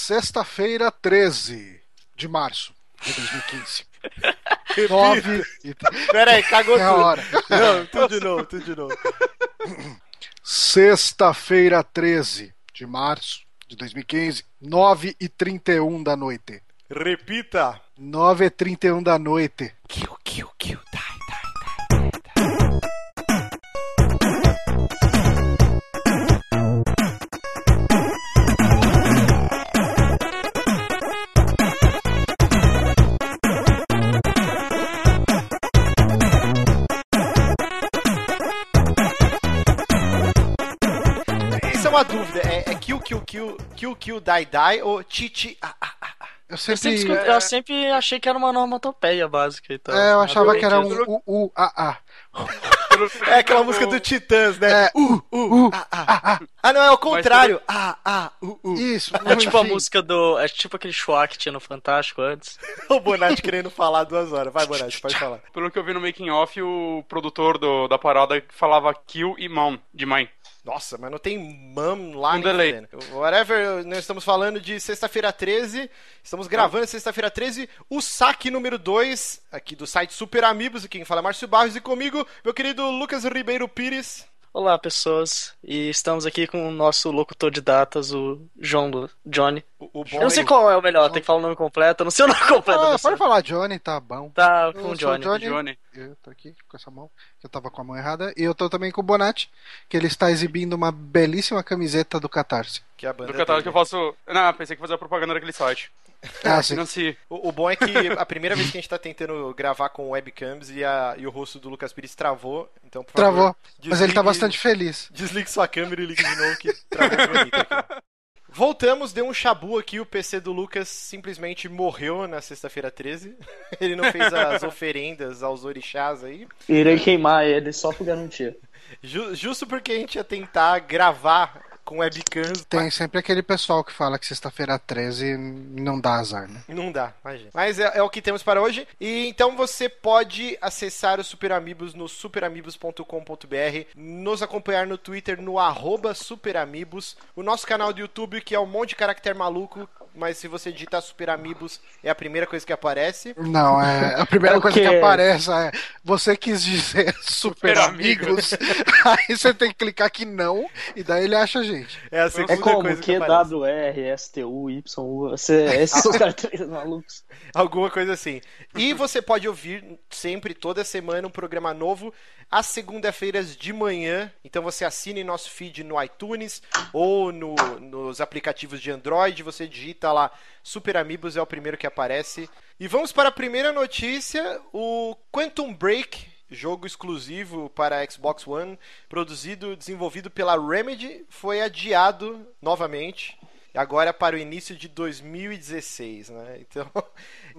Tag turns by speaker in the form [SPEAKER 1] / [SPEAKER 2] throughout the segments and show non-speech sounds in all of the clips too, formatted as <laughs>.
[SPEAKER 1] Sexta-feira, 13 de março de 2015. 9 e... <laughs>
[SPEAKER 2] Pera aí, cagou
[SPEAKER 1] É a
[SPEAKER 2] tudo.
[SPEAKER 1] hora.
[SPEAKER 2] Não, tudo de novo, tudo de novo.
[SPEAKER 1] Sexta-feira, 13 de março de 2015, 9 e 31 da noite.
[SPEAKER 2] Repita.
[SPEAKER 1] 9 e 31 da noite.
[SPEAKER 2] Kill, kill, kill, die, uma dúvida. É, é kill, kill, kill, kill, kill, die, die ou titi, ah, ah, ah, ah.
[SPEAKER 1] Eu
[SPEAKER 3] Eu
[SPEAKER 1] sempre,
[SPEAKER 3] sempre, escutei- eu sempre achei que era uma onomatopeia básica e tal.
[SPEAKER 1] é, eu achava que era um U, U, A, A.
[SPEAKER 2] É aquela música do Titãs, né?
[SPEAKER 1] É,
[SPEAKER 2] Uh, uh, ah, ah. Ah, não, é o contrário. Ah, ah, uh, uh.
[SPEAKER 1] Isso.
[SPEAKER 3] É tipo a música do. É tipo aquele schwa que tinha no Fantástico antes. <laughs>
[SPEAKER 2] O Bonatti querendo falar duas horas. Vai, Bonatti, pode falar.
[SPEAKER 4] Pelo que eu vi no making off, o produtor do- da parada falava kill e mom, de mãe.
[SPEAKER 2] Nossa, mas não tem mam lá
[SPEAKER 4] Um
[SPEAKER 2] nem
[SPEAKER 4] delay.
[SPEAKER 2] Whatever, nós estamos falando de sexta-feira 13. Estamos gravando sexta-feira 13. O saque número 2, aqui do site Super Amigos. Quem fala é Márcio Barros. E comigo, meu querido Lucas Ribeiro Pires.
[SPEAKER 3] Olá, pessoas. E estamos aqui com o nosso locutor de datas, o João Lu- Johnny.
[SPEAKER 2] O, o
[SPEAKER 3] Eu não sei
[SPEAKER 2] é-
[SPEAKER 3] qual é o melhor, tem que falar o nome completo. Eu não sei o nome completo.
[SPEAKER 1] Ah, pode falar Johnny, tá bom.
[SPEAKER 3] Tá com o Johnny.
[SPEAKER 1] Johnny.
[SPEAKER 4] Johnny.
[SPEAKER 1] Eu tô aqui com essa mão, que eu tava com a mão errada. E eu tô também com o Bonatti, que ele está exibindo uma belíssima camiseta do Catarse.
[SPEAKER 2] Que é a banda
[SPEAKER 4] Do catálogo que eu faço. Não, pensei que ia fazer a propaganda daquele site.
[SPEAKER 1] Ah, sim.
[SPEAKER 4] Financie.
[SPEAKER 2] O, o bom é que a primeira vez que a gente tá tentando gravar com webcams e, a- e o rosto do Lucas Pires travou. Então, por
[SPEAKER 1] Travou.
[SPEAKER 2] favor,
[SPEAKER 1] Mas ele tá
[SPEAKER 2] desligue-
[SPEAKER 1] bastante feliz.
[SPEAKER 2] Desligue sua câmera e ligue de novo que travou bonito aqui. Voltamos, deu um chabu aqui, o PC do Lucas simplesmente morreu na sexta-feira 13. <laughs> Ele não fez as <laughs> oferendas aos orixás aí.
[SPEAKER 5] Irei queimar ele só por garantia.
[SPEAKER 2] Ju- justo porque a gente ia tentar gravar com webcams.
[SPEAKER 1] Tem sempre aquele pessoal que fala que sexta-feira 13 não dá azar, né?
[SPEAKER 2] Não dá, imagina. Mas é, é o que temos para hoje. E então você pode acessar o Super Amigos no superamigos.com.br, nos acompanhar no Twitter no arroba superamigos, o nosso canal do YouTube que é um monte de caractere maluco, mas se você digitar Super Amigos é a primeira coisa que aparece.
[SPEAKER 1] Não, é a primeira
[SPEAKER 5] É
[SPEAKER 1] coisa que aparece é você quis dizer <laughs> super
[SPEAKER 4] Super
[SPEAKER 1] amigos. <laughs> Aí você tem que clicar que não e daí ele acha a gente.
[SPEAKER 2] É a segunda
[SPEAKER 5] É como
[SPEAKER 2] coisa que.
[SPEAKER 5] QWR, STU, YU. Esses são os caracteres malucos. <laughs>
[SPEAKER 2] Alguma coisa assim. E você pode ouvir sempre, toda semana, um programa novo às segunda-feiras de manhã. Então você assine nosso feed no iTunes ou no- nos aplicativos de Android. Você digita lá Super Amigos, é o primeiro que aparece. E vamos para a primeira notícia: o Quantum Break. Jogo exclusivo para Xbox One, produzido, desenvolvido pela Remedy, foi adiado novamente agora para o início de 2016, né? <laughs> Então,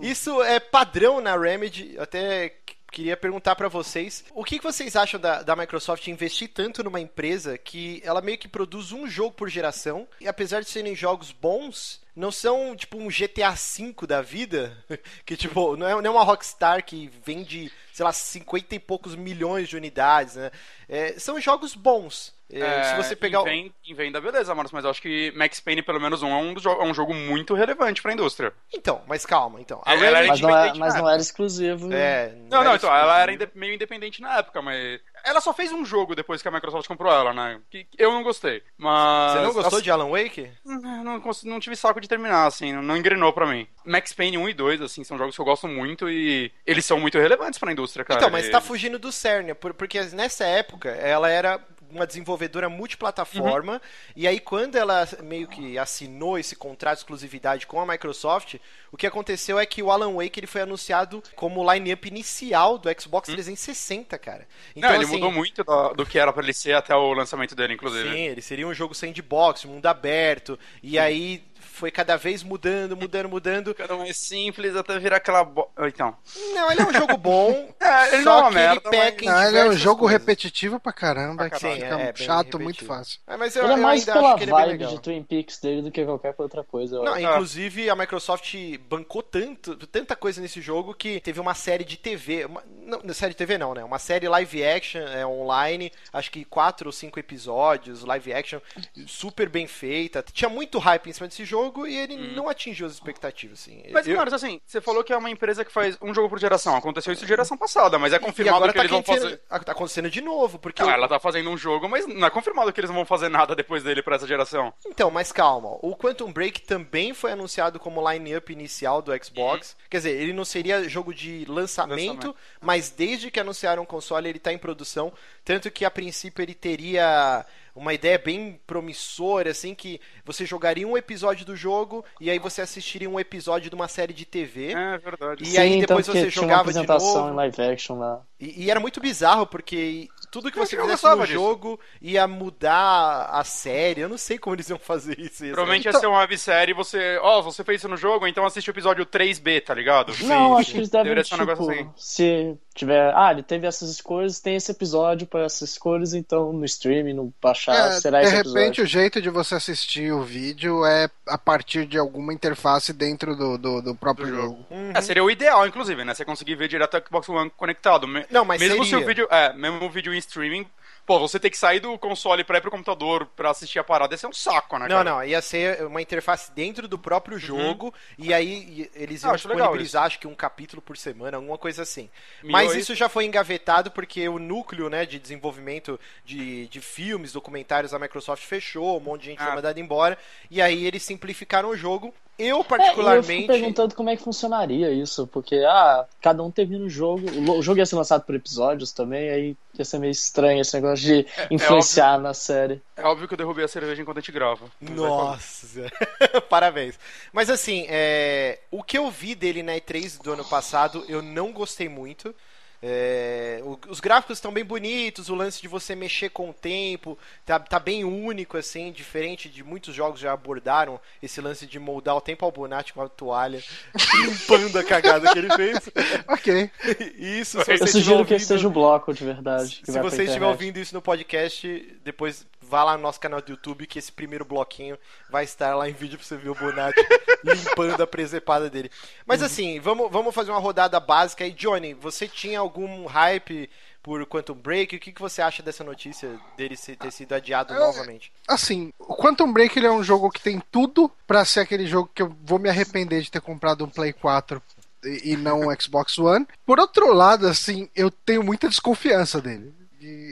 [SPEAKER 2] isso é padrão na Remedy. Eu até qu- queria perguntar para vocês, o que que vocês acham da, da Microsoft investir tanto numa empresa que ela meio que produz um jogo por geração e apesar de serem jogos bons, não são tipo um GTA V da vida, <laughs> que tipo, não é, não é uma Rockstar que vende, sei lá, 50 e poucos milhões de unidades, né? É, são jogos bons. É, se você pegar
[SPEAKER 4] em
[SPEAKER 2] o-
[SPEAKER 4] venda, em venda, beleza, Marcos, mas eu acho que Max Payne, pelo menos um, é um, é um jogo muito relevante pra indústria.
[SPEAKER 2] Então, mas calma, então. A
[SPEAKER 4] É, ela
[SPEAKER 5] Mas não, é,
[SPEAKER 4] independente
[SPEAKER 5] mas não era exclusivo.
[SPEAKER 2] É,
[SPEAKER 4] Não, não,
[SPEAKER 2] era
[SPEAKER 4] então, ela era
[SPEAKER 2] exclusivo.
[SPEAKER 4] meio independente na época, mas. Ela só fez um jogo depois que a Microsoft comprou ela, né? Que eu não gostei. Mas.
[SPEAKER 2] Você não gostou
[SPEAKER 4] assim,
[SPEAKER 2] de Alan Wake?
[SPEAKER 4] Não, cons- não tive saco de terminar, assim, não, não engrenou pra mim. Max Payne 1 e 2, assim, são jogos que eu gosto muito e eles são muito relevantes pra indústria, cara.
[SPEAKER 2] Então, mas tá
[SPEAKER 4] Eles-
[SPEAKER 2] fugindo do CERN, por- porque nessa época ela era uma desenvolvedora multiplataforma,
[SPEAKER 4] Uhum.
[SPEAKER 2] e aí quando ela meio que assinou esse contrato de exclusividade com a Microsoft, o que aconteceu é que o Alan Wake ele foi anunciado como o line-up inicial do Xbox 360, cara. Então,
[SPEAKER 4] Hum. não, ele
[SPEAKER 2] assim,
[SPEAKER 4] mudou muito do, do que era pra ele ser até o lançamento dele, inclusive.
[SPEAKER 2] Sim, ele seria um jogo sandbox, mundo aberto, e aí foi cada vez mudando, mudando, mudando.
[SPEAKER 4] Cada um mais simples até virar aquela. Bo... Então.
[SPEAKER 2] Não, ele é um jogo bom, <laughs>
[SPEAKER 4] É, ele
[SPEAKER 2] só
[SPEAKER 4] não é uma
[SPEAKER 2] que
[SPEAKER 4] merda,
[SPEAKER 2] ele peca em
[SPEAKER 1] Não, ele é um jogo
[SPEAKER 2] coisas.
[SPEAKER 1] repetitivo pra caramba, que
[SPEAKER 2] Sim,
[SPEAKER 1] fica
[SPEAKER 2] é,
[SPEAKER 1] chato muito fácil.
[SPEAKER 2] É, mas eu,
[SPEAKER 5] Ele é mais pela
[SPEAKER 2] acho que ele é
[SPEAKER 5] vibe de Twin Peaks dele do que qualquer outra coisa. eu
[SPEAKER 2] Não,
[SPEAKER 5] acho.
[SPEAKER 2] inclusive a Microsoft bancou tanto, tanta coisa nesse jogo que teve uma série de TV, uma, não, série de TV não, né? Uma série live action é, online, acho que quatro ou cinco episódios, live action, super bem feita. Tinha muito hype em cima desse jogo jogo e ele não atingiu as expectativas, assim.
[SPEAKER 4] Hum. Mas,
[SPEAKER 2] Eu-
[SPEAKER 4] mano, assim, você falou que é uma empresa que faz um jogo por geração. Aconteceu isso geração passada, mas é confirmado
[SPEAKER 2] agora
[SPEAKER 4] que
[SPEAKER 2] tá,
[SPEAKER 4] eles vão fazer.
[SPEAKER 2] tá acontecendo de novo, porque... O-
[SPEAKER 4] ela tá fazendo um jogo, mas não é confirmado que eles não vão fazer nada depois dele pra essa geração.
[SPEAKER 2] Então, mas calma. O Quantum Break também foi anunciado como line-up inicial do Xbox. Quer dizer, ele não seria jogo de lançamento,
[SPEAKER 4] Lançamento.
[SPEAKER 2] mas desde que anunciaram o console ele tá em produção. Tanto que a princípio ele teria uma ideia bem promissora, assim, que você jogaria um episódio do jogo e aí você assistiria um episódio de uma série de TV.
[SPEAKER 4] É verdade.
[SPEAKER 2] E aí
[SPEAKER 5] Sim,
[SPEAKER 2] depois
[SPEAKER 5] tanto que
[SPEAKER 2] você
[SPEAKER 5] tinha uma
[SPEAKER 2] jogava de
[SPEAKER 5] apresentação
[SPEAKER 2] novo.
[SPEAKER 5] em live action lá.
[SPEAKER 2] E, e era muito bizarro, porque tudo que
[SPEAKER 4] Eu
[SPEAKER 2] você
[SPEAKER 4] não
[SPEAKER 2] fizesse no
[SPEAKER 4] disso.
[SPEAKER 2] jogo ia mudar a série. Eu não sei como eles iam fazer isso.
[SPEAKER 4] Provavelmente ia ser uma websérie e você. Ó, você fez isso no jogo, então assiste o episódio 3B, tá ligado?
[SPEAKER 5] Não, acho que eles devem,
[SPEAKER 4] Deveria ser um
[SPEAKER 5] tipo,
[SPEAKER 4] negócio assim.
[SPEAKER 5] se tiver... Ah, ele teve essas escolhas, tem esse episódio para essas escolhas, então no streaming, no baixar,
[SPEAKER 1] É,
[SPEAKER 5] será
[SPEAKER 1] de
[SPEAKER 5] esse
[SPEAKER 1] repente,
[SPEAKER 5] episódio.
[SPEAKER 1] o jeito de você assistir o vídeo é a partir de alguma interface dentro do, do, do próprio
[SPEAKER 4] Do
[SPEAKER 1] jogo.
[SPEAKER 2] Uhum.
[SPEAKER 4] É, seria o ideal, inclusive, né? Você conseguir ver direto o Xbox One conectado. Me-
[SPEAKER 2] Não, mas
[SPEAKER 4] mesmo
[SPEAKER 2] seria.
[SPEAKER 4] se o vídeo. É, mesmo o vídeo em streaming. Pô, você ter que sair do console pra ir pro computador pra assistir a parada, ia ser um saco, né?
[SPEAKER 2] Não,
[SPEAKER 4] cara?
[SPEAKER 2] não, ia ser uma interface dentro do próprio jogo e aí eles
[SPEAKER 4] Ah,
[SPEAKER 2] iam
[SPEAKER 4] acho legal
[SPEAKER 2] disponibilizar acho que um capítulo por semana, alguma coisa assim. Mas
[SPEAKER 4] isso.
[SPEAKER 2] já foi engavetado porque o núcleo né, de desenvolvimento de, de filmes, documentários da Microsoft fechou, um monte de gente foi
[SPEAKER 4] Ah.
[SPEAKER 2] mandada embora e aí eles simplificaram o jogo. Eu,
[SPEAKER 5] É, e eu fico
[SPEAKER 2] particularmente.
[SPEAKER 5] perguntando como é que funcionaria isso, porque, ah, cada um termina o jogo, o jogo ia ser lançado por episódios também, aí ia ser meio estranho esse negócio de influenciar na série.
[SPEAKER 4] É óbvio que eu derrubei a cerveja enquanto a gente grava.
[SPEAKER 2] Nossa, <laughs> parabéns. Mas assim, é, o que eu vi dele na E3 do ano passado, eu não gostei muito. É, o- os gráficos estão bem bonitos, o lance de você mexer com o tempo tá, tá bem único, assim, diferente de muitos jogos já abordaram esse lance de moldar o tempo ao Bonatti com a toalha, <laughs> limpando a cagada que ele fez. <laughs>
[SPEAKER 1] Ok.
[SPEAKER 2] Isso, se
[SPEAKER 5] Eu sugiro que
[SPEAKER 2] ouvindo-
[SPEAKER 5] esse seja o bloco de verdade. que
[SPEAKER 2] se você estiver ouvindo isso no podcast, depois vá lá no nosso canal do YouTube que esse primeiro bloquinho vai estar lá em vídeo pra você ver o Bonatti <laughs> limpando a presepada dele. Mas assim, vamos, vamos fazer uma rodada básica aí. Johnny, você tinha algum hype por Quantum Break? O que, que você acha dessa notícia dele ter sido adiado novamente?
[SPEAKER 1] Assim, o Quantum Break ele é um jogo que tem tudo pra ser aquele jogo que eu vou me arrepender de ter comprado um Play 4 e e não um Xbox One. Por outro lado, assim, eu tenho muita desconfiança dele.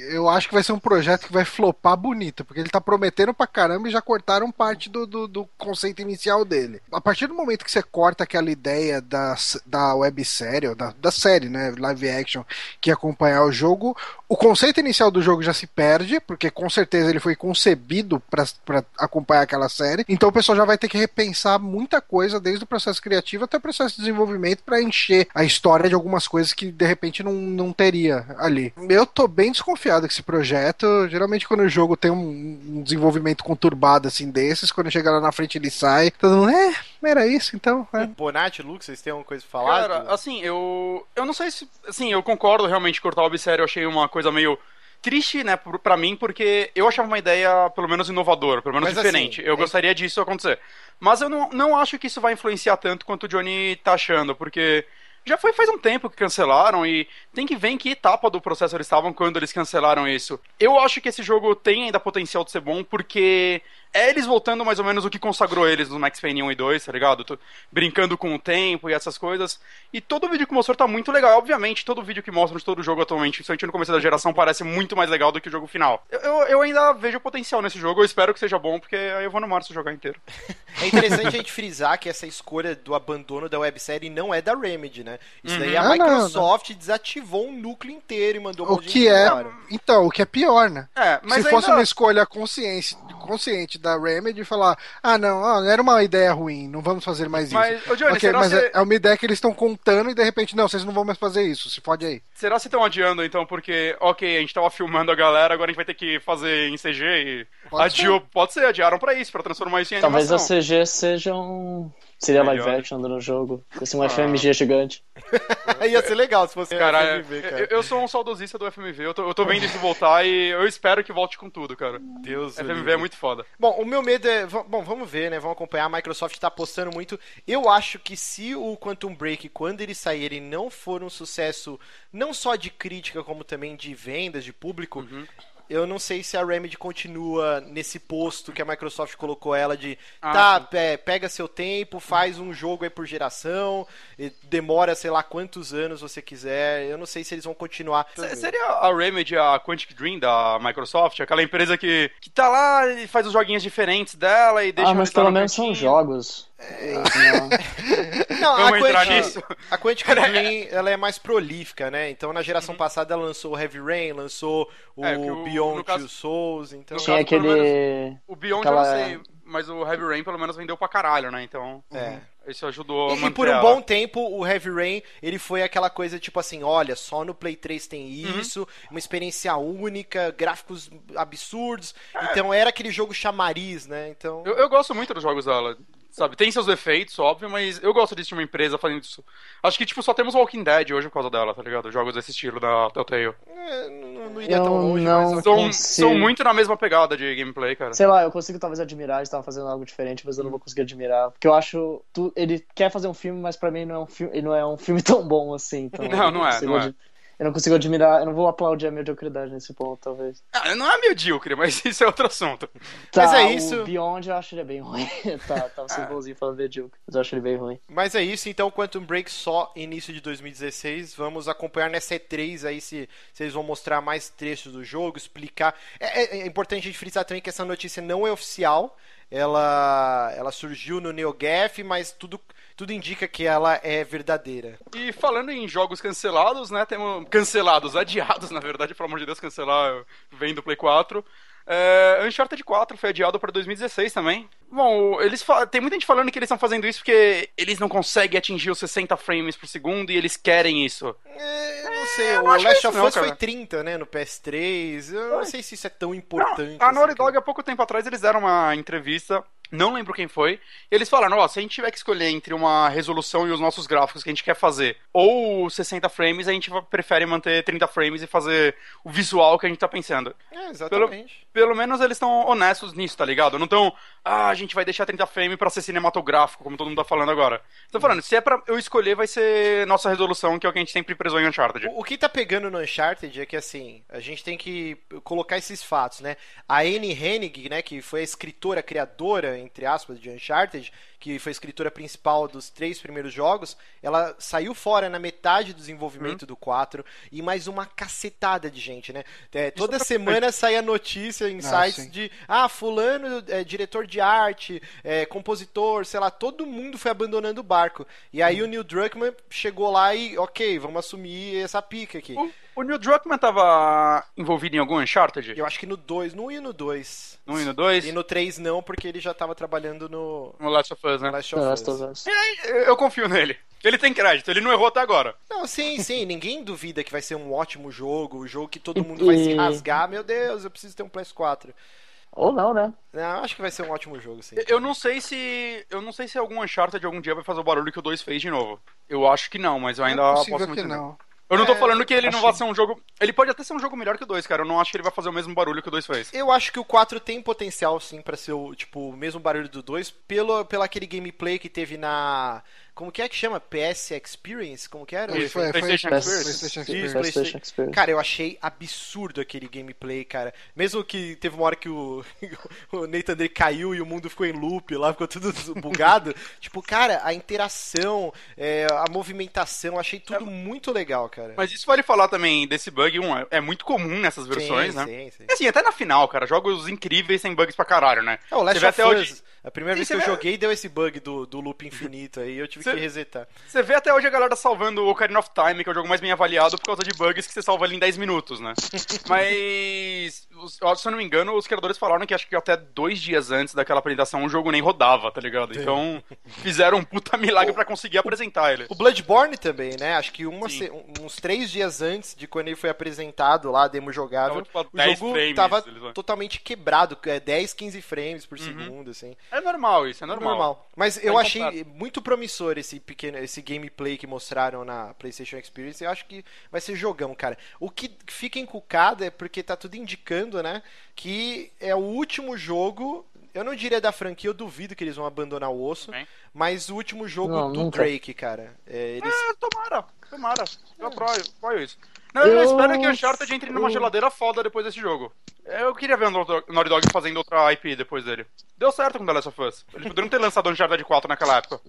[SPEAKER 1] Eu acho que vai ser um projeto que vai flopar bonito, porque ele tá prometendo pra caramba e já cortaram parte do, do, do conceito inicial dele. A partir do momento que você corta aquela ideia da, da websérie, ou da, da série, né, live action, que acompanhar o jogo, o conceito inicial do jogo já se perde, porque com certeza ele foi concebido pra acompanhar aquela série. Então o pessoal já vai ter que repensar muita coisa, desde o processo criativo até o processo de desenvolvimento, pra encher a história de algumas coisas que de repente não, não teria ali. Eu tô bem desconfiado com esse projeto. Geralmente, quando o jogo tem um, um desenvolvimento conturbado assim desses, quando chega lá na frente ele sai, todo mundo, é, era isso então. é."
[SPEAKER 2] Bonatti, Luke, vocês têm alguma coisa pra falar?
[SPEAKER 4] Cara, assim, eu. Eu não sei se. Assim, eu concordo realmente cortar o websérie, eu achei uma coisa meio triste, né, pra mim, porque eu achava uma ideia, pelo menos, inovadora, pelo menos
[SPEAKER 2] Mas,
[SPEAKER 4] diferente.
[SPEAKER 2] assim,
[SPEAKER 4] eu
[SPEAKER 2] é-
[SPEAKER 4] gostaria disso acontecer. Mas eu não, não acho que isso vai influenciar tanto quanto o Johnny tá achando, porque. Já foi faz um tempo que cancelaram e tem que ver em que etapa do processo eles estavam quando eles cancelaram isso. Eu acho que esse jogo tem ainda potencial de ser bom porque é eles voltando mais ou menos o que consagrou eles no Max Payne 1 e 2, tá ligado? Tô brincando com o tempo e essas coisas. E todo vídeo que mostrou tá muito legal. Obviamente, todo vídeo que mostram de todo jogo atualmente, principalmente no começo da geração, parece muito mais legal do que o jogo final. Eu, eu, eu ainda vejo potencial nesse jogo, eu espero que seja bom, porque aí eu vou no março jogar inteiro. <laughs>
[SPEAKER 2] É interessante a gente frisar que essa escolha do abandono da websérie não é da Remedy, né? Isso daí a
[SPEAKER 1] Ah, não,
[SPEAKER 2] Microsoft desativou um núcleo inteiro e mandou
[SPEAKER 1] O que é.
[SPEAKER 2] embora.
[SPEAKER 1] Então, o que é pior, né?
[SPEAKER 4] É, mas
[SPEAKER 1] Se fosse
[SPEAKER 4] ainda-
[SPEAKER 1] uma escolha consciente, consciente da Remedy falar, ah não, ó, era uma ideia ruim, não vamos fazer mais isso.
[SPEAKER 4] Mas, ô, Johnny,
[SPEAKER 1] Ok,
[SPEAKER 4] será
[SPEAKER 1] mas
[SPEAKER 4] se-
[SPEAKER 1] é, uma ideia que eles estão contando e de repente, não, vocês não vão mais fazer isso, se fode aí.
[SPEAKER 4] Será se estão adiando então? Porque, ok, a gente tava filmando a galera, agora a gente vai ter que fazer em CG e.
[SPEAKER 1] Pode
[SPEAKER 4] Adiou, pode ser, adiaram pra isso, pra transformar isso em
[SPEAKER 5] Talvez a
[SPEAKER 4] animação.
[SPEAKER 5] CG seja um. Seria live
[SPEAKER 4] Melhor.
[SPEAKER 5] action no jogo. Assim, um
[SPEAKER 4] Ah.
[SPEAKER 5] FMG gigante. <laughs>
[SPEAKER 2] Ia ser legal se fosse
[SPEAKER 4] Cara,
[SPEAKER 2] FMV,
[SPEAKER 4] eu-
[SPEAKER 2] cara.
[SPEAKER 4] Eu, eu sou um saudosista do FMV, eu tô, eu tô vendo isso voltar e eu espero que volte com tudo, cara.
[SPEAKER 2] Deus
[SPEAKER 4] FMV
[SPEAKER 2] livre.
[SPEAKER 4] é muito foda.
[SPEAKER 2] Bom, o meu medo é. Bom, vamos ver, né? Vamos acompanhar. A Microsoft tá apostando muito. Eu acho que se o Quantum Break, quando ele sair, ele não for um sucesso, não só de crítica, como também de vendas, de público, Eu não sei se a Remedy continua nesse posto que a Microsoft colocou ela de
[SPEAKER 4] Ah,
[SPEAKER 2] tá, pe- pega seu tempo, faz um jogo aí por geração, e demora sei lá quantos anos você quiser. Eu não sei se eles vão continuar.
[SPEAKER 4] Se- Seria a Remedy, a Quantic Dream da Microsoft, aquela empresa que, que tá lá e faz os joguinhos diferentes dela e deixa
[SPEAKER 5] Ah, mas pelo
[SPEAKER 4] no
[SPEAKER 5] menos são jogos. Não. <laughs>
[SPEAKER 2] Não, a
[SPEAKER 4] Vamos entrar
[SPEAKER 2] Quantic,
[SPEAKER 4] nisso?
[SPEAKER 2] a Quantic Dream <laughs> ela é mais prolífica, né? Então na geração passada ela lançou o Heavy Rain, lançou o
[SPEAKER 4] Uhum. É, o-
[SPEAKER 2] Beyond
[SPEAKER 4] caso-
[SPEAKER 2] Two Souls, então
[SPEAKER 5] Tinha
[SPEAKER 4] caso,
[SPEAKER 5] aquele.
[SPEAKER 4] O Beyond
[SPEAKER 5] Aquela-
[SPEAKER 4] eu não sei, mas o Heavy Rain pelo menos vendeu pra caralho, né? Então,
[SPEAKER 2] é.
[SPEAKER 4] isso ajudou a
[SPEAKER 2] E, e por um
[SPEAKER 4] ela.
[SPEAKER 2] bom tempo, o Heavy Rain, ele foi aquela coisa tipo assim, olha, só no Play 3 tem
[SPEAKER 4] Uhum.
[SPEAKER 2] isso, uma experiência única, gráficos absurdos.
[SPEAKER 4] É.
[SPEAKER 2] Então era aquele jogo chamariz, né? Então,
[SPEAKER 4] Eu, eu gosto muito dos jogos dela. Sabe, tem seus defeitos, óbvio, mas eu gosto disso de uma empresa fazendo isso. Acho que, tipo, só temos Walking Dead hoje por causa dela, tá ligado? Jogos desse estilo da Telltale.
[SPEAKER 2] é, não, não iria
[SPEAKER 5] Eu
[SPEAKER 2] tão longe,
[SPEAKER 5] não-
[SPEAKER 2] mas
[SPEAKER 4] São, são muito na mesma pegada de gameplay, cara.
[SPEAKER 5] Sei lá, eu consigo talvez admirar, eles estavam fazendo algo diferente, mas eu não vou conseguir admirar. Porque eu acho. Tu, ele quer fazer um filme, mas pra mim não é um filme, ele não é um filme <laughs> tão bom assim. Então
[SPEAKER 4] Não, não é, não é.
[SPEAKER 5] ad- Eu não consigo admirar, eu não vou aplaudir a mediocridade nesse ponto, talvez.
[SPEAKER 4] Ah, não é medíocre, mas <laughs> isso é outro assunto.
[SPEAKER 5] Tá,
[SPEAKER 2] Mas é
[SPEAKER 5] o
[SPEAKER 2] isso.
[SPEAKER 5] Beyond eu acho ele bem ruim. <laughs> tá, tava sendo bonzinho falando medíocre, mas eu acho ele bem ruim.
[SPEAKER 2] Mas é isso, então Quantum Break só início de 2016. Vamos acompanhar nessa E3 aí se, eles vão mostrar mais trechos do jogo, explicar. É, é- é importante a gente frisar também que essa notícia não é oficial. Ela, ela surgiu no NeoGaf, mas tudo, tudo indica que ela é verdadeira.
[SPEAKER 4] E falando em jogos cancelados, né? Temos cancelados, adiados, <laughs> na verdade, pelo amor de Deus, cancelar vem do Play 4. É, Uncharted 4 foi adiado para 2016 também. Bom, eles tem muita gente falando que eles estão fazendo isso porque eles não conseguem atingir os 60 frames por segundo e eles querem isso.
[SPEAKER 2] É, eu não sei,
[SPEAKER 4] eu
[SPEAKER 2] o
[SPEAKER 4] não acho
[SPEAKER 2] Last of
[SPEAKER 4] não,
[SPEAKER 2] Us foi
[SPEAKER 4] cara.
[SPEAKER 2] 30, né, no PS3. Eu não sei se isso é tão importante.
[SPEAKER 4] a
[SPEAKER 2] assim,
[SPEAKER 4] Naughty
[SPEAKER 2] cara.
[SPEAKER 4] Dog, há pouco tempo atrás, eles deram uma entrevista, não lembro quem foi, e eles falaram, ó, se a gente tiver que escolher entre uma resolução e os nossos gráficos que a gente quer fazer, ou 60 frames, a gente prefere manter 30 frames e fazer o visual que a gente tá pensando.
[SPEAKER 2] É, exatamente.
[SPEAKER 4] Pelo menos eles estão honestos nisso, tá ligado? Não tão, ah, a gente vai deixar 30 frames pra ser cinematográfico, como todo mundo tá falando agora. Tô falando, se é pra eu escolher, vai ser nossa resolução, que é o que a gente sempre prezou em Uncharted.
[SPEAKER 2] O, o que tá pegando no Uncharted é que, assim, a gente tem que colocar esses fatos, né? A Anne Hennig, né, que foi a escritora, criadora, entre aspas, de Uncharted, que foi a escritora principal dos três primeiros jogos, ela saiu fora na metade do desenvolvimento
[SPEAKER 4] Uhum.
[SPEAKER 2] do 4 e mais uma cacetada de gente, né? É, toda
[SPEAKER 4] é
[SPEAKER 2] semana sai a notícia em
[SPEAKER 1] Ah,
[SPEAKER 2] sites
[SPEAKER 1] sim.
[SPEAKER 2] de, ah, fulano é diretor de arte, é, compositor, sei lá, todo mundo foi abandonando o barco. E aí
[SPEAKER 4] Uhum.
[SPEAKER 2] o Neil Druckmann chegou lá e, ok, vamos assumir essa pica aqui.
[SPEAKER 4] O, o Neil Druckmann tava envolvido em algum Uncharted?
[SPEAKER 2] Eu acho que no 2, no 1 e no 2.
[SPEAKER 4] No 1 e no 2?
[SPEAKER 2] E no 3 não, porque ele já tava trabalhando no
[SPEAKER 4] No Last of Us, né?
[SPEAKER 2] Last of
[SPEAKER 5] Last
[SPEAKER 2] Us.
[SPEAKER 5] of Us.
[SPEAKER 4] Eu, eu confio nele. Ele tem crédito, ele não errou até agora.
[SPEAKER 2] Não, sim, sim, ninguém duvida que vai ser um ótimo jogo, o jogo que todo mundo vai se rasgar. Meu Deus, eu preciso ter um PS4.
[SPEAKER 5] Ou não, né?
[SPEAKER 2] Não, acho que vai ser um ótimo jogo, sim.
[SPEAKER 4] Eu não sei se. Eu não sei se algum Uncharted algum dia vai fazer o barulho que o 2 fez de novo. Eu acho que não, mas eu ainda
[SPEAKER 1] é
[SPEAKER 4] posso
[SPEAKER 1] que
[SPEAKER 4] entender.
[SPEAKER 1] não.
[SPEAKER 4] Eu não tô
[SPEAKER 2] É,
[SPEAKER 4] falando que ele não vai ser um jogo. Ele pode até ser um jogo melhor que o 2, cara. Eu não acho que ele vai fazer o mesmo barulho que o 2 fez.
[SPEAKER 2] Eu acho que o 4 tem potencial, sim, pra ser o, tipo, o mesmo barulho do 2, pelo, pelo aquele gameplay que teve na. Como que é que chama? PS Experience? Como que era?
[SPEAKER 1] Foi, foi, foi.
[SPEAKER 4] PlayStation
[SPEAKER 5] Best-
[SPEAKER 4] Experience.
[SPEAKER 1] PlayStation
[SPEAKER 2] Isso,
[SPEAKER 1] Experience.
[SPEAKER 2] PlayStation.
[SPEAKER 5] PlayStation Experience.
[SPEAKER 2] Cara, eu achei absurdo aquele gameplay, cara. Mesmo que teve uma hora que o, <laughs> o Nathan Drake caiu e o mundo ficou em loop lá, ficou tudo <laughs> bugado. tipo, cara, a interação, é, a movimentação, achei tudo muito legal, cara.
[SPEAKER 4] Mas isso vale falar também desse bug, um, é- é muito comum nessas versões,
[SPEAKER 2] sim,
[SPEAKER 4] né?
[SPEAKER 2] Sim, sim.
[SPEAKER 4] E assim, até na final, cara, jogos incríveis sem bugs pra caralho, né?
[SPEAKER 2] É, o Last of
[SPEAKER 4] até
[SPEAKER 2] Us,
[SPEAKER 4] hoje-
[SPEAKER 2] a primeira
[SPEAKER 4] Sim,
[SPEAKER 2] vez que eu
[SPEAKER 4] vê-
[SPEAKER 2] joguei deu esse bug do, do loop infinito aí, eu tive
[SPEAKER 4] Você-
[SPEAKER 2] que resetar.
[SPEAKER 4] Você vê até hoje a galera salvando o Ocarina of Time, que é o jogo mais bem avaliado, por causa de bugs que você salva ali em 10 minutos, né? <laughs> Mas, se eu não me engano, os criadores falaram que acho que até dois dias antes daquela apresentação o jogo nem rodava, tá ligado? Então, fizeram um puta milagre pra conseguir apresentar ele.
[SPEAKER 2] O Bloodborne também, né? Acho que uma
[SPEAKER 4] Sim.
[SPEAKER 2] se- uns três dias antes de quando ele foi apresentado lá, demo jogável,
[SPEAKER 4] Tava, tipo,
[SPEAKER 2] o
[SPEAKER 4] 10
[SPEAKER 2] jogo
[SPEAKER 4] frames,
[SPEAKER 2] tava
[SPEAKER 4] eles
[SPEAKER 2] totalmente quebrado, é 10, 15 frames por segundo, assim.
[SPEAKER 4] É normal isso, é normal.
[SPEAKER 2] Mas eu
[SPEAKER 4] Tá
[SPEAKER 2] achei
[SPEAKER 4] incompleto.
[SPEAKER 2] muito promissor esse pequeno, esse gameplay que mostraram na PlayStation Experience. Eu acho que vai ser jogão, cara. O que fica encucado é porque tá tudo indicando, né, que é o último jogo. Eu não diria da franquia, eu duvido que eles vão abandonar o osso,
[SPEAKER 4] Bem.
[SPEAKER 2] mas o último jogo
[SPEAKER 5] Não,
[SPEAKER 2] do
[SPEAKER 5] nunca.
[SPEAKER 2] Drake, cara. É, eles
[SPEAKER 4] É, tomara, tomara. Eu apoio, apoio isso. Não, eu,
[SPEAKER 3] Eu-
[SPEAKER 4] espero que o Uncharted entre numa geladeira foda depois desse jogo. Eu queria ver o Naughty Dog fazendo outra IP depois dele. Deu certo com The Last of Us. Eles poderiam ter lançado o Uncharted 4 naquela época.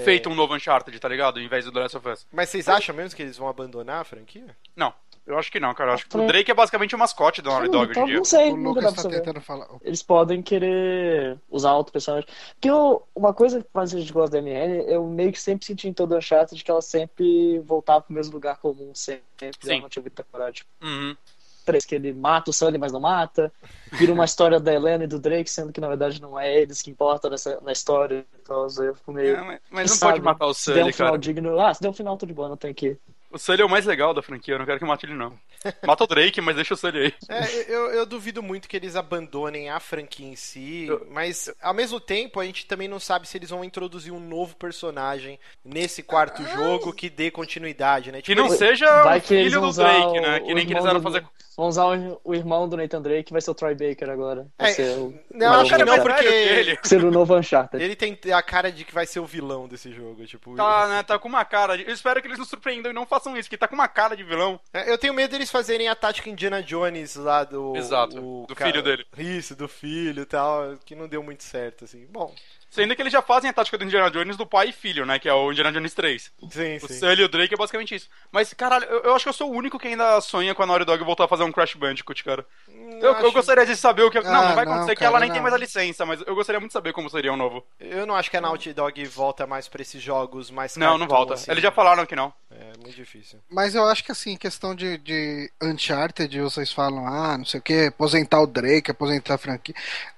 [SPEAKER 4] Feito um novo Uncharted, tá ligado? Em vez do The Last of Us.
[SPEAKER 2] Mas vocês acham mesmo que eles vão abandonar a franquia?
[SPEAKER 4] Não, eu acho que não, cara. Eu acho que o Drake é basicamente o mascote do Naughty Dog hoje em
[SPEAKER 3] Então,
[SPEAKER 4] dia.
[SPEAKER 3] não sei,
[SPEAKER 1] O Lucas tá tentando falar.
[SPEAKER 3] Eles podem querer usar outro personagem. Porque eu- uma coisa que faz a gente gosta da MN, eu meio que sempre senti em todo Uncharted que ela sempre voltava pro mesmo lugar comum, sempre.
[SPEAKER 4] Sim.
[SPEAKER 3] Ela não tinha muita coragem. Tipo,
[SPEAKER 4] Uhum.
[SPEAKER 3] Três, que ele mata o Sully, mas não mata. Vira uma história da Helena e do Drake, sendo que na verdade não é eles que importam nessa, na história. Então eu fico meio.
[SPEAKER 4] É, mas- mas não
[SPEAKER 3] sabe,
[SPEAKER 4] pode matar o
[SPEAKER 3] Se der um
[SPEAKER 4] Sully,
[SPEAKER 3] final
[SPEAKER 4] cara.
[SPEAKER 3] digno. Ah, se der um final, tudo de boa, não tem que.
[SPEAKER 4] O Sully é o mais legal da franquia, eu não quero que mate ele, não. Mata o Drake, mas deixa o Sully aí.
[SPEAKER 2] É, eu, eu duvido muito que eles abandonem a franquia em si, mas ao mesmo tempo a gente também não sabe se eles vão introduzir um novo personagem nesse quarto jogo que dê continuidade, né?
[SPEAKER 4] Que
[SPEAKER 2] Tipo,
[SPEAKER 4] não
[SPEAKER 2] eles-
[SPEAKER 4] seja
[SPEAKER 3] Vai
[SPEAKER 4] o
[SPEAKER 3] que
[SPEAKER 4] filho do Drake,
[SPEAKER 3] o-
[SPEAKER 4] né?
[SPEAKER 3] o
[SPEAKER 4] Que nem que eles
[SPEAKER 3] irmão
[SPEAKER 4] eram
[SPEAKER 3] do-
[SPEAKER 4] fazer.
[SPEAKER 3] Vão usar o, o irmão do Nathan Drake, que vai ser o Troy Baker agora. Vai
[SPEAKER 2] É,
[SPEAKER 3] ser o,
[SPEAKER 2] não, acho que não, porque
[SPEAKER 4] que ele.
[SPEAKER 3] Ser o novo Uncharted.
[SPEAKER 2] ele tem a cara de que vai ser o vilão desse jogo, tipo.
[SPEAKER 4] Tá, né? Tá com uma cara. De... Eu espero que eles nos surpreendam e não façam isso, que tá com uma cara de vilão.
[SPEAKER 2] É, Eu tenho medo deles fazerem a tática Indiana Jones lá do.
[SPEAKER 4] Exato,
[SPEAKER 2] o
[SPEAKER 4] do
[SPEAKER 2] cara-
[SPEAKER 4] filho dele.
[SPEAKER 2] Isso, do filho e tal, que não deu muito certo, assim. Bom,
[SPEAKER 4] Sendo que eles já fazem a tática do Indiana Jones do pai e filho, né? Que é o Indiana Jones 3.
[SPEAKER 2] sim,
[SPEAKER 4] O
[SPEAKER 2] sim.
[SPEAKER 4] Sully e o Drake é basicamente isso. Mas, caralho, eu, eu acho que eu sou o único que ainda sonha com a Naughty Dog voltar a fazer um Crash Bandicoot, cara. Eu, eu
[SPEAKER 2] acho-
[SPEAKER 4] gostaria de saber o que. não,
[SPEAKER 1] Ah,
[SPEAKER 4] não vai
[SPEAKER 1] não,
[SPEAKER 4] acontecer que
[SPEAKER 1] cara,
[SPEAKER 4] ela nem
[SPEAKER 1] não.
[SPEAKER 4] tem mais a licença, mas eu gostaria muito de saber como seria um novo.
[SPEAKER 2] Eu não acho que a Naughty Dog volta mais pra esses jogos mais
[SPEAKER 4] Não, não volta.
[SPEAKER 2] assim.
[SPEAKER 4] Eles já falaram que não.
[SPEAKER 2] É muito difícil.
[SPEAKER 1] Mas eu acho que assim, questão de, de Uncharted, vocês falam, ah, não sei o que, aposentar o Drake, aposentar a franquia.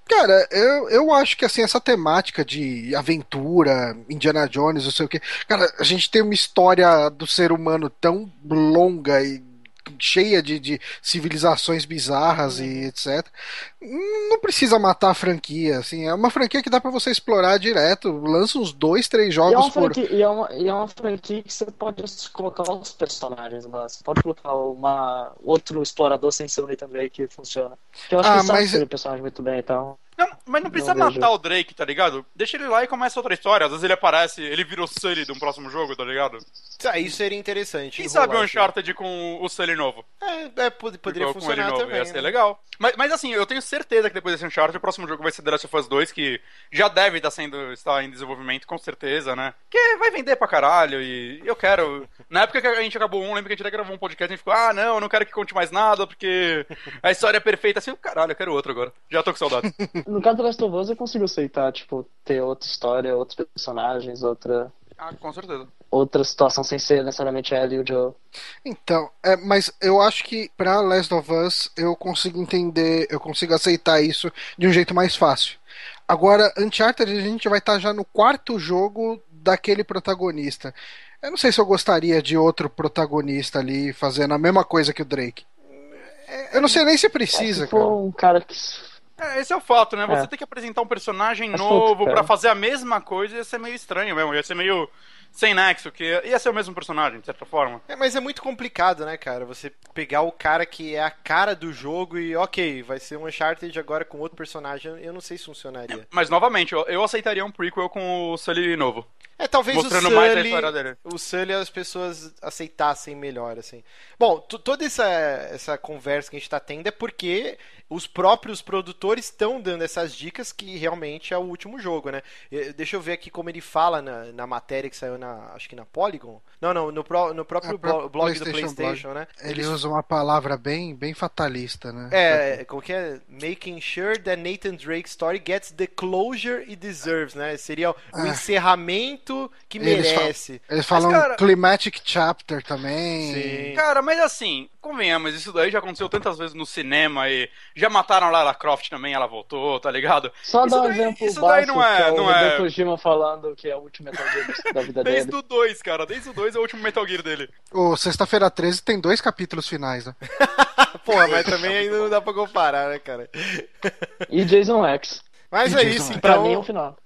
[SPEAKER 1] Cara, eu, eu acho que assim, essa temática de aventura, Indiana Jones, não sei o que. Cara, a gente tem uma história do ser humano tão longa e cheia de, de civilizações bizarras e etc. Não precisa matar a franquia, assim, é uma franquia que dá pra você explorar direto. Lança uns dois, três
[SPEAKER 3] E é,
[SPEAKER 1] jogos por.
[SPEAKER 3] e, é uma, e é uma franquia que você pode colocar os personagens lá. Você pode colocar uma, outro explorador sem ser Drake que funciona. Que eu acho
[SPEAKER 1] Ah,
[SPEAKER 3] que sabe
[SPEAKER 1] mas-
[SPEAKER 3] fazer o personagem muito bem, então.
[SPEAKER 4] Não, mas não precisa
[SPEAKER 3] Não
[SPEAKER 4] matar o Drake, tá ligado? Deixa ele lá e começa outra história. Às vezes ele aparece, ele vira o Sully de um próximo jogo, tá ligado?
[SPEAKER 2] Ah, isso seria interessante.
[SPEAKER 4] Quem sabe o
[SPEAKER 2] assim.
[SPEAKER 4] Uncharted com o Sully novo?
[SPEAKER 2] É, é, pod- poderia
[SPEAKER 4] Igual
[SPEAKER 2] funcionar
[SPEAKER 4] novo,
[SPEAKER 2] também.
[SPEAKER 4] Ia ser
[SPEAKER 2] né?
[SPEAKER 4] legal. Mas, mas assim, eu tenho certeza que depois desse Uncharted, o próximo jogo vai ser The Last of Us 2, que já deve estar sendo estar em desenvolvimento, com certeza, né? Que vai vender pra caralho e eu quero. Na época que a gente acabou um, lembra que a gente até gravou um podcast e a gente ficou, ah, não, eu não quero que conte mais nada, porque a história é perfeita. Assim, caralho, eu quero outro agora. Já tô com saudade. <laughs>
[SPEAKER 3] No caso do Last of Us, eu consigo aceitar, tipo, ter outra história, outros personagens, outra,
[SPEAKER 4] ah, com certeza.
[SPEAKER 3] outra situação sem ser necessariamente ela e o Joe.
[SPEAKER 1] Então, é, mas eu acho que pra Last of Us eu consigo entender, eu consigo aceitar isso de um jeito mais fácil. Agora, Uncharted a gente vai estar já no quarto jogo daquele protagonista. Eu não sei se eu gostaria de outro protagonista ali fazendo a mesma coisa que o Drake. Eu não sei nem se
[SPEAKER 3] É,
[SPEAKER 1] precisa,
[SPEAKER 3] se for
[SPEAKER 1] cara.
[SPEAKER 3] um cara que.
[SPEAKER 4] É, esse é o fato, né? Você
[SPEAKER 3] É.
[SPEAKER 4] tem que apresentar um personagem
[SPEAKER 3] Assunto,
[SPEAKER 4] novo pra fazer a mesma coisa ia ser meio estranho mesmo. Ia ser meio sem nexo, que ia ser o mesmo personagem, de certa forma.
[SPEAKER 2] É, mas é muito complicado, né, cara? Você pegar o cara que é a cara do jogo e, ok, vai ser um Uncharted agora com outro personagem. Eu não sei se funcionaria.
[SPEAKER 4] Mas, novamente, eu, eu aceitaria um prequel com o Sully novo.
[SPEAKER 2] É, talvez
[SPEAKER 4] Mostrando
[SPEAKER 2] o
[SPEAKER 4] mais a
[SPEAKER 2] Sully,
[SPEAKER 4] história dele.
[SPEAKER 2] o Sully as pessoas aceitassem melhor, assim. Bom, toda essa, essa conversa que a gente tá tendo é porque os próprios produtores estão dando essas dicas que realmente é o último jogo, né? Deixa eu ver aqui como ele fala na, na matéria que saiu na, acho que na Polygon. Não, não, no, pró- no próprio
[SPEAKER 1] É,
[SPEAKER 2] blog do
[SPEAKER 1] PlayStation
[SPEAKER 2] PlayStation, né?
[SPEAKER 1] Ele
[SPEAKER 2] Eles-
[SPEAKER 1] usa uma palavra bem, bem fatalista, né?
[SPEAKER 2] É, como que é? Making sure that Nathan Drake's story gets the closure it deserves, né? Seria o
[SPEAKER 1] Ah.
[SPEAKER 2] encerramento que
[SPEAKER 1] Eles
[SPEAKER 2] merece.
[SPEAKER 1] Eles falam
[SPEAKER 4] cara-
[SPEAKER 1] climatic chapter também.
[SPEAKER 2] Sim.
[SPEAKER 4] Cara, mas assim, convenhamos, isso daí já aconteceu tantas vezes no cinema e já mataram a Lara Croft também, ela voltou, tá ligado?
[SPEAKER 3] Só
[SPEAKER 4] Isso
[SPEAKER 3] dar um
[SPEAKER 4] daí-
[SPEAKER 3] exemplo
[SPEAKER 4] isso daí
[SPEAKER 3] básico,
[SPEAKER 4] não é-
[SPEAKER 3] que é o
[SPEAKER 4] é-
[SPEAKER 3] Kojima falando que é o último Metal Gear da vida <laughs>
[SPEAKER 4] Desde
[SPEAKER 3] dele.
[SPEAKER 4] o 2, cara, desde o 2 é o último Metal Gear dele.
[SPEAKER 1] O Sexta-feira 13 tem dois capítulos finais, né? <laughs>
[SPEAKER 2] Porra, mas também ainda não dá pra comparar, né, cara?
[SPEAKER 3] E Jason X.
[SPEAKER 2] Mas
[SPEAKER 1] E
[SPEAKER 2] é
[SPEAKER 1] Jason
[SPEAKER 2] isso,
[SPEAKER 1] X.
[SPEAKER 3] Pra
[SPEAKER 2] então.
[SPEAKER 3] mim é o final.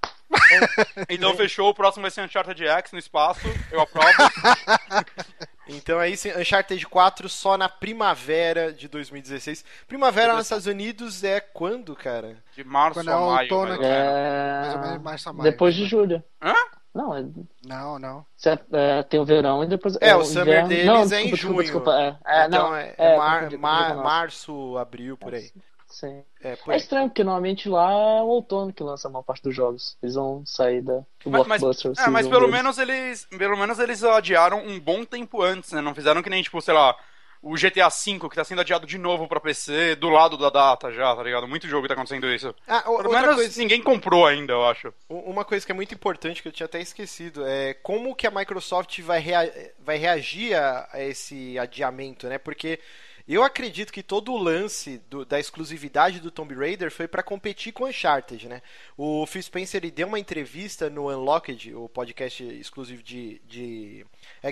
[SPEAKER 4] Então fechou, o próximo vai ser Uncharted X no espaço, eu aprovo. <laughs>
[SPEAKER 2] Então é isso, Uncharted 4 só na primavera de 2016. Primavera nos Estados Unidos é quando, cara?
[SPEAKER 4] De março
[SPEAKER 1] Quando é
[SPEAKER 4] a maio.
[SPEAKER 1] outono
[SPEAKER 4] mais ou menos.
[SPEAKER 3] É...
[SPEAKER 1] Mais ou menos março a maio.
[SPEAKER 3] Depois de julho.
[SPEAKER 4] Hã?
[SPEAKER 5] Não, é,
[SPEAKER 1] Não, não.
[SPEAKER 5] cê- é, tem o verão e depois.
[SPEAKER 2] É, o
[SPEAKER 5] o
[SPEAKER 2] summer
[SPEAKER 5] inverno.
[SPEAKER 2] deles
[SPEAKER 5] não,
[SPEAKER 2] é
[SPEAKER 5] desculpa,
[SPEAKER 2] em
[SPEAKER 5] desculpa,
[SPEAKER 2] junho.
[SPEAKER 5] Desculpa, é, é,
[SPEAKER 2] então
[SPEAKER 5] não,
[SPEAKER 2] é,
[SPEAKER 5] é,
[SPEAKER 2] mar- março, abril, por aí.
[SPEAKER 5] Sim.
[SPEAKER 2] É,
[SPEAKER 5] É estranho, porque normalmente lá é o outono que lança a maior parte dos jogos. Eles vão sair da, do
[SPEAKER 4] Mas, mas,
[SPEAKER 5] blockbuster.
[SPEAKER 4] é, mas pelo
[SPEAKER 5] deles.
[SPEAKER 4] menos eles. Pelo menos eles adiaram um bom tempo antes, né? Não fizeram que nem, tipo, sei lá, o GTA V, que tá sendo adiado de novo pra PC, do lado da data já, tá ligado? Muito jogo tá acontecendo isso.
[SPEAKER 2] Ah, o-
[SPEAKER 4] Pelo
[SPEAKER 2] outra
[SPEAKER 4] menos
[SPEAKER 2] coisa,
[SPEAKER 4] ninguém comprou ainda, eu acho.
[SPEAKER 2] uma coisa que é muito importante que eu tinha até esquecido é como que a Microsoft vai, rea- vai reagir a, a esse adiamento, né? Porque eu acredito que todo o lance do- da exclusividade do Tomb Raider foi pra competir com Uncharted, né? O Phil Spencer ele deu uma entrevista no Unlocked, o podcast exclusivo de, de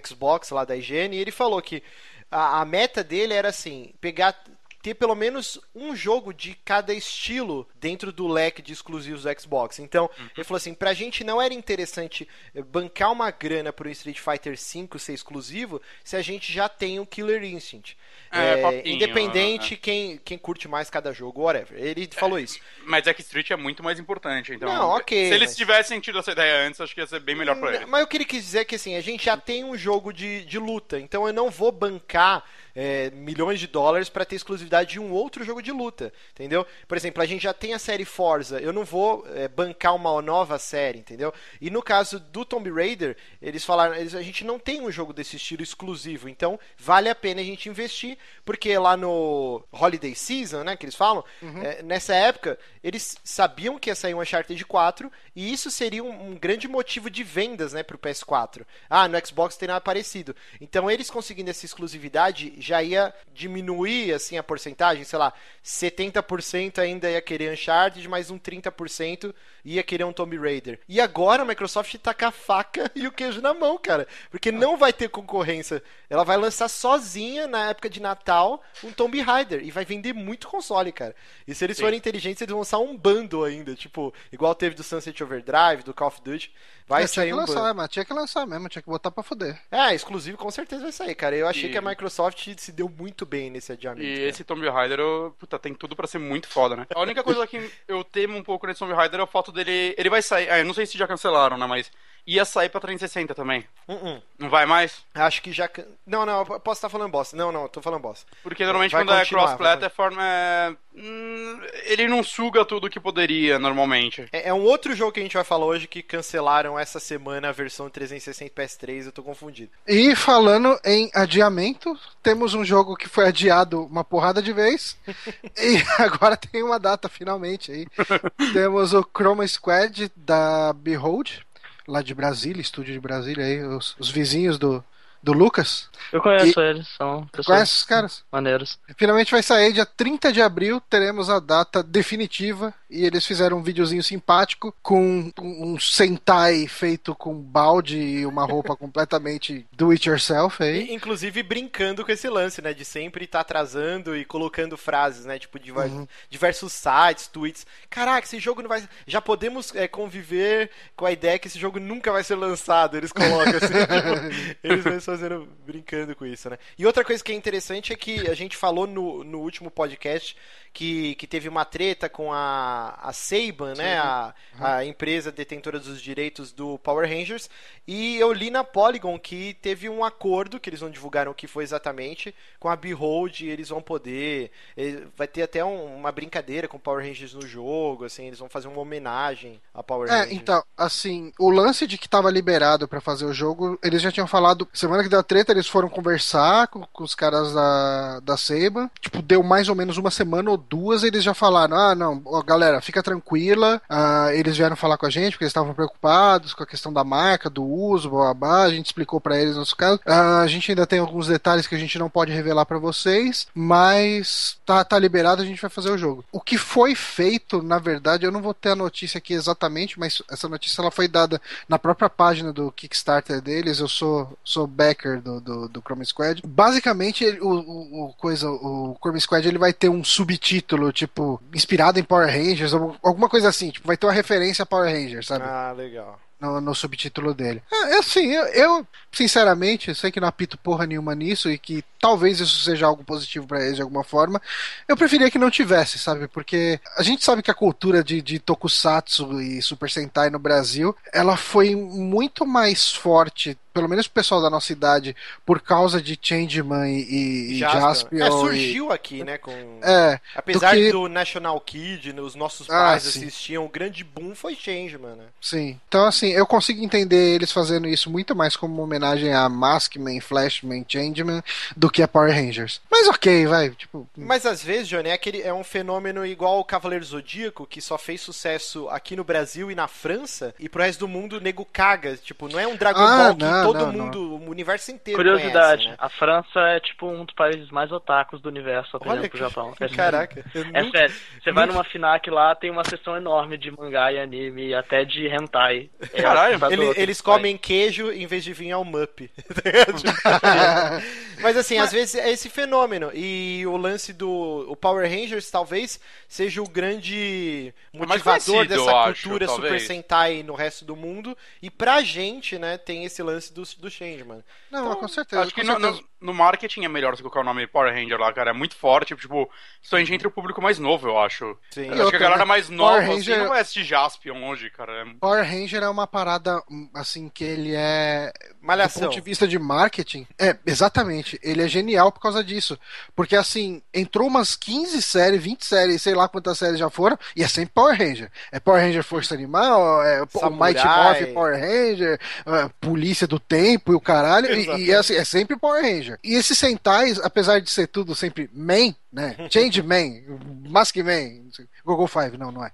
[SPEAKER 2] Xbox lá da IGN, e ele falou que a, a meta dele era assim, pegar ter pelo menos um jogo de cada estilo dentro do leque de exclusivos do Xbox. Então, ele falou assim, pra gente não era interessante eh, bancar uma grana pro Street Fighter V ser exclusivo se a gente já tem o Killer Instinct.
[SPEAKER 4] É,
[SPEAKER 2] É,
[SPEAKER 4] papinho,
[SPEAKER 2] independente quem, quem curte mais cada jogo, whatever. Ele falou isso.
[SPEAKER 4] Mas Zack Street é muito mais importante, então.
[SPEAKER 2] Não, ok,
[SPEAKER 4] Se eles
[SPEAKER 2] mas-
[SPEAKER 4] tivessem tido essa ideia antes, acho que ia ser bem melhor pra eles.
[SPEAKER 2] Mas o que ele quis dizer é que assim, a gente já tem um jogo de, de luta, então eu não vou bancar é, milhões de dólares pra ter exclusividade de um outro jogo de luta, entendeu? Por exemplo, a gente já tem a série Forza, eu não vou é, bancar uma nova série, entendeu? E no caso do Tomb Raider, eles falaram, eles- a gente não tem um jogo desse estilo exclusivo, então vale a pena a gente investir, porque lá no Holiday Season, né, que eles falam, é, nessa época, eles sabiam que ia sair um Uncharted 4 e isso seria um, um grande motivo de vendas, né, pro PS4. Ah, no Xbox tem nada parecido. Então eles conseguindo essa exclusividade já ia diminuir assim a porcentagem, sei lá, 70% ainda ia querer Uncharted, mais um 30% ia querer um Tomb Raider. E agora a Microsoft tá com a faca <laughs> e o queijo na mão, cara, porque não vai ter concorrência. Ela vai lançar sozinha na época de Natal um Tomb Raider e vai vender muito console, cara. E se eles
[SPEAKER 4] Sim.
[SPEAKER 2] forem inteligentes, eles vão lançar um bando ainda, tipo, igual teve do Sunset Overdrive, do Call of Duty. Vai
[SPEAKER 1] tinha
[SPEAKER 2] sair
[SPEAKER 1] que
[SPEAKER 2] um
[SPEAKER 1] lançar, mas tinha que lançar mesmo, tinha que botar pra foder.
[SPEAKER 2] É, exclusivo com certeza vai sair, cara. Eu achei
[SPEAKER 4] E-
[SPEAKER 2] que a Microsoft se deu muito bem nesse adiamento.
[SPEAKER 4] E
[SPEAKER 2] cara.
[SPEAKER 4] esse Tomb Raider, eu- puta, tem tudo pra ser muito foda, né? A única coisa que eu temo um pouco nesse Tomb Raider é o fato dele. Ele vai sair. Ah, eu não sei se já cancelaram, né? Mas ia sair pra 360 também.
[SPEAKER 2] Uh-uh.
[SPEAKER 4] Não vai mais?
[SPEAKER 2] Acho que já. Não, não, eu posso estar falando bosta. Não, não, eu tô falando bosta.
[SPEAKER 4] Porque normalmente
[SPEAKER 2] Vai
[SPEAKER 4] quando é cross-platform, é... hum, ele não suga tudo que poderia normalmente.
[SPEAKER 2] É, é um outro jogo que a gente vai falar hoje que cancelaram essa semana a versão 360 PS3, eu tô confundido.
[SPEAKER 1] E falando em adiamento, temos um jogo que foi adiado uma porrada de vez. <laughs> e agora tem uma data finalmente aí. <laughs> temos o Chroma Squad da Behold, lá de Brasília, estúdio de Brasília aí, os, os vizinhos do, do Lucas.
[SPEAKER 5] Eu conheço eles, são pessoas
[SPEAKER 1] Conhece os caras?
[SPEAKER 5] maneiras.
[SPEAKER 1] Finalmente vai sair dia 30 de abril, teremos a data definitiva e eles fizeram um videozinho simpático com um Sentai feito com balde e uma roupa <laughs> completamente do it yourself aí.
[SPEAKER 2] E, inclusive brincando com esse lance, né? De sempre estar atrasando e colocando frases, né? Tipo, diver-
[SPEAKER 1] Uhum.
[SPEAKER 2] diversos sites, tweets. Caraca, esse jogo não vai. Já podemos é, conviver com a ideia que esse jogo nunca vai ser lançado. Eles colocam assim. <laughs> tipo, eles vão fazendo, brincando com isso, né? E outra coisa que é interessante é que a gente falou no, no último podcast que, que teve uma treta com a, a Saban, né? A, a empresa detentora dos direitos do Power Rangers. E eu li na Polygon que teve um acordo, que eles não divulgaram o que foi exatamente, com a Behold e eles vão poder. eh, Vai ter até um- uma brincadeira com Power Rangers no jogo, assim, eles vão fazer uma homenagem a Power
[SPEAKER 1] É,
[SPEAKER 2] Rangers.
[SPEAKER 1] então, assim, o lance de que tava liberado pra fazer o jogo, eles já tinham falado, semana que deu a treta, eles foram conversar com, com os caras da, da Seiba, tipo, deu mais ou menos uma semana ou duas, eles já falaram, ah, não, ó, galera, fica tranquila, ah, eles vieram falar com a gente, porque eles estavam preocupados com a questão da marca, do uso, blá, blá, blá, a gente explicou pra eles no nosso caso, Ah, a gente ainda tem alguns detalhes que a gente não pode revelar pra vocês, mas tá, tá liberado, a gente vai fazer o jogo. O que foi feito, na verdade, eu não vou ter a notícia aqui exatamente, mas essa notícia ela foi dada na própria página do Kickstarter deles. Eu sou, sou backer do, do, do Chrome Squad. Basicamente, o, o coisa, o Chrome Squad ele vai ter um subtítulo, tipo, inspirado em Power Rangers, ou alguma coisa assim, tipo, vai ter uma referência a Power Rangers, sabe?
[SPEAKER 2] Ah, legal.
[SPEAKER 1] no, no subtítulo dele. É assim, eu, eu, sinceramente, sei que não apito porra nenhuma nisso e que talvez isso seja algo positivo para eles de alguma forma. Eu preferia que não tivesse, sabe? Porque a gente sabe que a cultura de, de tokusatsu e Super Sentai no Brasil, ela foi muito mais forte pelo menos o pessoal da nossa idade, por causa de Changeman e, e Jaspion.
[SPEAKER 2] É, surgiu e... aqui, né? Com...
[SPEAKER 1] É,
[SPEAKER 2] Apesar do, que... do National Kid, né, os nossos ah, pais ah, assistiam, o grande boom foi Changeman, né?
[SPEAKER 1] Sim. Então, assim, eu consigo entender eles fazendo isso muito mais como uma homenagem a Maskman, Flashman, Changeman do que a Power Rangers. Mas ok, vai. Tipo...
[SPEAKER 2] Mas às vezes, Johnny, é, aquele, é um fenômeno igual o Cavaleiro Zodíaco, que só fez sucesso aqui no Brasil e na França, e pro resto do mundo o nego caga. Tipo, não é um Dragon ah, Ball que não, todo não, mundo, não. o universo inteiro
[SPEAKER 3] Curiosidade,
[SPEAKER 2] conhece, né?
[SPEAKER 3] a França é tipo um dos países mais otakus do universo, até pro Japão.
[SPEAKER 2] É Caraca.
[SPEAKER 3] É nunca... sério. Você vai numa FINAC lá, tem uma seção enorme de mangá e anime, até de hentai.
[SPEAKER 2] É Caralho, Ele, eles comem queijo em vez de vir ao mup. <laughs> <laughs> Mas assim, Mas... às vezes é esse fenômeno. E o lance do o Power Rangers talvez seja o grande é motivador dessa cultura acho, Super Sentai no resto do mundo. E pra gente, né, tem esse lance do, do Changeman.
[SPEAKER 1] Não, então, com certeza.
[SPEAKER 4] Acho
[SPEAKER 1] que
[SPEAKER 4] no, no, no, marketing é melhor você colocar o nome Power Ranger lá, cara. É muito forte. Tipo, principalmente entre o público mais novo, eu acho. Sim. Eu acho que a galera mais nova assim, Ranger... assim, não é esse Jaspion hoje, cara. É...
[SPEAKER 1] Power Ranger é uma parada, assim, que ele é.
[SPEAKER 2] Malhação.
[SPEAKER 1] Do ponto de vista de marketing. É, exatamente. Ele é genial por causa disso. Porque, assim, entrou umas 15 séries, 20 séries, sei lá quantas séries já foram, e é sempre Power Ranger. É Power Ranger Força Animal, é o Mighty Morphin Power Ranger, é, Polícia do Tempo e o caralho. e, e é, assim, é sempre Power Ranger. E esses Sentais, apesar de ser tudo sempre man, né? <laughs> Change Man, Mask Man, Google Five, não, não é.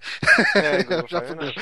[SPEAKER 1] É, <laughs> Já Five,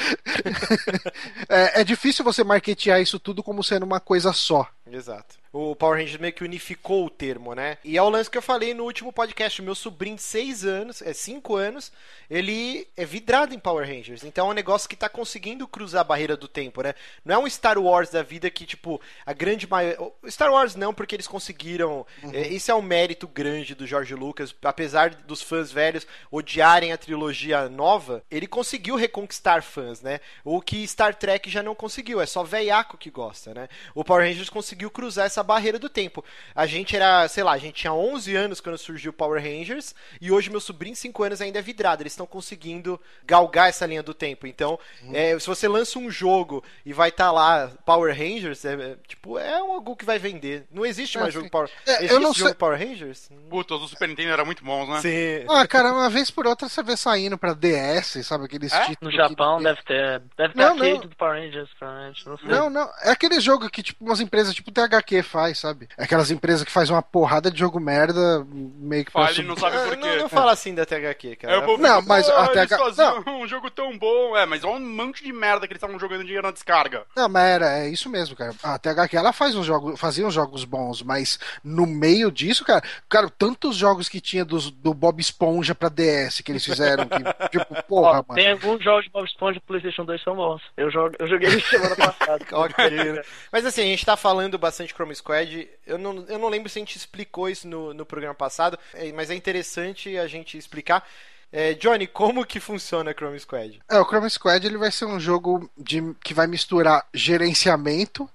[SPEAKER 1] <laughs> é, é difícil você marketear isso tudo como sendo uma coisa só.
[SPEAKER 2] Exato. O Power Rangers meio que unificou o termo, né? E é o lance que eu falei no último podcast. O meu sobrinho de 6 anos, é 5 anos, ele é vidrado em Power Rangers. Então é um negócio que tá conseguindo cruzar a barreira do tempo, né? Não é um Star Wars da vida que, tipo, a grande maioria. Star Wars não, porque eles conseguiram. Uhum. É, esse é um mérito grande do George Lucas. Apesar dos fãs velhos odiarem a trilogia nova, ele conseguiu reconquistar fãs, né? O que Star Trek já não conseguiu. É só veiaco que gosta, né? O Power Rangers conseguiu cruzar essa barreira do tempo. A gente era, sei lá, a gente tinha 11 anos quando surgiu o Power Rangers e hoje meu sobrinho, 5 anos, ainda é vidrado. Eles estão conseguindo galgar essa linha do tempo. Então, uhum. é, se você lança um jogo e vai estar tá lá Power Rangers, é, é, tipo, é algo que vai vender. Não existe mais é, jogo Power
[SPEAKER 1] é,
[SPEAKER 2] Existe
[SPEAKER 1] eu não
[SPEAKER 2] jogo
[SPEAKER 1] sei...
[SPEAKER 2] Power Rangers?
[SPEAKER 4] Puta, os do Super Nintendo eram muito bons, né?
[SPEAKER 2] Sim.
[SPEAKER 1] Ah, cara, uma vez por outra você vê saindo pra DS, sabe? Aqueles
[SPEAKER 3] é? títulos. No Japão que... deve ter. Deve ter não, não. do Power Rangers, provavelmente. Não sei.
[SPEAKER 1] Não, não. É aquele jogo que, tipo, umas empresas tipo THQ faz, sabe? Aquelas empresas que faz uma porrada de jogo merda, meio que
[SPEAKER 4] Fale, sub... não sabe por quê.
[SPEAKER 2] Não, não fala assim da THQ, cara.
[SPEAKER 4] É, não, mas a THQ. Não. um jogo tão bom. É, mas olha um monte de merda que eles estavam jogando dinheiro na descarga.
[SPEAKER 1] Não, mas era, é isso mesmo, cara. A THQ ela faz uns jogos, fazia uns jogos bons, mas no meio disso, cara, cara, tantos jogos que tinha dos, do Bob Esponja pra DS que eles fizeram, que, <laughs> tipo, porra, Ó,
[SPEAKER 3] mano. Tem alguns jogos de Bob Esponja pro PlayStation 2 são bons. Eu, jogo, eu joguei <laughs> semana passada. <laughs>
[SPEAKER 2] mas assim, a gente tá falando bastante Chrome Squad. Eu não, eu não lembro se a gente explicou isso no, no programa passado, é, mas é interessante a gente explicar. É, Johnny, como que funciona Chrome Squad?
[SPEAKER 1] É, o Chrome Squad ele vai ser um jogo de, que vai misturar gerenciamento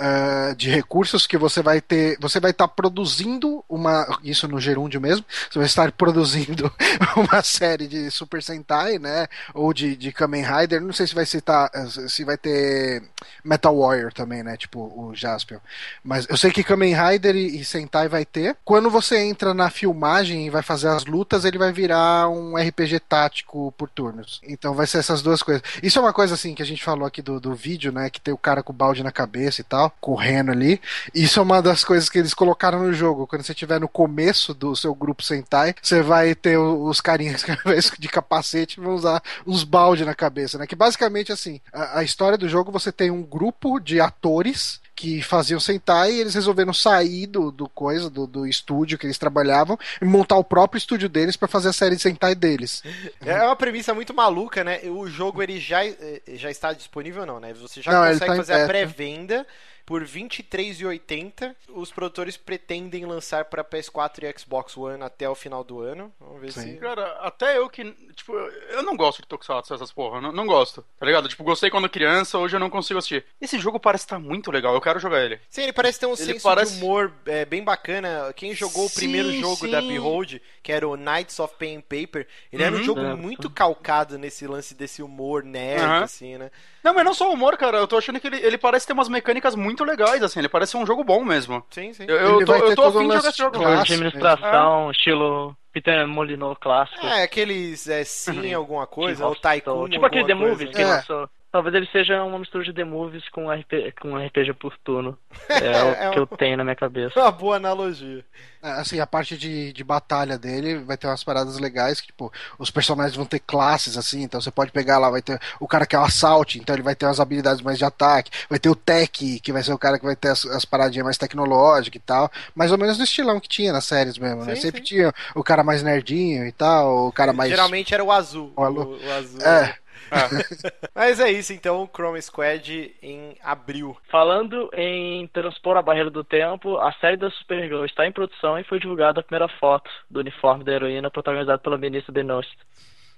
[SPEAKER 1] uh, de recursos que você vai ter. Você vai estar tá produzindo uma. Isso no gerúndio mesmo. Você vai estar produzindo <laughs> uma série de Super Sentai, né? Ou de, de Kamen Rider. Não sei se vai citar. Se vai ter Metal Warrior também, né? Tipo o Jaspion. Mas eu sei que Kamen Rider e, e Sentai vai ter. Quando você entra na filmagem e vai fazer as lutas, ele vai virar um RPG tático por turnos. Então vai ser essas duas coisas. Isso é uma coisa assim que a gente falou aqui do, do vídeo, né? Que tem o cara com o balde na cabeça e tal tal, correndo ali. Isso é uma das coisas que eles colocaram no jogo. Quando você estiver no começo do seu grupo Sentai, você vai ter os carinhas <laughs> de capacete, vão usar uns balde na cabeça, né? Que basicamente, assim, a, a história do jogo, você tem um grupo de atores que faziam Sentai e eles resolveram sair do, do coisa, do, do estúdio que eles trabalhavam e montar o próprio estúdio deles para fazer a série de Sentai deles. <laughs>
[SPEAKER 2] É uma premissa muito maluca, né? O jogo ele já, eh, já está disponível não, né? Você já não, consegue tá fazer a pré-venda por R$ 23,80. Os produtores pretendem lançar para PS4 e Xbox One até o final do ano. Vamos ver
[SPEAKER 1] Sim.
[SPEAKER 2] se.
[SPEAKER 4] Cara, até eu que. Tipo, eu não gosto de Tokusatsu, essas porra. Não, não gosto, tá ligado? Tipo, gostei quando criança, hoje eu não consigo assistir. Esse jogo parece estar muito legal, eu quero jogar ele.
[SPEAKER 2] Sim, ele parece ter um
[SPEAKER 4] Ele
[SPEAKER 2] senso
[SPEAKER 4] parece-
[SPEAKER 2] de humor é, bem bacana. Quem jogou o
[SPEAKER 4] Sim,
[SPEAKER 2] primeiro jogo da
[SPEAKER 4] sim.
[SPEAKER 2] Behold, que era o Knights of Pen and Paper, ele era um
[SPEAKER 4] Uhum.
[SPEAKER 2] jogo
[SPEAKER 3] É.
[SPEAKER 2] muito calcado nesse lance desse humor nerd,
[SPEAKER 4] Aham.
[SPEAKER 2] assim, né?
[SPEAKER 4] Não, mas não só o humor, cara. Eu tô achando que ele, ele parece ter umas mecânicas muito legais, assim. Ele parece ser um jogo bom mesmo.
[SPEAKER 2] Sim, sim.
[SPEAKER 4] Eu, eu tô, eu tô afim de jogar esse jogo.
[SPEAKER 1] Clássico
[SPEAKER 3] de administração, estilo Peter Molyneux clássico.
[SPEAKER 2] É, aqueles é, sim, alguma coisa, ou Tycoon,
[SPEAKER 3] Uhum. Tipo aquele The
[SPEAKER 2] coisa.
[SPEAKER 3] que
[SPEAKER 1] É.
[SPEAKER 3] lançou. Talvez ele seja uma mistura de The Movies com, RP, com RPG por turno. <laughs> É, o
[SPEAKER 2] É
[SPEAKER 3] que eu tenho na minha cabeça.
[SPEAKER 2] Uma boa analogia.
[SPEAKER 1] É, Assim, a parte de, de batalha dele vai ter umas paradas legais que, tipo, os personagens vão ter classes, assim, então você pode pegar lá, vai ter o cara que é o assault, então ele vai ter umas habilidades mais de ataque, vai ter o tech, que vai ser o cara que vai ter as, as paradinhas mais tecnológicas e tal, mais ou menos no estilão que tinha nas séries mesmo, né?
[SPEAKER 2] Sim,
[SPEAKER 1] Sempre
[SPEAKER 2] sim.
[SPEAKER 1] tinha o cara mais nerdinho e tal, o cara <laughs> mais...
[SPEAKER 2] Geralmente era o azul.
[SPEAKER 1] O
[SPEAKER 2] O, o azul.
[SPEAKER 1] É. <laughs>
[SPEAKER 2] Mas é isso, então, o Chrome Squad em abril.
[SPEAKER 3] Falando em transpor a barreira do tempo, a série da Supergirl está em produção e foi divulgada a primeira foto do uniforme da heroína protagonizado pela ministra Benoist.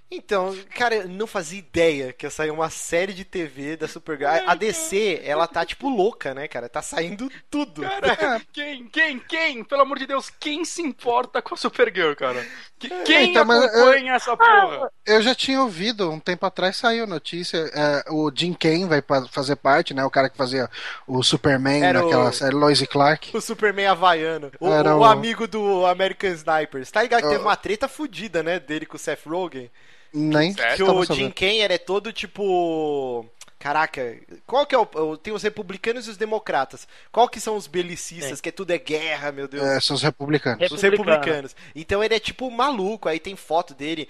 [SPEAKER 2] Então, cara, eu não fazia ideia que ia sair uma série de TV da Supergirl. A- A DC, ela tá tipo louca, né, cara? Tá saindo tudo.
[SPEAKER 4] Cara, quem, quem, quem? Pelo amor de Deus, quem se importa com a Supergirl, cara? Que- Quem
[SPEAKER 1] Então, mas
[SPEAKER 4] acompanha essa porra?
[SPEAKER 1] Eu já tinha ouvido, um tempo atrás saiu notícia, é, o Jim Kane vai fazer parte, né, o cara que fazia o Superman
[SPEAKER 2] Era
[SPEAKER 1] naquela
[SPEAKER 2] o-
[SPEAKER 1] série, Lois Clark.
[SPEAKER 2] O Superman havaiano. O,
[SPEAKER 1] Era
[SPEAKER 2] o
[SPEAKER 1] o-
[SPEAKER 2] amigo do American Sniper. Tá ligado que teve uma treta fudida, né, dele com o Seth Rogen?
[SPEAKER 1] Nem
[SPEAKER 2] Que o. Jim Kane é todo tipo. Caraca, qual que é o, Tem os republicanos e os democratas. Qual que são os belicistas? Que é tudo é guerra, meu Deus.
[SPEAKER 1] É, são os republicanos.
[SPEAKER 2] Os
[SPEAKER 3] Republicano.
[SPEAKER 2] republicanos. Então ele é tipo maluco. Aí tem foto dele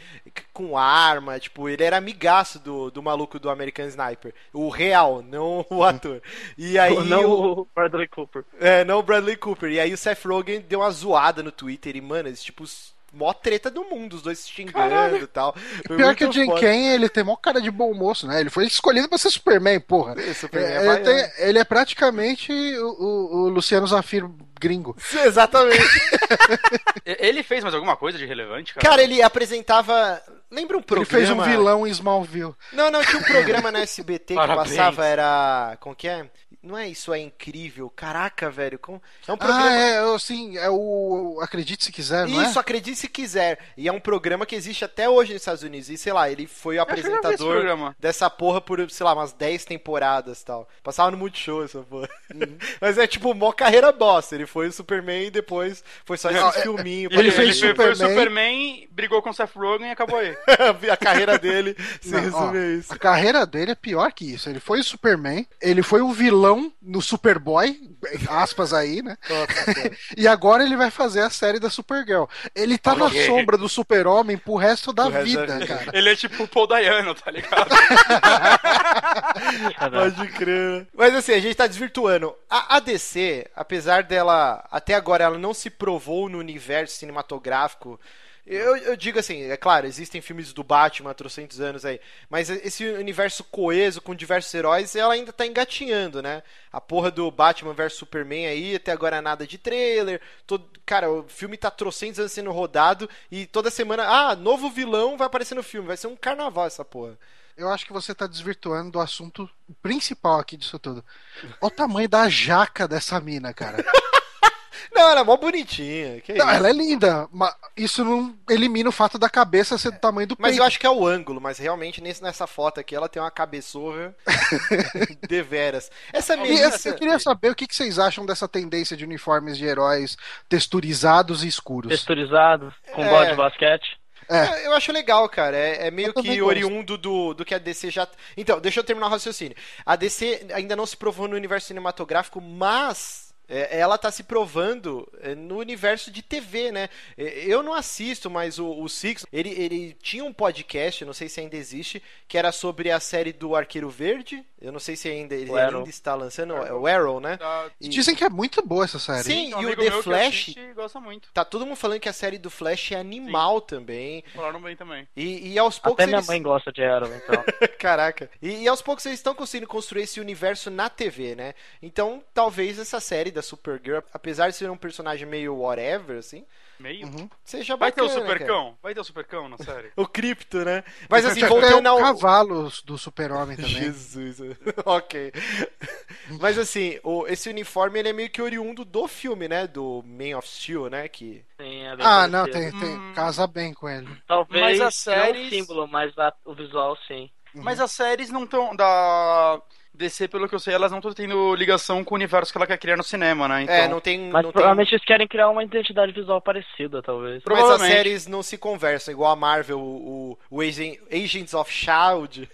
[SPEAKER 2] com arma. Tipo, ele era amigaço do, do maluco do American Sniper. O real, não o ator. E aí.
[SPEAKER 3] Não
[SPEAKER 2] o-
[SPEAKER 3] o Bradley Cooper.
[SPEAKER 2] É, não o Bradley Cooper. E aí o Seth Rogen deu uma zoada no Twitter. E, mano, eles, tipo, mó treta do mundo, os dois se xingando e tal. Foi
[SPEAKER 1] Pior que o Jim. Kane, ele tem mó cara de bom moço, né? Ele foi escolhido pra ser Superman, porra.
[SPEAKER 2] Esse Superman é
[SPEAKER 1] É, ele, tem- ele é praticamente o, o- o Luciano Zafiro gringo. <laughs>
[SPEAKER 2] Exatamente.
[SPEAKER 4] Ele fez mais alguma coisa de relevante, cara?
[SPEAKER 2] Cara, ele apresentava. Lembra um
[SPEAKER 1] Ele
[SPEAKER 2] programa?
[SPEAKER 1] fez um vilão em Smallville.
[SPEAKER 2] Não, não, tinha um programa na SBT que <laughs>
[SPEAKER 4] Parabéns.
[SPEAKER 2] passava, era. Como que é? Não é isso, é incrível. Caraca, velho. Como... É um programa.
[SPEAKER 1] Ah, é, sim, é o Acredite Se Quiser, não
[SPEAKER 2] Isso,
[SPEAKER 1] é?
[SPEAKER 2] acredite se quiser. E é um programa que existe até hoje nos Estados Unidos. E sei lá, ele foi o apresentador dessa porra por, sei lá, umas 10 temporadas e tal. Passava no Multishow essa porra.
[SPEAKER 1] Uhum. <laughs>
[SPEAKER 2] Mas é tipo, mó carreira bosta. Ele foi o Superman e depois foi só
[SPEAKER 1] Não,
[SPEAKER 2] esse
[SPEAKER 1] é-
[SPEAKER 2] filminho.
[SPEAKER 1] ele
[SPEAKER 2] pra
[SPEAKER 1] fez
[SPEAKER 2] ver.
[SPEAKER 4] foi, foi o
[SPEAKER 1] Superman.
[SPEAKER 4] Superman, brigou com o Seth Rogen e acabou aí. <laughs>
[SPEAKER 2] a carreira dele <laughs> se
[SPEAKER 1] Não, ó,
[SPEAKER 2] resume a isso.
[SPEAKER 1] A carreira dele é pior que isso. Ele foi o Superman, ele foi o vilão no Superboy, aspas aí, né? <laughs> E agora ele vai fazer a série da Supergirl. Ele tá na sombra do Super-Homem pro resto da
[SPEAKER 2] Pro resto da
[SPEAKER 1] vida, cara.
[SPEAKER 4] Ele é tipo o Paul Dayano, tá ligado? <laughs>
[SPEAKER 2] Pode crer. Mas assim, a gente tá desvirtuando. A, a DC, apesar dela, até agora, ela não se provou no universo cinematográfico. Eu, eu digo assim, é claro, existem filmes do Batman há trocentos anos aí, mas esse universo coeso com diversos heróis, ela ainda tá engatinhando, né? A porra do Batman vs Superman aí, até agora nada de trailer. Todo, cara, o filme tá trocentos anos sendo rodado e toda semana, ah, novo vilão vai aparecer no filme, vai ser um carnaval essa porra.
[SPEAKER 1] Eu acho que você tá desvirtuando do assunto principal aqui disso tudo. Olha o tamanho da jaca dessa mina, cara. <laughs>
[SPEAKER 2] Não, ela é mó bonitinha. Que
[SPEAKER 1] Não,
[SPEAKER 2] isso?
[SPEAKER 1] ela é linda, mas isso não elimina o fato da cabeça ser do tamanho do
[SPEAKER 2] Mas
[SPEAKER 1] peito.
[SPEAKER 2] eu acho que é o ângulo, mas realmente nesse, nessa foto aqui ela tem uma cabeçorra <laughs> deveras. Essa
[SPEAKER 1] E,
[SPEAKER 2] menina.
[SPEAKER 1] assim, eu queria saber o que que vocês acham dessa tendência de uniformes de heróis texturizados e escuros.
[SPEAKER 3] Texturizado, com
[SPEAKER 2] É.
[SPEAKER 3] bola de basquete.
[SPEAKER 1] É,
[SPEAKER 2] Eu acho legal, cara. É, é meio que
[SPEAKER 1] gosto.
[SPEAKER 2] oriundo do, do que a DC já. Então, deixa eu terminar o raciocínio. A DC ainda não se provou no universo cinematográfico, mas ela tá se provando é, no universo de TV, né? É, eu não assisto, mas o, o Six, ele, ele tinha um podcast, não sei se ainda existe, que era sobre a série do Arqueiro Verde. Eu não sei se ainda ele ainda está lançando, o Arrow, né?
[SPEAKER 1] E... Dizem que é muito boa essa série.
[SPEAKER 2] Sim, e o The Flash. Gosta muito. Tá todo mundo falando que a série do Flash é animal Sim. também.
[SPEAKER 4] Falaram bem também.
[SPEAKER 2] E, e aos poucos.
[SPEAKER 3] Até eles... minha mãe gosta de Arrow, então. <laughs>
[SPEAKER 2] Caraca. E, e aos poucos eles estão conseguindo construir esse universo na TV, né? Então, talvez essa série da Supergirl, apesar de ser um personagem meio whatever, assim,
[SPEAKER 4] Meio? Uhum.
[SPEAKER 2] Seja
[SPEAKER 4] Vai
[SPEAKER 2] bacana,
[SPEAKER 4] ter o Supercão?
[SPEAKER 2] Cara.
[SPEAKER 4] Vai ter o Supercão na série? <laughs>
[SPEAKER 2] o Cripto, né? Mas assim, <laughs>
[SPEAKER 1] voltando ao... cavalo do Super-Homem também.
[SPEAKER 2] Jesus. <laughs> ok. Mas assim, o, esse uniforme ele é meio que oriundo do filme, né? Do Man of Steel, né? Que...
[SPEAKER 1] É ah, não, tem, tem, hum... casa bem com ele.
[SPEAKER 3] Talvez mas a série... não o símbolo, mas a, o visual sim.
[SPEAKER 4] Uhum. Mas as séries não estão da DC, pelo que eu sei, elas não estão tendo ligação com o universo que ela quer criar no cinema, né?
[SPEAKER 2] É, então... É, não tem.
[SPEAKER 3] Mas
[SPEAKER 2] não
[SPEAKER 3] provavelmente
[SPEAKER 2] tem...
[SPEAKER 3] eles querem criar uma identidade visual parecida, talvez.
[SPEAKER 2] Mas as séries não se conversam, igual a Marvel, o, o Agents of Shield.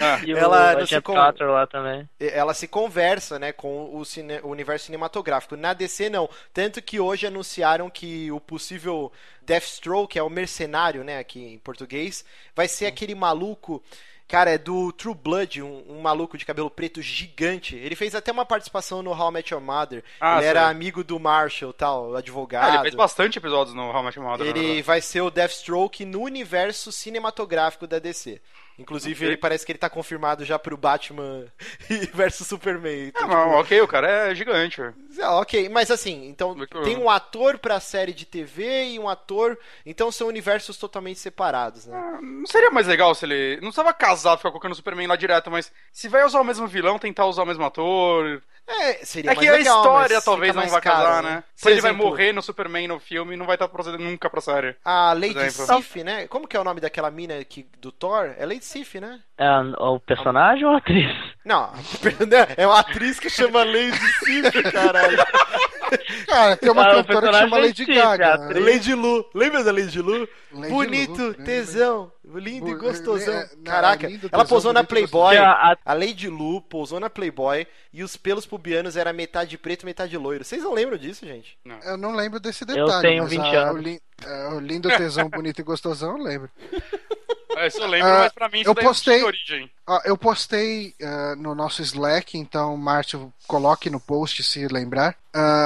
[SPEAKER 3] Ah. e <laughs> ela o Agent con... lá também.
[SPEAKER 2] Ela se conversa, né, com o, cine... o universo cinematográfico. Na DC, não. Tanto que hoje anunciaram que o possível Deathstroke, é o mercenário, né, aqui em português, vai ser aquele maluco Cara, é do True Blood, um, um, maluco de cabelo preto gigante. Ele fez até uma participação no How I Met Your Mother. Ah, ele era amigo do Marshall, tal, advogado. Ah,
[SPEAKER 4] ele fez bastante episódios no How I Met Your Mother.
[SPEAKER 2] Ele vai ser o Deathstroke no universo cinematográfico da DC. Inclusive, ele parece que ele tá confirmado já pro Batman <laughs> versus Superman.
[SPEAKER 4] Então, ah, tipo... ok, o cara é gigante.
[SPEAKER 2] Ah, ok, mas assim, então tem um ator pra série de TV e um ator. Então são universos totalmente separados, né?
[SPEAKER 4] Ah, não seria mais legal se ele. Não precisava casar, ficar colocando o Superman lá direto, mas se vai usar o mesmo vilão, tentar usar o mesmo ator.
[SPEAKER 2] É, seria
[SPEAKER 4] é que
[SPEAKER 2] legal,
[SPEAKER 4] a história talvez não vai
[SPEAKER 2] caro,
[SPEAKER 4] casar, né? né? Se Por ele exemplo, vai morrer no Superman no filme, não vai estar procedendo nunca pra série.
[SPEAKER 2] A Lady Sif, né? Como que é o nome daquela mina que, do Thor? É Lady Sif, né?
[SPEAKER 3] É o personagem ou a atriz?
[SPEAKER 2] Não, <laughs> é uma atriz que chama Lady Sif, caralho. <laughs>
[SPEAKER 1] Cara, tem uma ah, cantora que chama Lady Gaga.
[SPEAKER 2] Lady Lu. Lembra da Lady Lu? Lady Bonito, Lu, tesão. Lindo e gostosão. É, Caraca, lindo, ela posou na Playboy. A, a Lady Lu posou na Playboy e os pelos pubianos era metade preto, metade loiro. Vocês não lembram disso, gente?
[SPEAKER 1] Não. Eu não lembro desse detalhe.
[SPEAKER 3] Eu tenho 20 a, anos. O, li,
[SPEAKER 1] é, o lindo, tesão, bonito e gostosão, eu lembro. <laughs>
[SPEAKER 4] É, isso eu lembro, uh, mas pra mim isso
[SPEAKER 1] eu postei, origem. Uh, eu postei uh, no nosso Slack, então, Márcio, coloque no post se lembrar,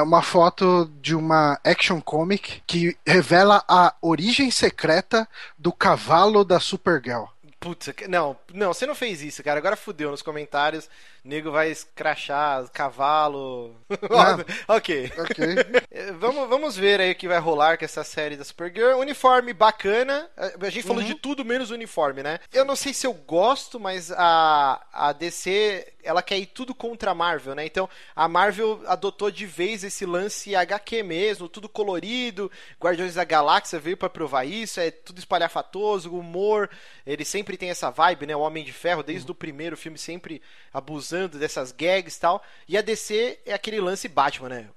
[SPEAKER 1] uma foto de uma action comic que revela a origem secreta do cavalo da Supergirl.
[SPEAKER 2] Putz, não, não, você não fez isso, cara. Agora fudeu nos comentários. Nego vai escrachar cavalo. <laughs> ok. Ok. <laughs> vamos, vamos ver aí o que vai rolar com essa série da Supergirl. Uniforme bacana. A gente falou uhum. de tudo menos uniforme, né? Eu não sei se eu gosto, mas a, a DC ela quer ir tudo contra a Marvel, né? Então a Marvel adotou de vez esse lance HQ mesmo, tudo colorido. Guardiões da Galáxia veio para provar isso, é tudo espalhafatoso, humor. Ele sempre tem essa vibe, né? O Homem de Ferro, desde uhum. o primeiro filme, sempre abusando usando dessas gags e tal. E a DC é aquele lance Batman, né?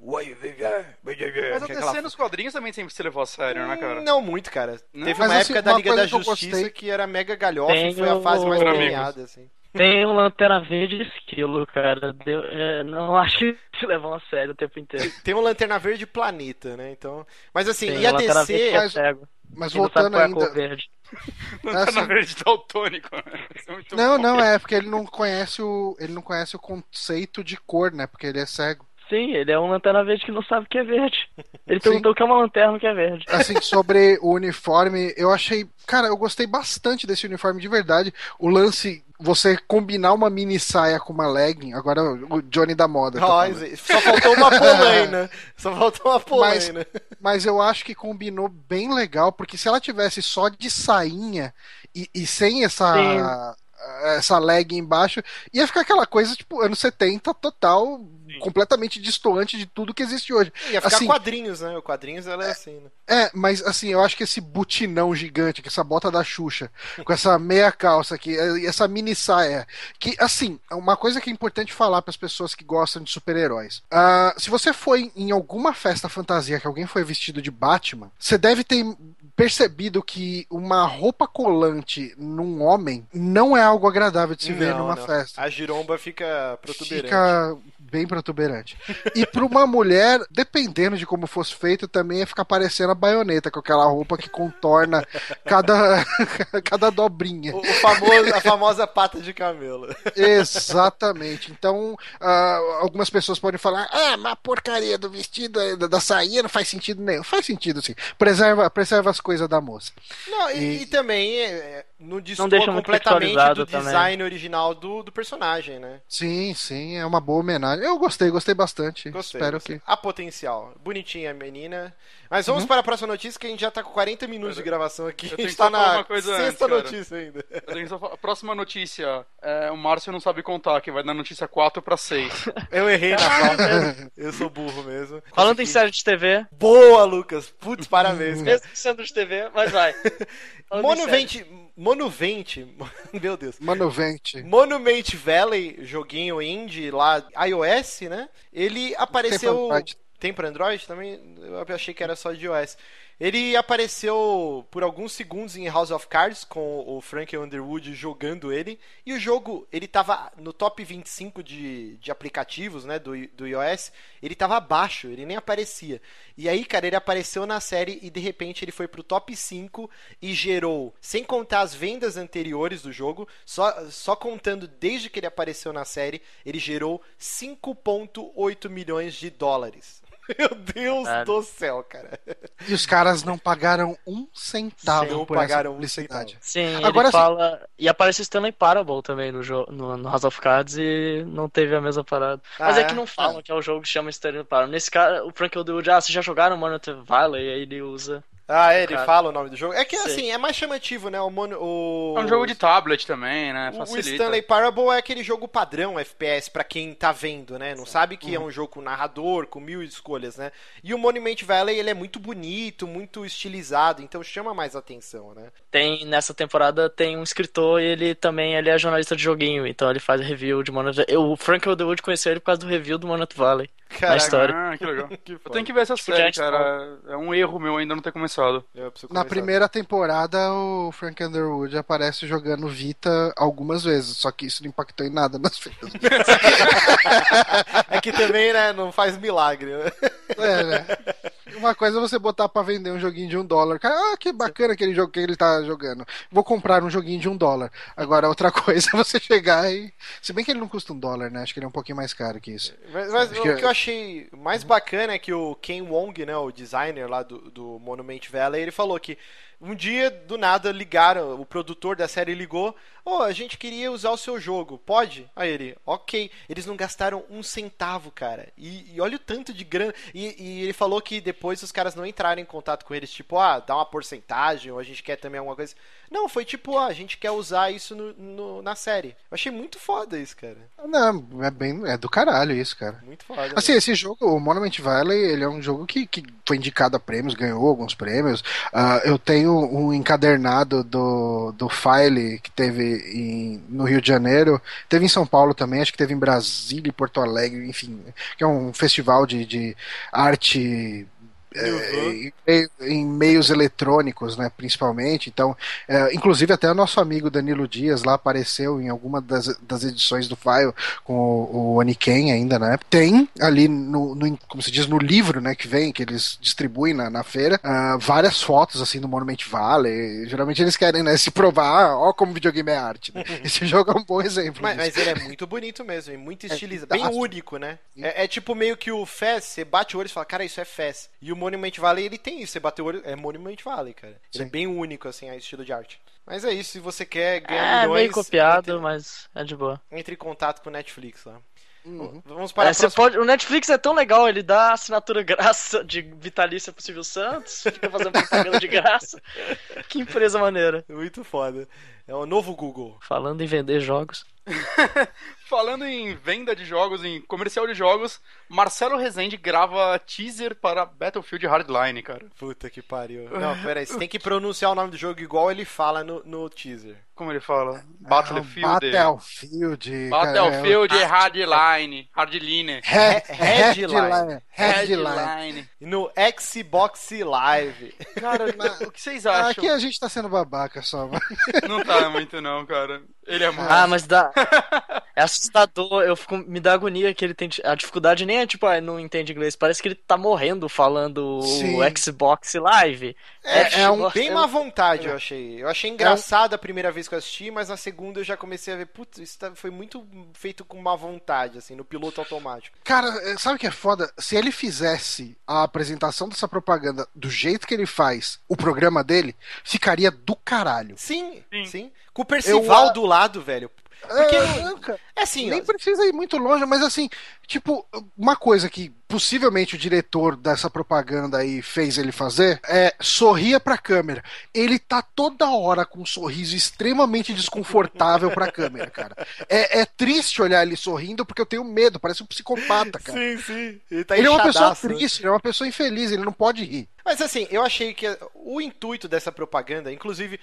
[SPEAKER 4] Mas a DC nos quadrinhos também sempre se levou a sério, né, cara?
[SPEAKER 2] Não muito, cara. Não? Teve Mas, uma assim, época da Liga da Justiça que, que, era mega galhofa e foi a fase mais premiada, assim.
[SPEAKER 3] Tem um Lanterna Verde esquilo, cara. Deu, é, não acho que se levam a sério o tempo inteiro.
[SPEAKER 2] Tem um Lanterna Verde planeta, né? Então, mas assim, Tem e a DC...
[SPEAKER 3] É mas, cego.
[SPEAKER 1] mas voltando
[SPEAKER 3] é
[SPEAKER 1] ainda...
[SPEAKER 3] verde. <laughs>
[SPEAKER 4] Lanterna assim, Verde daltônico. Né?
[SPEAKER 1] É não, bom. não, é porque ele não conhece o ele não conhece o conceito de cor, né? Porque ele é cego.
[SPEAKER 3] Sim, ele é um lanterna verde que não sabe o que é verde. Ele Sim. perguntou o que é uma lanterna que é verde.
[SPEAKER 1] Assim, sobre o uniforme, eu achei. Cara, eu gostei bastante desse uniforme de verdade. O lance você combinar uma mini saia com uma legging, agora o Johnny da moda.
[SPEAKER 2] Tá só faltou uma polaina. <laughs> só faltou uma polaina.
[SPEAKER 1] Mas, mas, eu acho que combinou bem legal, porque se ela tivesse só de sainha e, e sem essa. Sim. Essa leg embaixo, ia ficar aquela coisa tipo anos 70 total, completamente distoante de tudo que existe hoje.
[SPEAKER 2] Ia ficar assim, quadrinhos, né? O quadrinhos ela é, é assim, né?
[SPEAKER 1] É, mas assim, eu acho que esse butinão gigante, com essa bota da Xuxa, com essa meia calça aqui, é, essa mini saia, que assim, uma coisa que é importante falar para as pessoas que gostam de super-heróis. Uh, se você foi em alguma festa fantasia que alguém foi vestido de Batman, você deve ter percebido que uma roupa colante num homem não é algo agradável de se não, ver numa não. festa.
[SPEAKER 2] A giromba fica protuberante.
[SPEAKER 1] Fica bem protuberante. E pra uma mulher, dependendo de como fosse feito, também ia ficar parecendo a baioneta, com aquela roupa que contorna cada, <laughs> cada dobrinha.
[SPEAKER 2] O, o famoso, a famosa pata de camelo.
[SPEAKER 1] Exatamente. Então, uh, algumas pessoas podem falar: ah, mas a porcaria do vestido, eh, da, da sainha não faz sentido nenhum. Faz sentido, sim. Preserva, preserva as coisas da moça.
[SPEAKER 2] Não, e,
[SPEAKER 1] E-
[SPEAKER 2] e também é, não destoa completamente do
[SPEAKER 3] também.
[SPEAKER 2] design original do, do personagem, né?
[SPEAKER 1] Sim, sim, é uma boa homenagem. Eu gostei, gostei bastante.
[SPEAKER 2] Gostei.
[SPEAKER 1] Espero
[SPEAKER 2] gostei.
[SPEAKER 1] que.
[SPEAKER 2] Há potencial. Bonitinha a menina. Mas
[SPEAKER 1] Uhum.
[SPEAKER 2] vamos para a próxima notícia, que a gente já tá com 40 minutos de gravação aqui.
[SPEAKER 4] eu
[SPEAKER 2] A gente
[SPEAKER 4] que
[SPEAKER 2] tá na sexta
[SPEAKER 4] antes,
[SPEAKER 2] notícia ainda.
[SPEAKER 4] Eu tenho que só falar- A próxima notícia. É, o Márcio não sabe contar, que vai da notícia 4 pra 6. <laughs>
[SPEAKER 2] Eu errei na pauta. Eu sou burro mesmo.
[SPEAKER 3] Falando em série de TV,
[SPEAKER 2] Boa, Lucas. Putz, parabéns, cara.
[SPEAKER 3] mesmo sendo de TV, mas vai. <laughs>
[SPEAKER 2] Monuvente. Monuvente. <laughs> Meu Deus.
[SPEAKER 1] Mano, vente.
[SPEAKER 2] Monument Valley, joguinho indie lá, iOS, né? Ele apareceu.
[SPEAKER 1] Android.
[SPEAKER 2] Tem pra Android também? Eu achei que era só de iOS. Ele apareceu por alguns segundos em House of Cards com o Frank Underwood jogando ele. E o jogo, ele tava no top 25 de, de aplicativos, né, do, do iOS. Ele tava abaixo, ele nem aparecia. E aí, cara, ele apareceu na série e de repente ele foi pro top 5 e gerou, sem contar as vendas anteriores do jogo, só, só contando desde que ele apareceu na série, ele gerou 5,8 milhões de dólares. <laughs> Meu Deus
[SPEAKER 3] Cara.
[SPEAKER 2] do céu, cara.
[SPEAKER 1] E os caras não pagaram um centavo
[SPEAKER 2] Não
[SPEAKER 1] por
[SPEAKER 2] pagaram um
[SPEAKER 1] essa publicidade.
[SPEAKER 3] Sim,
[SPEAKER 1] Agora
[SPEAKER 3] ele
[SPEAKER 1] sim.
[SPEAKER 3] fala. E aparece o Stanley Parable também no, jo... no, no House of Cards e não teve a mesma parada. Mas
[SPEAKER 2] Ah,
[SPEAKER 3] é
[SPEAKER 2] é?
[SPEAKER 3] que não falam que é o jogo que chama Stanley Parable. Nesse cara, o Frank Underwood, ah, vocês já jogaram Monolith Valley? E aí ele usa.
[SPEAKER 2] Ah, é, ele
[SPEAKER 3] Cara.
[SPEAKER 2] fala o nome do jogo. É que
[SPEAKER 3] Sei.
[SPEAKER 2] assim, é mais chamativo, né? O, mono, o...
[SPEAKER 4] É um jogo de tablet também, né?
[SPEAKER 2] O- O
[SPEAKER 4] Facilita.
[SPEAKER 2] Stanley Parable é aquele jogo padrão FPS pra quem tá vendo, né? Não sabe que é um jogo com narrador, com mil escolhas, né? E o Monument Valley, ele é muito bonito, muito estilizado, então chama mais atenção, né?
[SPEAKER 3] Tem, nessa temporada tem um escritor e ele também ele é jornalista de joguinho, então ele faz review de Monolith Eu, O Frank Underwood conheceu ele por causa do review do Monolith Valley.
[SPEAKER 2] Caraca,
[SPEAKER 3] história.
[SPEAKER 4] Ah, que legal. <laughs>
[SPEAKER 2] que
[SPEAKER 4] Eu tenho que ver essa
[SPEAKER 3] Tipo,
[SPEAKER 4] série, cara. É um erro meu ainda não ter começado.
[SPEAKER 1] Na primeira temporada, o Frank Underwood aparece jogando Vita algumas vezes, só que isso não impactou em nada nas vendas. <laughs>
[SPEAKER 2] É que também, né, não faz milagre, né?
[SPEAKER 1] É, né? Uma coisa é você botar pra vender um joguinho de um dólar. Cara, ah, que bacana aquele jogo que ele tá jogando. Vou comprar um joguinho de um dólar. Agora, outra <laughs> coisa é você chegar e. Se bem que ele não custa um dólar, né? Acho que ele é um pouquinho mais caro que isso.
[SPEAKER 2] Mas, mas o
[SPEAKER 1] que-
[SPEAKER 2] que eu achei mais bacana é que o Ken Wong, né, o designer lá do, do Monument Valley, ele falou que um dia, do nada, ligaram, o produtor da série ligou, ô, a gente queria usar o seu jogo, pode? Aí ele, ok. Eles não gastaram um centavo, cara. E, e olha o tanto de grana. E, e ele falou que depois os caras não entraram em contato com eles, tipo, ah, dá uma porcentagem, ou a gente quer também alguma coisa. Não, foi tipo, ah, a gente quer usar isso no, no- na série. Eu achei muito foda isso, cara.
[SPEAKER 1] Não, é bem. É do caralho isso, cara.
[SPEAKER 2] Muito foda.
[SPEAKER 1] Assim, esse jogo, o Monument Valley, ele é um jogo que, que foi indicado a prêmios, ganhou alguns prêmios. Ah, eu tenho um encadernado do, do File que teve em, no Rio de Janeiro, teve em São Paulo também, acho que teve em Brasília e Porto Alegre, enfim, que é um festival de, de arte. É, em, meios eletrônicos, né, principalmente. Então, é, inclusive até o nosso amigo Danilo Dias lá apareceu em alguma das, das edições do File com o, o Oniken ainda, né? Tem ali no, no- como se diz, no livro, né, que vem, que eles distribuem na, na feira, ah, várias fotos assim do Monument Valley. Geralmente eles querem, né, se provar, ah, ó como videogame é arte. né? <laughs> Esse jogo é um bom exemplo.
[SPEAKER 2] Mas, mas ele é muito bonito mesmo, e muito estilizado. Bem
[SPEAKER 1] daço.
[SPEAKER 2] único, né? É, é tipo meio que o Fez, você bate o olho e fala, cara, isso é Fez. E o Monument Valley, ele tem isso. Você bateu o olho, é Monument Valley, cara. Ele é bem único, assim, a estilo de arte. Mas é isso, se você quer ganhar
[SPEAKER 3] É
[SPEAKER 2] milhões,
[SPEAKER 3] meio copiado,
[SPEAKER 2] entre,
[SPEAKER 3] mas é de boa.
[SPEAKER 2] entre em contato com o Netflix lá.
[SPEAKER 1] Uhum.
[SPEAKER 2] Vamos para
[SPEAKER 3] É,
[SPEAKER 2] a
[SPEAKER 3] você pode, o Netflix é tão legal, ele dá assinatura <laughs> graça de vitalícia pro Silvio Santos, fica fazendo propaganda de graça. <laughs> Que empresa maneira.
[SPEAKER 2] Muito foda. É o novo Google.
[SPEAKER 3] Falando em vender jogos. <laughs>
[SPEAKER 4] Falando em venda de jogos, em comercial de jogos, Marcelo Rezende grava teaser para Battlefield Hardline, cara.
[SPEAKER 2] Puta que pariu. <laughs> Não, peraí, você tem que pronunciar o nome do jogo igual ele fala no, no teaser.
[SPEAKER 4] Como ele fala?
[SPEAKER 1] Ah,
[SPEAKER 4] Battlefield.
[SPEAKER 1] Battlefield. cara,
[SPEAKER 4] Battlefield
[SPEAKER 1] é,
[SPEAKER 4] Hardline. Hardline.
[SPEAKER 1] He-
[SPEAKER 2] Headline.
[SPEAKER 1] Headline.
[SPEAKER 2] No Xbox Live.
[SPEAKER 4] Cara, <laughs> o que vocês acham?
[SPEAKER 1] Aqui a gente tá sendo babaca só, mano.
[SPEAKER 4] Não tá muito não, cara. Ele é <laughs> muito.
[SPEAKER 3] Ah, mas dá.
[SPEAKER 5] É assustador, eu fico, me dá agonia que ele tem. A dificuldade nem é tipo, ah, não entende inglês, parece que ele tá morrendo falando
[SPEAKER 1] Sim.
[SPEAKER 5] o Xbox Live.
[SPEAKER 2] É,
[SPEAKER 1] É um-
[SPEAKER 2] bem má vontade, eu achei. Eu achei engraçado a primeira vez que eu assisti, mas na segunda eu já comecei a ver, putz, isso tá- foi muito feito com má vontade, assim, no piloto automático.
[SPEAKER 1] Cara, é, sabe o que é foda? Se ele fizesse a apresentação dessa propaganda do jeito que ele faz o programa dele, ficaria do caralho.
[SPEAKER 2] Sim, sim.
[SPEAKER 4] Sim.
[SPEAKER 2] Com o Percival
[SPEAKER 1] Eu-
[SPEAKER 2] do lado, velho. Porque
[SPEAKER 1] É.
[SPEAKER 2] É assim,
[SPEAKER 1] Nem
[SPEAKER 2] ó,
[SPEAKER 1] precisa ir muito longe, mas assim, tipo, uma coisa que possivelmente o diretor dessa propaganda aí fez ele fazer é sorria pra câmera. Ele tá toda hora com um sorriso extremamente desconfortável pra câmera, cara. É, é triste olhar ele sorrindo porque eu tenho medo, parece um psicopata, cara.
[SPEAKER 2] Sim, sim. Ele tá
[SPEAKER 1] ele é uma pessoa
[SPEAKER 2] né?
[SPEAKER 1] triste, ele é uma pessoa infeliz, ele não pode rir.
[SPEAKER 2] Mas assim, eu achei que o intuito dessa propaganda, inclusive,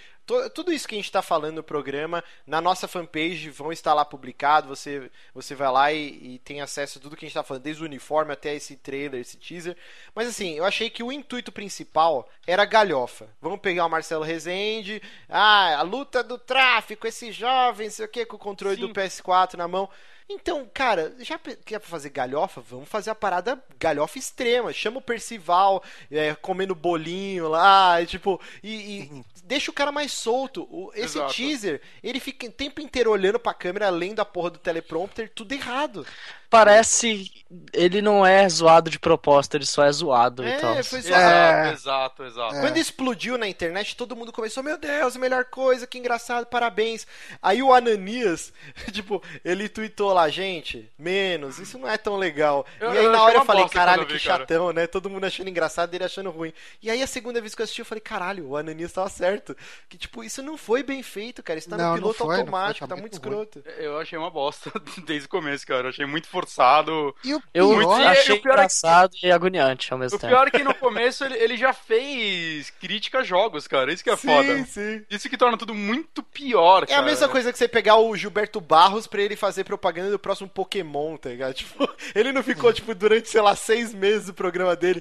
[SPEAKER 2] tudo isso que a gente tá falando no programa, na nossa fanpage vão estar lá publicado, você, você vai lá e, e tem acesso a tudo que a gente tá falando, desde o uniforme até esse trailer, esse teaser. Mas assim, eu achei que o intuito principal era galhofa. Vamos pegar o Marcelo Rezende, ah, a luta do tráfico, esses jovens, sei o que, com o controle
[SPEAKER 4] Sim.
[SPEAKER 2] do PS4 na mão. Então, cara, já quer fazer galhofa? Vamos fazer a parada galhofa extrema. Chama o Percival é, comendo bolinho lá, e, tipo, e, e deixa o cara mais solto. O- esse
[SPEAKER 4] Exato.
[SPEAKER 2] teaser, ele fica o tempo inteiro olhando pra câmera, além da porra do teleprompter, tudo errado.
[SPEAKER 5] Parece. Ele não é zoado de propósito, ele só é zoado
[SPEAKER 2] É,
[SPEAKER 5] e tal.
[SPEAKER 2] foi
[SPEAKER 4] Exato,
[SPEAKER 1] É.
[SPEAKER 4] exato, exato.
[SPEAKER 2] Quando explodiu na internet, todo mundo começou, meu Deus, melhor coisa, que engraçado, parabéns. Aí o Ananias, <laughs> tipo, ele tweetou lá, gente, menos, isso não é tão legal.
[SPEAKER 4] Eu-
[SPEAKER 2] e aí
[SPEAKER 4] eu
[SPEAKER 2] na hora eu falei, caralho,
[SPEAKER 4] eu
[SPEAKER 2] que
[SPEAKER 4] vi, cara.
[SPEAKER 2] chatão, né? Todo mundo achando engraçado e ele achando ruim. E aí a segunda vez que eu assisti, eu falei, caralho, o Ananias tava certo. Que tipo, isso não foi bem feito, cara. Isso tá
[SPEAKER 1] Não,
[SPEAKER 2] no piloto
[SPEAKER 1] foi, não foi,
[SPEAKER 2] automático,
[SPEAKER 1] tá
[SPEAKER 2] tá muito
[SPEAKER 1] muito ruim.
[SPEAKER 2] escroto.
[SPEAKER 4] Eu achei uma bosta <laughs> desde o começo, cara. Eu achei muito forçado.
[SPEAKER 1] E o
[SPEAKER 5] Eu
[SPEAKER 1] pior,
[SPEAKER 4] e
[SPEAKER 5] achei
[SPEAKER 4] o pior é que-
[SPEAKER 5] engraçado e agoniante ao mesmo
[SPEAKER 4] O
[SPEAKER 5] tempo.
[SPEAKER 4] pior é que no começo ele, ele já fez crítica a jogos, cara. Isso que é foda.
[SPEAKER 2] sim.
[SPEAKER 4] Isso que torna tudo muito pior,
[SPEAKER 2] É
[SPEAKER 4] cara.
[SPEAKER 2] a mesma coisa que você pegar o Gilberto Barros pra ele fazer propaganda do próximo Pokémon, tá ligado? <laughs> Tipo, ele não ficou, tipo, durante, sei lá, seis meses do programa dele,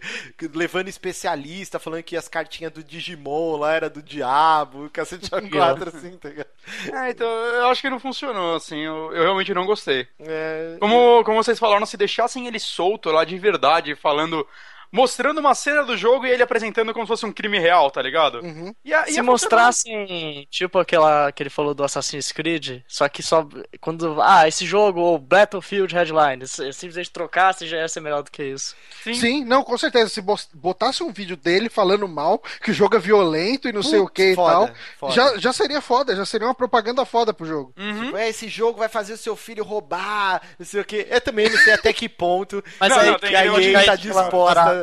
[SPEAKER 2] levando especialista, falando que as cartinhas do Digimon lá era do diabo, o cacete <laughs> a quatro, assim, tá ligado?
[SPEAKER 4] É, então eu acho que não funcionou, assim. Eu, eu realmente não gostei.
[SPEAKER 2] É,
[SPEAKER 4] Como, como vocês falaram, se deixassem ele solto lá de verdade, falando. Mostrando uma cena do jogo e ele apresentando como se fosse um crime real, tá ligado?
[SPEAKER 1] Uhum.
[SPEAKER 4] Ia- ia
[SPEAKER 5] Se
[SPEAKER 4] funcionar.
[SPEAKER 5] mostrassem, tipo aquela que ele falou do Assassin's Creed, só que só quando. Ah, esse jogo, ou Battlefield Headline, se simplesmente trocasse já ia ser melhor do que isso.
[SPEAKER 4] Sim.
[SPEAKER 1] Sim, não, com certeza. Se botasse um vídeo dele falando mal, que o jogo é violento e não sei o que e tal,
[SPEAKER 2] foda.
[SPEAKER 1] já, já seria foda, já seria uma propaganda foda pro jogo.
[SPEAKER 4] Uhum.
[SPEAKER 2] Tipo, é, esse jogo vai fazer o seu filho roubar, não sei o quê. Eu também não sei até que ponto.
[SPEAKER 5] Mas
[SPEAKER 4] Não,
[SPEAKER 5] aí,
[SPEAKER 4] não, tem
[SPEAKER 2] que a EA tá disposta.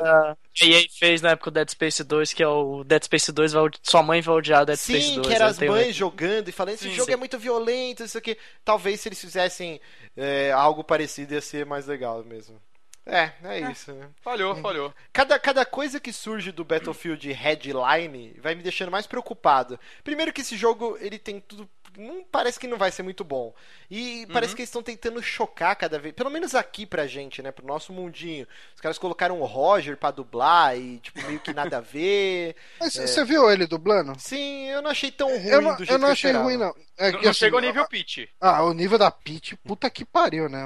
[SPEAKER 5] Que a EA fez na época do Dead Space 2, que é o Dead Space 2, vai, sua mãe vai odiar o Dead Space
[SPEAKER 2] Sim,
[SPEAKER 5] 2.
[SPEAKER 2] que eram
[SPEAKER 5] eu
[SPEAKER 2] as
[SPEAKER 5] tenho
[SPEAKER 2] mães jogando e falando, esse
[SPEAKER 5] Sim,
[SPEAKER 2] jogo
[SPEAKER 5] sim.
[SPEAKER 2] é muito violento, isso aqui. Talvez se eles fizessem é, algo parecido ia ser mais legal mesmo. É, é isso, né?
[SPEAKER 4] Falhou, falhou.
[SPEAKER 2] Cada, cada coisa que surge do Battlefield Headline vai me deixando mais preocupado. Primeiro que esse jogo, ele tem tudo... Não, parece que não vai ser muito bom. E parece que eles estão tentando chocar cada vez... Pelo menos aqui pra gente, né? Pro nosso mundinho. Os caras colocaram o Roger pra dublar e, tipo, meio que nada a <laughs> ver.
[SPEAKER 1] Mas você viu ele dublando?
[SPEAKER 2] Sim, eu não achei tão ruim
[SPEAKER 1] Eu não,
[SPEAKER 2] do jeito
[SPEAKER 1] eu não
[SPEAKER 2] que
[SPEAKER 1] achei
[SPEAKER 2] esperava.
[SPEAKER 1] ruim, não. É
[SPEAKER 4] Não,
[SPEAKER 1] que,
[SPEAKER 4] não
[SPEAKER 1] assim,
[SPEAKER 4] chega ao nível pitch.
[SPEAKER 1] Ah, o nível da Peach, puta que pariu, né?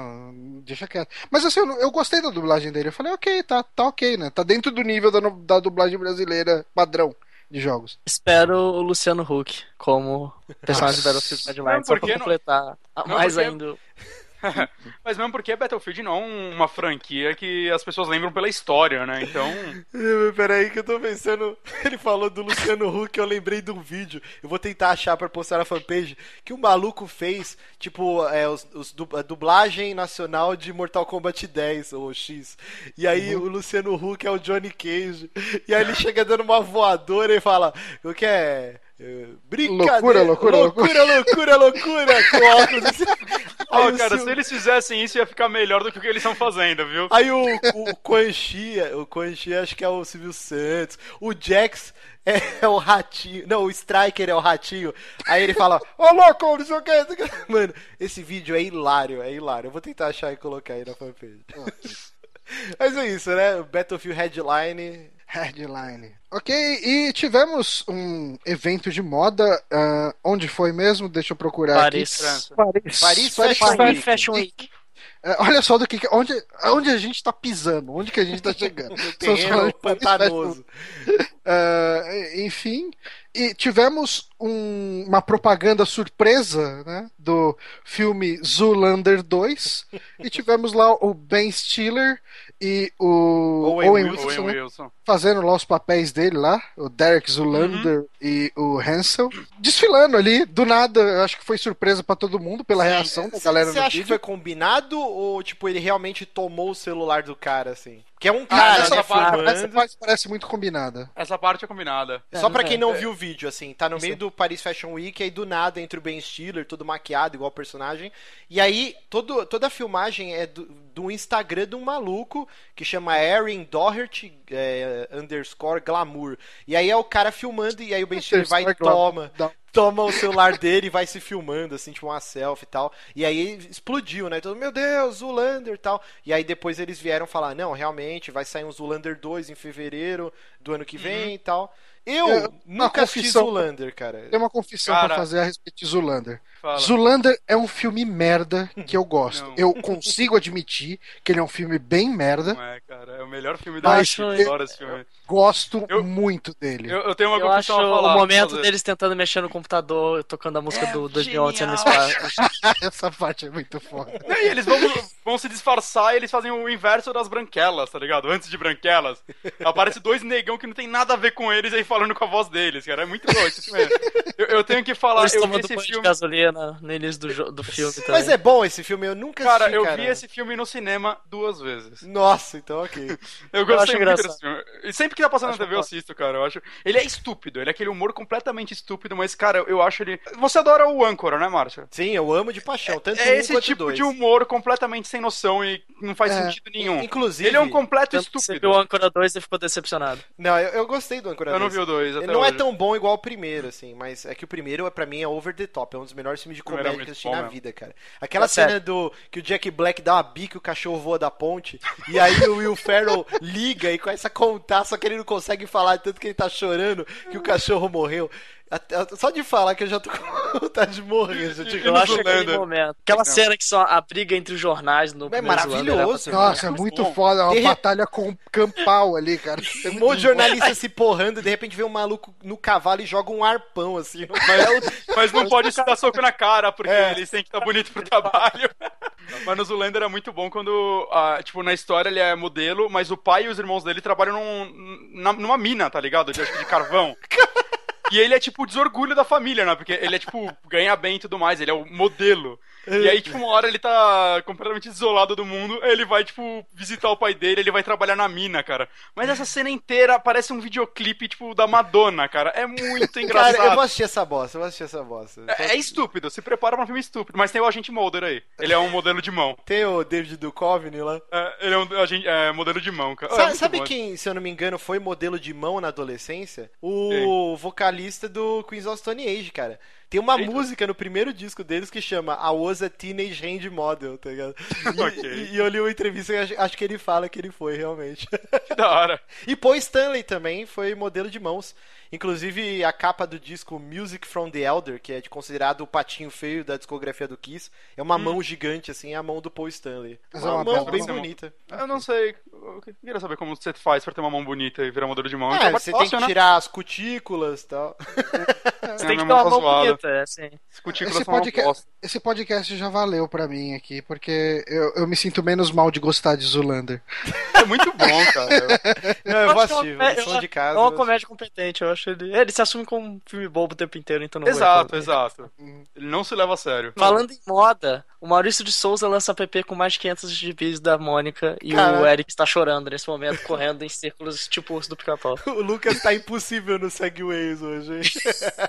[SPEAKER 1] Deixa quieto. Mas assim, eu, eu gostei da dublagem dele. Eu falei, ok, tá, tá ok, né? Tá dentro do nível da, da dublagem brasileira padrão de jogos.
[SPEAKER 5] Espero o Luciano Huck como personagem do
[SPEAKER 1] Nossa.
[SPEAKER 5] Battlefield Headline,
[SPEAKER 4] Não,
[SPEAKER 5] só pra completar a
[SPEAKER 4] não,
[SPEAKER 5] mais
[SPEAKER 4] porque-
[SPEAKER 5] ainda. <laughs>
[SPEAKER 4] Mas mesmo porque Battlefield não é uma franquia que as pessoas lembram pela história, né? Então. <laughs>
[SPEAKER 2] Peraí que eu tô pensando. Ele falou do Luciano Huck, eu lembrei de um vídeo. Eu vou tentar achar pra postar na fanpage. Que o maluco fez, tipo, é, os, os a dublagem nacional de Mortal Kombat 10 ou X. E aí o Luciano Huck é o Johnny Cage. E aí ele chega dando uma voadora e fala: O que é? É, Brincadeira,
[SPEAKER 1] Loucura, loucura,
[SPEAKER 2] loucura, loucura, loucura, com óculos assim.
[SPEAKER 4] Ó,
[SPEAKER 2] Aí o
[SPEAKER 4] cara, se eles fizessem isso, ia ficar melhor do que o que eles estão fazendo, viu?
[SPEAKER 2] Aí o, o o Quan Chi acho que é o Silvio Santos. O Jax é, é o ratinho. Não, o Striker é o ratinho. Aí ele fala, ô louco, não sei o que. não sei o que." Mano, esse vídeo é hilário, é hilário. Eu vou tentar achar e colocar aí na fanpage. Mas é isso, né? Battlefield Headline.
[SPEAKER 1] Headline. Ok, e tivemos um evento de moda. Uh, onde foi mesmo? Deixa eu procurar
[SPEAKER 3] Paris.
[SPEAKER 1] aqui.
[SPEAKER 2] Paris, Paris, Paris Fashion,
[SPEAKER 3] Week. Fashion Week.
[SPEAKER 1] Uh, olha só do que, onde, onde a gente está pisando, onde que a gente está <laughs> chegando.
[SPEAKER 2] terreno pantanoso.
[SPEAKER 1] Uh, enfim, e tivemos um, uma propaganda surpresa né, do filme Zoolander 2. e tivemos lá o Ben Stiller e o
[SPEAKER 2] Owen,
[SPEAKER 1] Owen
[SPEAKER 2] Wilson,
[SPEAKER 1] Wilson,
[SPEAKER 4] Owen Wilson.
[SPEAKER 1] fazendo lá os papéis dele lá, o Derek Zoolander e o Hansel, desfilando ali, do nada, eu acho que foi surpresa pra todo mundo pela reação da galera
[SPEAKER 2] Você
[SPEAKER 1] no
[SPEAKER 2] acha que
[SPEAKER 1] vídeo.
[SPEAKER 2] foi combinado ou, tipo, ele realmente tomou o celular do cara, assim? Que é um
[SPEAKER 1] Ah,
[SPEAKER 2] cara,
[SPEAKER 1] essa,
[SPEAKER 2] né,
[SPEAKER 1] parte,
[SPEAKER 2] filmando.
[SPEAKER 1] essa parte parece muito combinada.
[SPEAKER 4] Essa parte é combinada.
[SPEAKER 2] Só pra
[SPEAKER 3] É,
[SPEAKER 2] quem não
[SPEAKER 3] é.
[SPEAKER 2] viu o vídeo, assim, tá no meio do Paris Fashion Week, aí do nada entra o Ben Stiller, todo maquiado, igual o personagem. E aí, todo, toda a filmagem é do, do Instagram de um maluco que chama Erin Doherty é, underscore glamour. E aí é o cara filmando, e aí o Ben Stiller vai e toma. Toma o celular dele e vai se filmando, assim, tipo uma selfie e tal. E aí explodiu, né? Todo, meu Deus, Zulander e tal. E aí depois eles vieram falar, não, realmente, vai sair um Zulander 2 em fevereiro do ano que vem e tal. Eu
[SPEAKER 1] É, uma
[SPEAKER 2] nunca assisti
[SPEAKER 1] confissão.
[SPEAKER 2] Zulander, cara.
[SPEAKER 1] Tem uma confissão
[SPEAKER 4] Cara.
[SPEAKER 1] pra fazer a respeito de Zulander.
[SPEAKER 4] Fala.
[SPEAKER 1] Zulander é um filme merda que eu gosto.
[SPEAKER 4] Não.
[SPEAKER 1] Eu consigo admitir que ele é um filme bem merda.
[SPEAKER 4] Não é, cara. É o melhor filme da
[SPEAKER 3] eu-
[SPEAKER 4] Adoro esse filme.
[SPEAKER 1] Gosto
[SPEAKER 4] Eu-
[SPEAKER 1] muito dele.
[SPEAKER 4] Eu, eu tenho uma
[SPEAKER 3] Eu acho
[SPEAKER 4] confissão a falar.
[SPEAKER 3] o momento deles tentando mexer no computador, tocando a música
[SPEAKER 4] É
[SPEAKER 3] do 2011 no espaço. <laughs>
[SPEAKER 1] Essa parte é muito foda.
[SPEAKER 4] E aí, eles vão, vão se disfarçar e eles fazem o inverso das branquelas, tá ligado? Antes de branquelas, aparece dois negão que não tem nada a ver com eles aí falando com a voz deles, cara. É muito bom esse filme. Eu, eu tenho que falar,
[SPEAKER 3] Eles
[SPEAKER 4] eu vi esse
[SPEAKER 3] banho de
[SPEAKER 4] filme.
[SPEAKER 3] gasolina no início do, do filme também.
[SPEAKER 2] Mas é bom esse filme, eu nunca
[SPEAKER 4] Cara,
[SPEAKER 2] assisti,
[SPEAKER 4] eu
[SPEAKER 2] cara.
[SPEAKER 4] vi esse filme no cinema duas vezes.
[SPEAKER 2] Nossa, então ok. <laughs>
[SPEAKER 4] Eu gostei muito
[SPEAKER 3] engraçado.
[SPEAKER 4] desse filme. E sempre que tá passando
[SPEAKER 3] Acho
[SPEAKER 4] na TV eu assisto, cara. Eu acho. Ele é estúpido, ele é aquele humor completamente estúpido, mas, cara, eu acho ele. Você adora o Âncora, né, Márcia?
[SPEAKER 2] Sim, eu amo de paixão, tanto
[SPEAKER 4] É
[SPEAKER 2] um
[SPEAKER 4] esse
[SPEAKER 2] quanto
[SPEAKER 4] tipo
[SPEAKER 2] dois.
[SPEAKER 4] de humor completamente sem noção e não faz
[SPEAKER 1] É.
[SPEAKER 4] sentido nenhum.
[SPEAKER 2] Inclusive,
[SPEAKER 4] Ele é um completo
[SPEAKER 3] Tanto que você
[SPEAKER 4] estúpido.
[SPEAKER 3] viu o Âncora 2 e ficou decepcionado.
[SPEAKER 2] Não, eu, eu gostei do Âncora
[SPEAKER 4] Eu não
[SPEAKER 2] 2.
[SPEAKER 4] vi o dois até
[SPEAKER 2] Ele não é
[SPEAKER 4] hoje.
[SPEAKER 2] tão bom igual o primeiro, assim, mas é que o primeiro, é, pra mim, é over the top. É um dos melhores filmes de
[SPEAKER 4] é
[SPEAKER 2] comédia que eu assisti na
[SPEAKER 4] mesmo.
[SPEAKER 2] vida, cara. Aquela
[SPEAKER 3] É
[SPEAKER 2] cena do que o Jack Black dá uma bica e o cachorro voa da ponte, e aí o Will Ferrell liga e começa a contar, só que ele não consegue falar, tanto que ele tá chorando que o cachorro morreu. Até- Só de falar que eu já tô <laughs> com vontade de morrer. Já tinha
[SPEAKER 3] Eu
[SPEAKER 4] no
[SPEAKER 3] acho aquele momento. Aquela
[SPEAKER 4] Não.
[SPEAKER 3] cena que só a briga entre os jornais no
[SPEAKER 2] É maravilhoso,
[SPEAKER 3] era
[SPEAKER 1] Nossa, é
[SPEAKER 4] muito bom.
[SPEAKER 1] foda. É uma
[SPEAKER 2] De re-
[SPEAKER 1] batalha com campal ali, cara. <laughs> É
[SPEAKER 2] Um monte de jornalista se porrando, de repente vê um maluco no cavalo e joga um arpão, assim. <laughs>
[SPEAKER 4] Mas, mas não pode se dar soco na cara, porque
[SPEAKER 2] É.
[SPEAKER 4] eles têm que estar bonito pro trabalho. Mas no Zoolander é muito bom quando, ah, tipo, na história ele é modelo, mas o pai e os irmãos dele trabalham num- numa mina, tá ligado? De, acho que de carvão. E ele é tipo o desorgulho da família, né? Porque ele é tipo, ganha bem e tudo mais, ele é o modelo. E aí, tipo, uma hora ele tá completamente isolado do mundo, ele vai, tipo, visitar o pai dele, ele vai trabalhar na mina, cara. Mas essa cena inteira parece um videoclipe, tipo, da Madonna, cara. É muito engraçado. <laughs>
[SPEAKER 2] Cara, eu vou assistir essa bosta, eu vou assistir essa bosta.
[SPEAKER 4] É, é estúpido, se prepara pra um filme estúpido. Mas tem o agente Mulder aí. Ele é um modelo de mão. <laughs>
[SPEAKER 2] Tem o David Duchovny lá.
[SPEAKER 4] É, ele é um agente, é, modelo de mão, cara. É
[SPEAKER 2] Sabe, sabe quem, se eu não me engano, foi modelo de mão na adolescência? O vocalista do Queens of Stone Age, cara. Tem uma
[SPEAKER 4] Eita.
[SPEAKER 2] música no primeiro disco deles que chama I Was a Teenage Hand Model, tá ligado? <laughs> E,
[SPEAKER 4] Ok.
[SPEAKER 2] e- e eu li uma entrevista e acho, acho que ele fala que ele foi, realmente.
[SPEAKER 4] Que da hora. <laughs>
[SPEAKER 2] E Paul Stanley também foi modelo de mãos. Inclusive, a capa do disco Music from the Elder, que é de- considerado o patinho feio da discografia do Kiss, é uma mão gigante, assim, é a mão do Paul Stanley.
[SPEAKER 1] Mas é
[SPEAKER 2] Uma,
[SPEAKER 1] uma
[SPEAKER 2] mão bem
[SPEAKER 4] mão.
[SPEAKER 2] bonita.
[SPEAKER 4] Eu não sei. Eu queria saber como você faz pra ter uma mão bonita e virar modelo de mão.
[SPEAKER 2] Ah,
[SPEAKER 4] Então,
[SPEAKER 2] você
[SPEAKER 4] fácil,
[SPEAKER 2] tem que
[SPEAKER 4] né?
[SPEAKER 2] tirar as cutículas e tal. <laughs>
[SPEAKER 3] Você
[SPEAKER 4] É,
[SPEAKER 3] tem que
[SPEAKER 4] minha
[SPEAKER 3] ter uma
[SPEAKER 4] mão tá
[SPEAKER 3] mão
[SPEAKER 4] zoada.
[SPEAKER 3] bonita, é assim.
[SPEAKER 1] Esse
[SPEAKER 4] são uma
[SPEAKER 1] podcast, esse podcast já valeu pra mim aqui, porque eu, eu me sinto menos mal de gostar de Zulander.
[SPEAKER 4] É muito bom, cara. <laughs>
[SPEAKER 2] Não, eu vou
[SPEAKER 3] que é
[SPEAKER 2] assistir,
[SPEAKER 3] uma-
[SPEAKER 2] versão de casa.
[SPEAKER 3] É uma
[SPEAKER 2] eu
[SPEAKER 3] comédia competente, eu acho ele. Ele se assume como um filme bobo o tempo inteiro, então não
[SPEAKER 4] exato, exato. Ele não se leva a sério.
[SPEAKER 3] Falando em moda, o Maurício de Souza lança app com mais de 500 gibis da Mônica e
[SPEAKER 2] Caraca.
[SPEAKER 3] o Eric está chorando nesse momento, correndo em círculos tipo urso do pica-pau. <laughs>
[SPEAKER 2] O Lucas tá impossível no Segways hoje?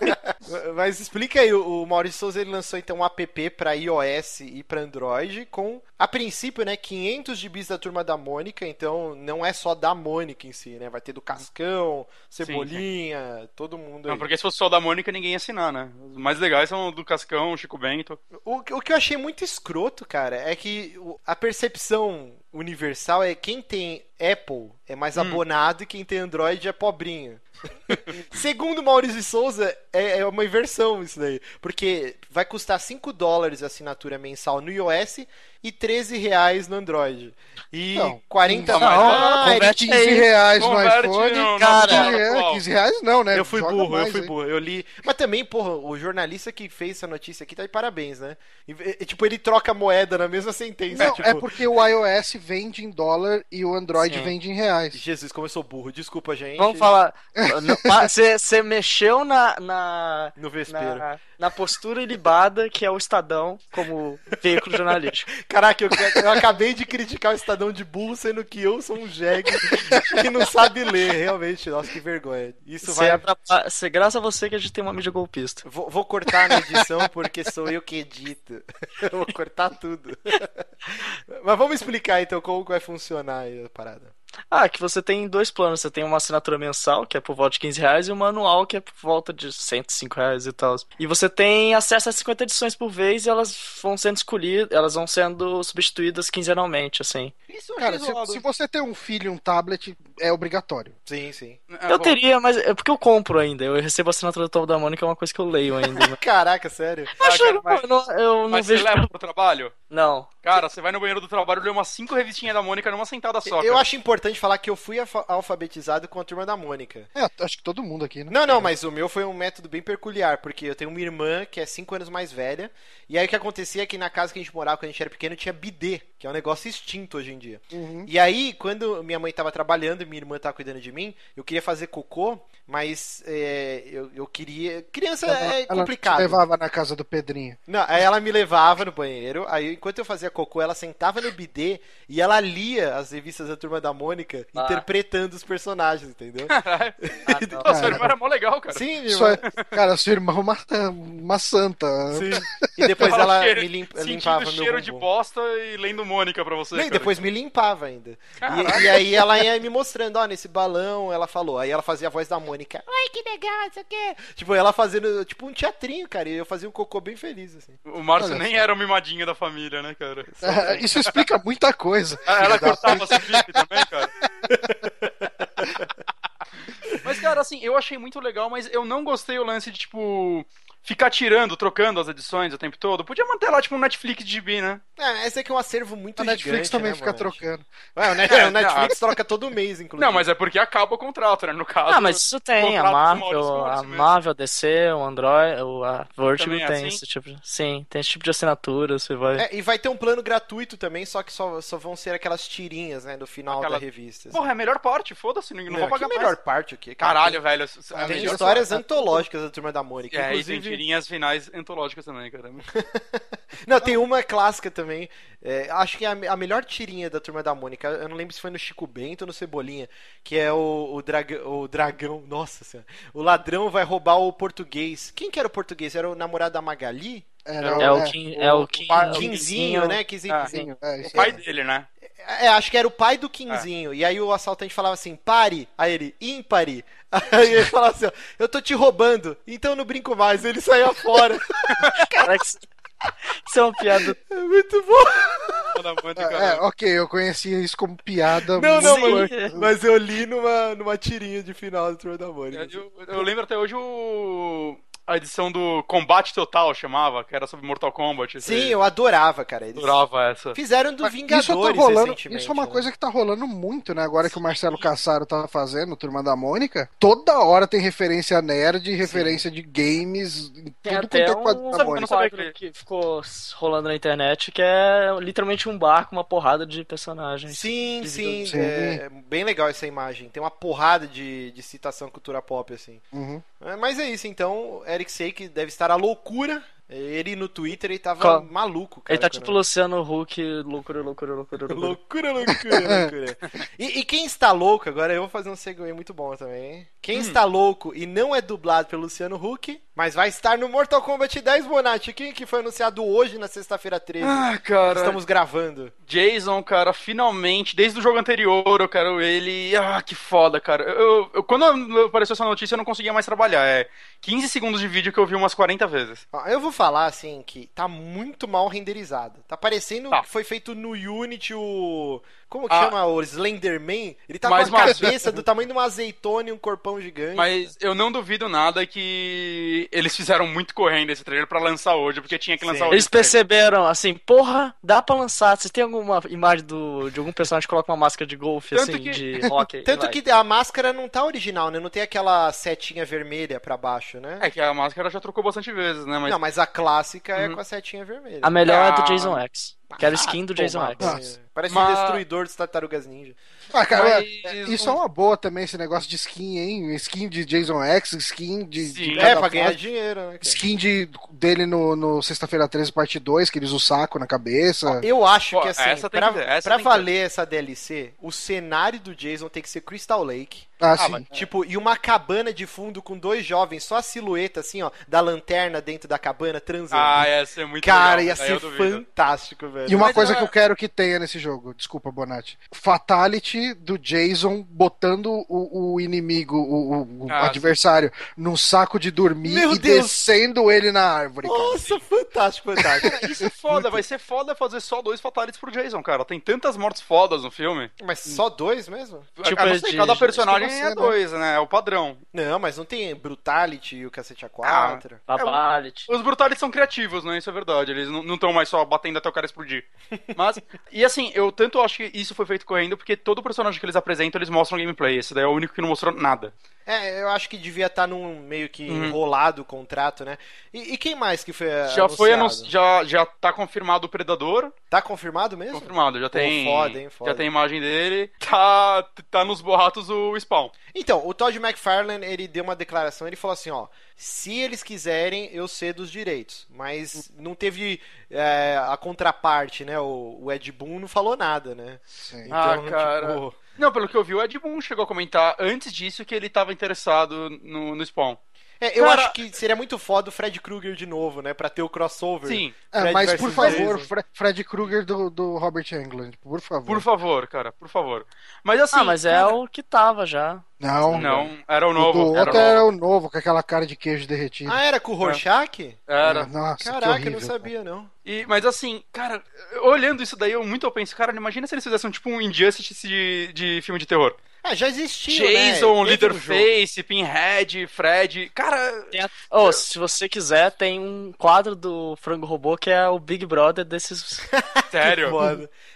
[SPEAKER 2] <laughs> Mas explica aí, o Maurício Souza ele lançou então um app pra iOS e pra Android com, a princípio, né, 500 gibis da Turma da Mônica, então não é só da Mônica em si, né? Vai ter do Cascão, Cebolinha, todo mundo aí.
[SPEAKER 4] Não, porque se fosse só da Mônica, ninguém ia assinar, né? Os mais legais são do Cascão, o Chico Bento.
[SPEAKER 2] O, o que eu achei muito escroto, cara, é que a percepção universal é quem tem Apple é mais abonado e quem tem Android é pobrinho. <laughs> Segundo Maurício de Souza, é, é uma inversão isso daí. Porque vai custar 5 dólares a assinatura mensal no iOS e 13 reais no Android. E
[SPEAKER 1] Não,
[SPEAKER 2] 40
[SPEAKER 4] não,
[SPEAKER 2] mais.
[SPEAKER 1] Converte
[SPEAKER 2] tinha-
[SPEAKER 1] 15 reais no iPhone.
[SPEAKER 4] no- no
[SPEAKER 1] cara, é,
[SPEAKER 4] atual.
[SPEAKER 1] 15 reais não, né?
[SPEAKER 2] Eu fui
[SPEAKER 1] Joga
[SPEAKER 2] burro, eu
[SPEAKER 1] mais
[SPEAKER 2] fui
[SPEAKER 1] aí.
[SPEAKER 2] burro. Eu li. Mas também, porra, o jornalista que fez essa notícia aqui tá de parabéns, né? E, e, tipo, ele troca a moeda na mesma sentença.
[SPEAKER 1] Não,
[SPEAKER 2] tipo,
[SPEAKER 1] é porque o iOS vende em dólar e o Android
[SPEAKER 3] Sim.
[SPEAKER 1] vende em reais.
[SPEAKER 2] Jesus, como eu sou burro. Desculpa, gente.
[SPEAKER 3] Vamos falar. Você mexeu na, na,
[SPEAKER 2] No vespeiro.
[SPEAKER 3] na, na postura ilibada que é o Estadão como veículo jornalístico. <laughs>
[SPEAKER 2] Caraca, eu, eu acabei de criticar o Estadão de burro, sendo que eu sou um jegue que não sabe ler, realmente. Nossa, que vergonha. Isso
[SPEAKER 3] Cê
[SPEAKER 2] vai.
[SPEAKER 3] atrapa- cê- graças a você que a gente tem uma mídia golpista.
[SPEAKER 2] Vou, vou cortar na edição porque sou eu que edito. Eu vou cortar tudo. Mas vamos explicar então como vai funcionar aí a parada.
[SPEAKER 3] Ah, que você tem dois planos. Você tem uma assinatura mensal, que é por volta de 15 reais, e uma anual, que é por volta de 105 reais e tal. E você tem acesso a 50 edições por vez e elas vão sendo escolhidas, elas vão sendo substituídas quinzenalmente, assim.
[SPEAKER 4] Isso eu
[SPEAKER 1] Cara, se, se você tem um filho e um tablet, é obrigatório.
[SPEAKER 2] Sim, sim.
[SPEAKER 4] É,
[SPEAKER 3] eu
[SPEAKER 4] bom.
[SPEAKER 3] teria, mas é porque eu compro ainda. Eu recebo a assinatura do Tom da Mônica, é uma coisa que eu leio ainda. né? <laughs>
[SPEAKER 2] Caraca, sério.
[SPEAKER 3] Eu acho
[SPEAKER 4] cara, mas-
[SPEAKER 3] eu não, eu não
[SPEAKER 4] Mas você
[SPEAKER 3] vejo.
[SPEAKER 4] leva pro trabalho?
[SPEAKER 3] Não.
[SPEAKER 4] Cara, você vai no banheiro do trabalho e lê umas cinco revistinhas da Mônica numa sentada só.
[SPEAKER 2] Eu
[SPEAKER 4] cara.
[SPEAKER 2] acho importante falar que eu fui alfa- alfabetizado com a turma da Mônica.
[SPEAKER 1] É, acho que todo mundo aqui, né?
[SPEAKER 2] Não, não, mas o meu foi um método bem peculiar, porque eu tenho uma irmã que é 5 anos mais velha, e aí o que acontecia é que na casa que a gente morava quando a gente era pequeno tinha bidê, que é um negócio extinto hoje em dia.
[SPEAKER 1] Uhum.
[SPEAKER 2] E aí, quando minha mãe tava trabalhando e minha irmã tava cuidando de mim, eu queria fazer cocô, mas é, eu, eu queria. Criança é
[SPEAKER 1] Ela
[SPEAKER 2] complicado.
[SPEAKER 1] te levava na casa do Pedrinho.
[SPEAKER 2] Não, aí ela me levava no banheiro, aí enquanto eu fazia cocô, ela sentava no bidê e ela lia as revistas da Turma da Mônica,
[SPEAKER 3] Ah.
[SPEAKER 2] interpretando os personagens, entendeu?
[SPEAKER 4] Caralho. <laughs>
[SPEAKER 3] Ah, não.
[SPEAKER 4] Nossa,
[SPEAKER 1] Cara.
[SPEAKER 4] irmã era mó legal, cara.
[SPEAKER 2] Sim, minha
[SPEAKER 1] Sua,
[SPEAKER 2] irmã.
[SPEAKER 1] cara, seu irmão é uma, uma santa.
[SPEAKER 2] Sim. <laughs> E depois
[SPEAKER 4] Ela
[SPEAKER 2] ela
[SPEAKER 4] cheira-
[SPEAKER 2] me limpa,
[SPEAKER 4] Sentindo
[SPEAKER 2] limpava meu
[SPEAKER 4] cheiro de bosta e lendo Mônica pra você.
[SPEAKER 2] Não, e depois me limpava ainda. E, e aí ela ia me mostrando, ó, nesse balão, ela falou. Aí ela fazia a voz da Mônica. Ai, que legal, isso aqui. Tipo, ela fazendo, tipo, um teatrinho, cara. E eu fazia um cocô bem feliz, assim.
[SPEAKER 4] O Márcio
[SPEAKER 1] Olha
[SPEAKER 4] nem era o mimadinho da família, né, cara? <laughs>
[SPEAKER 1] É, Isso explica muita coisa.
[SPEAKER 4] Ah, Ela cortava esse bife também, cara. <laughs> Mas, cara, assim, eu achei muito legal, mas eu não gostei o lance de, tipo, ficar tirando, trocando as edições o tempo todo. Podia manter lá, tipo, um Netflix de GB, né?
[SPEAKER 2] É, esse aqui é um acervo muito
[SPEAKER 1] A Netflix
[SPEAKER 2] gigante,
[SPEAKER 1] também
[SPEAKER 2] né,
[SPEAKER 1] fica trocando.
[SPEAKER 2] Ué, o, Net-
[SPEAKER 4] É,
[SPEAKER 2] o Netflix troca todo mês, inclusive.
[SPEAKER 4] Não, mas é porque acaba o contrato, né? No caso.
[SPEAKER 3] Ah, mas isso tem, a Marvel, a. Marvel, DC, o Android, o- a Vertigo
[SPEAKER 4] Também é
[SPEAKER 3] tem
[SPEAKER 4] assim?
[SPEAKER 3] esse tipo de... Sim, tem esse tipo de assinatura, você vai...
[SPEAKER 2] É, e vai ter um plano gratuito também, só que só, só vão ser aquelas tirinhas, né, do final
[SPEAKER 4] Aquela-
[SPEAKER 2] da revista.
[SPEAKER 4] Porra, é a melhor parte, foda-se, não, não
[SPEAKER 2] Meu,
[SPEAKER 4] vou pagar
[SPEAKER 2] melhor parte aqui. cara.
[SPEAKER 4] Caralho, velho.
[SPEAKER 2] Tem,
[SPEAKER 4] a
[SPEAKER 2] tem histórias antológicas da Turma da Mônica.
[SPEAKER 4] É, tirinhas finais antológicas também, cara. <laughs>
[SPEAKER 2] Não, tem uma clássica também. é, acho que é a, a melhor tirinha da Turma da Mônica. Eu não lembro se foi no Chico Bento ou no Cebolinha. Que é o, o, draga- o dragão. Nossa senhora. O ladrão vai roubar o português. Quem que era o português? Era o namorado da Magali?
[SPEAKER 1] Era,
[SPEAKER 3] É o Kim, é o Kim,
[SPEAKER 4] pai-
[SPEAKER 3] o
[SPEAKER 2] Quinzinho, né? Quinzinho.
[SPEAKER 4] Ah,
[SPEAKER 1] Quinzinho, é,
[SPEAKER 4] O pai dele, né?
[SPEAKER 2] É, acho que era o pai do Quinzinho. E aí o assaltante falava assim: pare. Aí ele, ímpare. <laughs> Aí ele falava assim: ó, eu tô te roubando, então eu não brinco mais. Ele saía fora. <laughs>
[SPEAKER 3] Caraca, isso- isso é uma piada.
[SPEAKER 2] É muito bom.
[SPEAKER 1] É, ok, eu conhecia isso como piada.
[SPEAKER 2] Não, não, mas, mas eu li numa, numa tirinha de final do Turma da Mônica.
[SPEAKER 4] Eu, eu lembro até hoje o. A edição do Combate Total chamava, que era sobre Mortal Kombat.
[SPEAKER 2] Sim, eu adorava, cara. Eles
[SPEAKER 4] adorava essa.
[SPEAKER 2] fizeram do
[SPEAKER 1] Mas
[SPEAKER 2] Vingadores
[SPEAKER 1] isso, tá rolando,
[SPEAKER 2] recentemente.
[SPEAKER 1] isso é uma
[SPEAKER 2] né?
[SPEAKER 1] coisa que tá rolando muito, né? Agora que o Marcelo Cassaro tá fazendo, Turma da Mônica, toda hora tem referência nerd, referência de games, em
[SPEAKER 3] Tem
[SPEAKER 1] tudo
[SPEAKER 3] até
[SPEAKER 1] quanto é quadro
[SPEAKER 3] um
[SPEAKER 1] da Mônica.
[SPEAKER 4] que-
[SPEAKER 3] que ficou rolando na internet que é literalmente um bar com uma porrada de personagens.
[SPEAKER 2] Sim, sim,
[SPEAKER 1] Sim.
[SPEAKER 2] É, bem legal essa imagem. Tem uma porrada de, de citação cultura pop, assim.
[SPEAKER 1] Uhum.
[SPEAKER 2] É, Mas é isso, então, Eric Sake deve estar a loucura. Ele no Twitter, ele tava
[SPEAKER 3] Qual?
[SPEAKER 2] maluco, cara.
[SPEAKER 3] Ele tá tipo Luciano Huck, loucura, loucura, loucura, loucura.
[SPEAKER 2] Loucura, loucura, <laughs> loucura. E, e quem está louco, agora eu vou fazer um segue muito bom também, hein? Quem está louco e não é dublado pelo Luciano Huck, mas vai estar no Mortal Kombat 10, Bonatti, quem que foi anunciado hoje na sexta-feira 13.
[SPEAKER 4] Ah, cara.
[SPEAKER 2] Estamos gravando.
[SPEAKER 4] Jason, cara, finalmente, desde o jogo anterior eu quero ele. Ah, que foda, cara. Eu, eu- quando apareceu essa notícia eu não conseguia mais trabalhar. É 15 segundos de vídeo que eu vi umas 40 vezes.
[SPEAKER 2] Ó, Eu vou falar assim que tá muito mal renderizado. Tá parecendo
[SPEAKER 4] Tá.
[SPEAKER 2] que foi feito no Unity o Como que
[SPEAKER 4] Ah.
[SPEAKER 2] chama? O Slenderman? Ele tá
[SPEAKER 4] Mas,
[SPEAKER 2] com a cabeça do tamanho de uma azeitona e um corpão gigante.
[SPEAKER 4] Mas eu não duvido nada que eles fizeram muito correndo esse trailer pra lançar hoje, porque tinha que lançar
[SPEAKER 2] Sim.
[SPEAKER 4] hoje.
[SPEAKER 3] Eles perceberam, assim, porra, dá pra lançar. Vocês têm alguma imagem do, de algum personagem que coloca uma máscara de golfe,
[SPEAKER 4] Tanto
[SPEAKER 3] assim,
[SPEAKER 4] que-
[SPEAKER 3] de <laughs> hockey?
[SPEAKER 2] Tanto que a máscara não tá original, né? Não tem aquela setinha vermelha pra baixo, né?
[SPEAKER 4] É que a máscara já trocou bastante vezes, né? Mas
[SPEAKER 2] Não, mas a clássica é
[SPEAKER 4] Uhum.
[SPEAKER 2] com a setinha vermelha.
[SPEAKER 3] A melhor é
[SPEAKER 4] Ah.
[SPEAKER 3] do Jason X. Que era a skin do
[SPEAKER 2] Ah,
[SPEAKER 3] Jason X.
[SPEAKER 2] Parece
[SPEAKER 4] Mas-
[SPEAKER 2] um destruidor dos tartarugas ninja.
[SPEAKER 1] Ah, cara,
[SPEAKER 4] Mas-
[SPEAKER 1] isso é uma boa também, esse negócio de skin, hein? Skin de Jason X, skin de.
[SPEAKER 4] Sim.
[SPEAKER 1] de
[SPEAKER 2] É, pra ganhar dinheiro, né? cara?
[SPEAKER 1] Skin de, dele no, no Sexta-feira 13, parte 2, que ele usa o saco na cabeça.
[SPEAKER 2] Eu acho
[SPEAKER 4] Pô,
[SPEAKER 2] que assim,
[SPEAKER 4] essa tem
[SPEAKER 2] pra,
[SPEAKER 4] que essa
[SPEAKER 2] pra
[SPEAKER 4] tem que
[SPEAKER 2] valer essa DLC, o cenário do Jason tem que ser Crystal Lake.
[SPEAKER 1] Ah, sim.
[SPEAKER 4] mas-
[SPEAKER 2] Tipo, e uma cabana de fundo com dois jovens, só a silhueta, assim, ó, da lanterna dentro da cabana transando.
[SPEAKER 4] Ah, ia ser muito
[SPEAKER 2] Cara,
[SPEAKER 4] legal.
[SPEAKER 2] ia
[SPEAKER 4] Daí
[SPEAKER 2] ser fantástico, velho.
[SPEAKER 1] E uma
[SPEAKER 4] Mas
[SPEAKER 1] coisa
[SPEAKER 4] eu-
[SPEAKER 1] que eu quero que tenha nesse jogo, desculpa, Bonatti. Fatality do Jason botando o, o inimigo, o, o- o
[SPEAKER 4] Ah,
[SPEAKER 1] adversário, num saco de dormir
[SPEAKER 2] Meu
[SPEAKER 1] e
[SPEAKER 2] Deus!
[SPEAKER 1] descendo ele na árvore, cara.
[SPEAKER 2] Nossa, fantástico, fantástico.
[SPEAKER 4] Cara, isso é foda, vai ser foda fazer só dois fatalities pro Jason, cara. Tem tantas mortes fodas no filme.
[SPEAKER 2] Mas só dois mesmo?
[SPEAKER 3] Tipo,
[SPEAKER 4] Ah, não sei,
[SPEAKER 3] de-
[SPEAKER 4] cada personagem
[SPEAKER 1] que
[SPEAKER 4] é
[SPEAKER 1] você, né?
[SPEAKER 4] dois, né? É o padrão.
[SPEAKER 2] Não, mas não tem Brutality e o Cacete A4.
[SPEAKER 3] Babality.
[SPEAKER 4] Os brutales são criativos, né? Isso é verdade. Eles não estão mais só batendo até o cara explodir. <laughs> Mas, e assim, eu tanto acho que isso foi feito correndo, porque todo personagem que eles apresentam, eles mostram gameplay. Esse daí é o único que não mostrou nada.
[SPEAKER 2] É, eu acho que devia estar num meio que
[SPEAKER 4] Uhum.
[SPEAKER 2] enrolado o contrato, né? E, e quem mais que foi
[SPEAKER 4] Já foi
[SPEAKER 2] anunciado?
[SPEAKER 4] anunci... já, já tá confirmado o Predador.
[SPEAKER 2] Tá confirmado mesmo?
[SPEAKER 4] Confirmado, já
[SPEAKER 2] Pô,
[SPEAKER 4] tem.
[SPEAKER 2] foda, hein, foda.
[SPEAKER 4] Já tem imagem dele. Tá, tá nos boatos o Spawn.
[SPEAKER 2] Então, o Todd McFarlane, ele deu uma declaração, ele falou assim, ó, se eles quiserem, eu cedo os direitos, mas não teve é, a contraparte, né, o, o Ed Boon não falou nada, né,
[SPEAKER 1] Sim.
[SPEAKER 4] Ah,
[SPEAKER 2] Então,
[SPEAKER 4] cara.
[SPEAKER 2] tipo,
[SPEAKER 4] Não, pelo que eu vi, o Ed Boon chegou a comentar antes disso que ele tava interessado no, no Spawn.
[SPEAKER 2] É, eu
[SPEAKER 4] Cara-
[SPEAKER 2] acho que seria muito foda o Fred Krueger de novo, né, pra ter o crossover.
[SPEAKER 4] Sim,
[SPEAKER 1] É, mas por favor. Fre- Fred Krueger do, do Robert Englund, por favor.
[SPEAKER 4] por favor, cara, por favor. Mas assim.
[SPEAKER 3] Ah, mas é
[SPEAKER 4] cara,
[SPEAKER 3] o que tava já.
[SPEAKER 1] Não,
[SPEAKER 4] Não, era o
[SPEAKER 1] o
[SPEAKER 4] novo. era
[SPEAKER 1] outro
[SPEAKER 4] o
[SPEAKER 1] era
[SPEAKER 4] novo.
[SPEAKER 1] o novo, com aquela cara de queijo derretido.
[SPEAKER 2] Ah, era com o Rorschach?
[SPEAKER 4] Era.
[SPEAKER 1] Nossa, que
[SPEAKER 2] Caraca, eu
[SPEAKER 1] horrível,
[SPEAKER 2] não sabia, não.
[SPEAKER 4] E, mas assim, cara, olhando isso daí, eu muito eu penso, cara, imagina se eles fizessem tipo um Injustice de, de filme de terror.
[SPEAKER 2] Ah, já existiu,
[SPEAKER 4] Jason,
[SPEAKER 2] né? Um jogo.
[SPEAKER 4] Leatherface, Pinhead, Fred. Cara,
[SPEAKER 3] a- Oh, se você quiser, tem um quadro do Frango Robô que é o Big Brother desses. <laughs>
[SPEAKER 4] sério.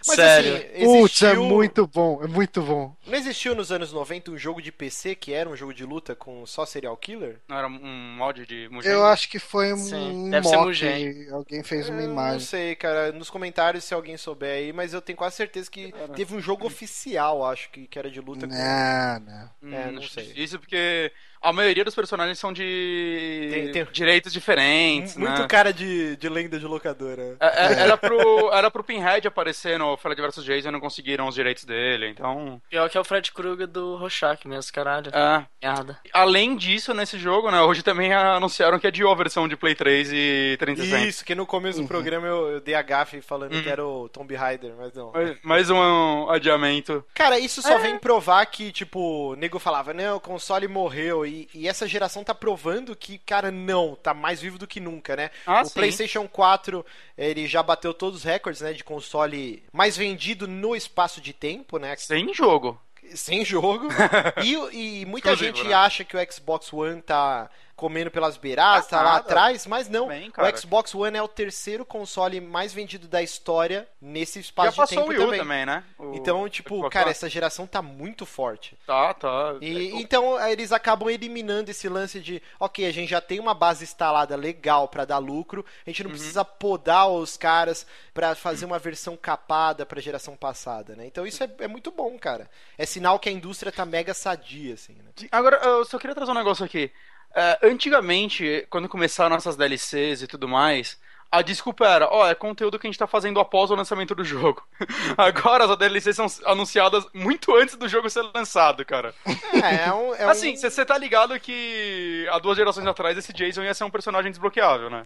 [SPEAKER 2] Mas
[SPEAKER 3] Sério.
[SPEAKER 2] assim,
[SPEAKER 1] Putz, é
[SPEAKER 2] existiu...
[SPEAKER 1] muito bom, é muito bom.
[SPEAKER 2] Não existiu nos anos 90 um jogo de PC que era um jogo de luta com só serial killer?
[SPEAKER 4] Não era um mod de Mugen?
[SPEAKER 1] Eu acho que foi um
[SPEAKER 3] Sim, deve ser Mugen.
[SPEAKER 1] alguém fez uma
[SPEAKER 2] Eu Não
[SPEAKER 1] imagem.
[SPEAKER 2] sei, cara. Nos comentários se alguém souber aí, mas eu tenho quase certeza que teve um jogo oficial, acho que, que era de luta com.
[SPEAKER 1] Não, não.
[SPEAKER 4] Hum,
[SPEAKER 2] É, não
[SPEAKER 4] acho
[SPEAKER 2] sei.
[SPEAKER 4] difícil porque a maioria dos personagens são de
[SPEAKER 2] Tem- tem-
[SPEAKER 4] direitos diferentes,
[SPEAKER 2] Muito
[SPEAKER 4] né?
[SPEAKER 2] cara de, de lenda de locadora.
[SPEAKER 4] É, é, Era pro, <laughs> era pro Pinhead aparecer no Fred vs Jason e não conseguiram os direitos dele, então...
[SPEAKER 3] Pior que é o Fred Krueger do Rorschach mesmo, caralho.
[SPEAKER 4] É.
[SPEAKER 3] Merda.
[SPEAKER 4] Além disso, nesse jogo, né, hoje também anunciaram que adiou a versão de Play 3 e 360.
[SPEAKER 2] Isso, que no começo do programa eu, eu dei a gafe falando
[SPEAKER 4] Uhum.
[SPEAKER 2] que era o Tomb Raider, mas não.
[SPEAKER 4] Mais- Mais um adiamento.
[SPEAKER 2] Cara, isso só
[SPEAKER 4] É.
[SPEAKER 2] vem provar que, tipo, o nego falava, não, o console morreu. E, e essa geração tá provando que, cara, não, tá mais vivo do que nunca, né?
[SPEAKER 4] Ah,
[SPEAKER 2] o
[SPEAKER 4] sim.
[SPEAKER 2] PlayStation 4, ele já bateu todos os recordes, né, de console mais vendido no espaço de tempo, né?
[SPEAKER 4] Sem jogo.
[SPEAKER 2] Sem jogo. <laughs> e, e muita
[SPEAKER 4] Exclusivo,
[SPEAKER 2] gente
[SPEAKER 4] né?
[SPEAKER 2] acha que o Xbox One tá comendo pelas beiradas, tá lá atrás, mas não.
[SPEAKER 4] Bem,
[SPEAKER 2] o Xbox One é o terceiro console mais vendido da história nesse
[SPEAKER 4] Já
[SPEAKER 2] espaço de
[SPEAKER 4] passou
[SPEAKER 2] tempo
[SPEAKER 4] o Wii U
[SPEAKER 2] também.
[SPEAKER 4] também, né? O
[SPEAKER 2] Então, tipo,
[SPEAKER 4] Xbox
[SPEAKER 2] cara, essa geração tá muito forte.
[SPEAKER 4] Tá, tá.
[SPEAKER 2] E, então aí eles acabam eliminando esse lance de, ok, a gente já tem uma base instalada legal pra dar lucro, a gente não precisa podar os caras pra fazer uma versão capada pra geração passada, né? Então isso é, é muito bom, cara. É sinal que a indústria tá mega sadia, assim, né?
[SPEAKER 4] Agora, eu só queria trazer um negócio aqui. É, antigamente, quando começaram essas DLCs e tudo mais, a desculpa era, ó, é conteúdo que a gente tá fazendo após o lançamento do jogo. <laughs> Agora as DLCs são anunciadas muito antes do jogo ser lançado, cara.
[SPEAKER 2] É, é um. é um-
[SPEAKER 4] Assim, você tá ligado que há duas gerações atrás esse Jason ia ser um personagem desbloqueável, né?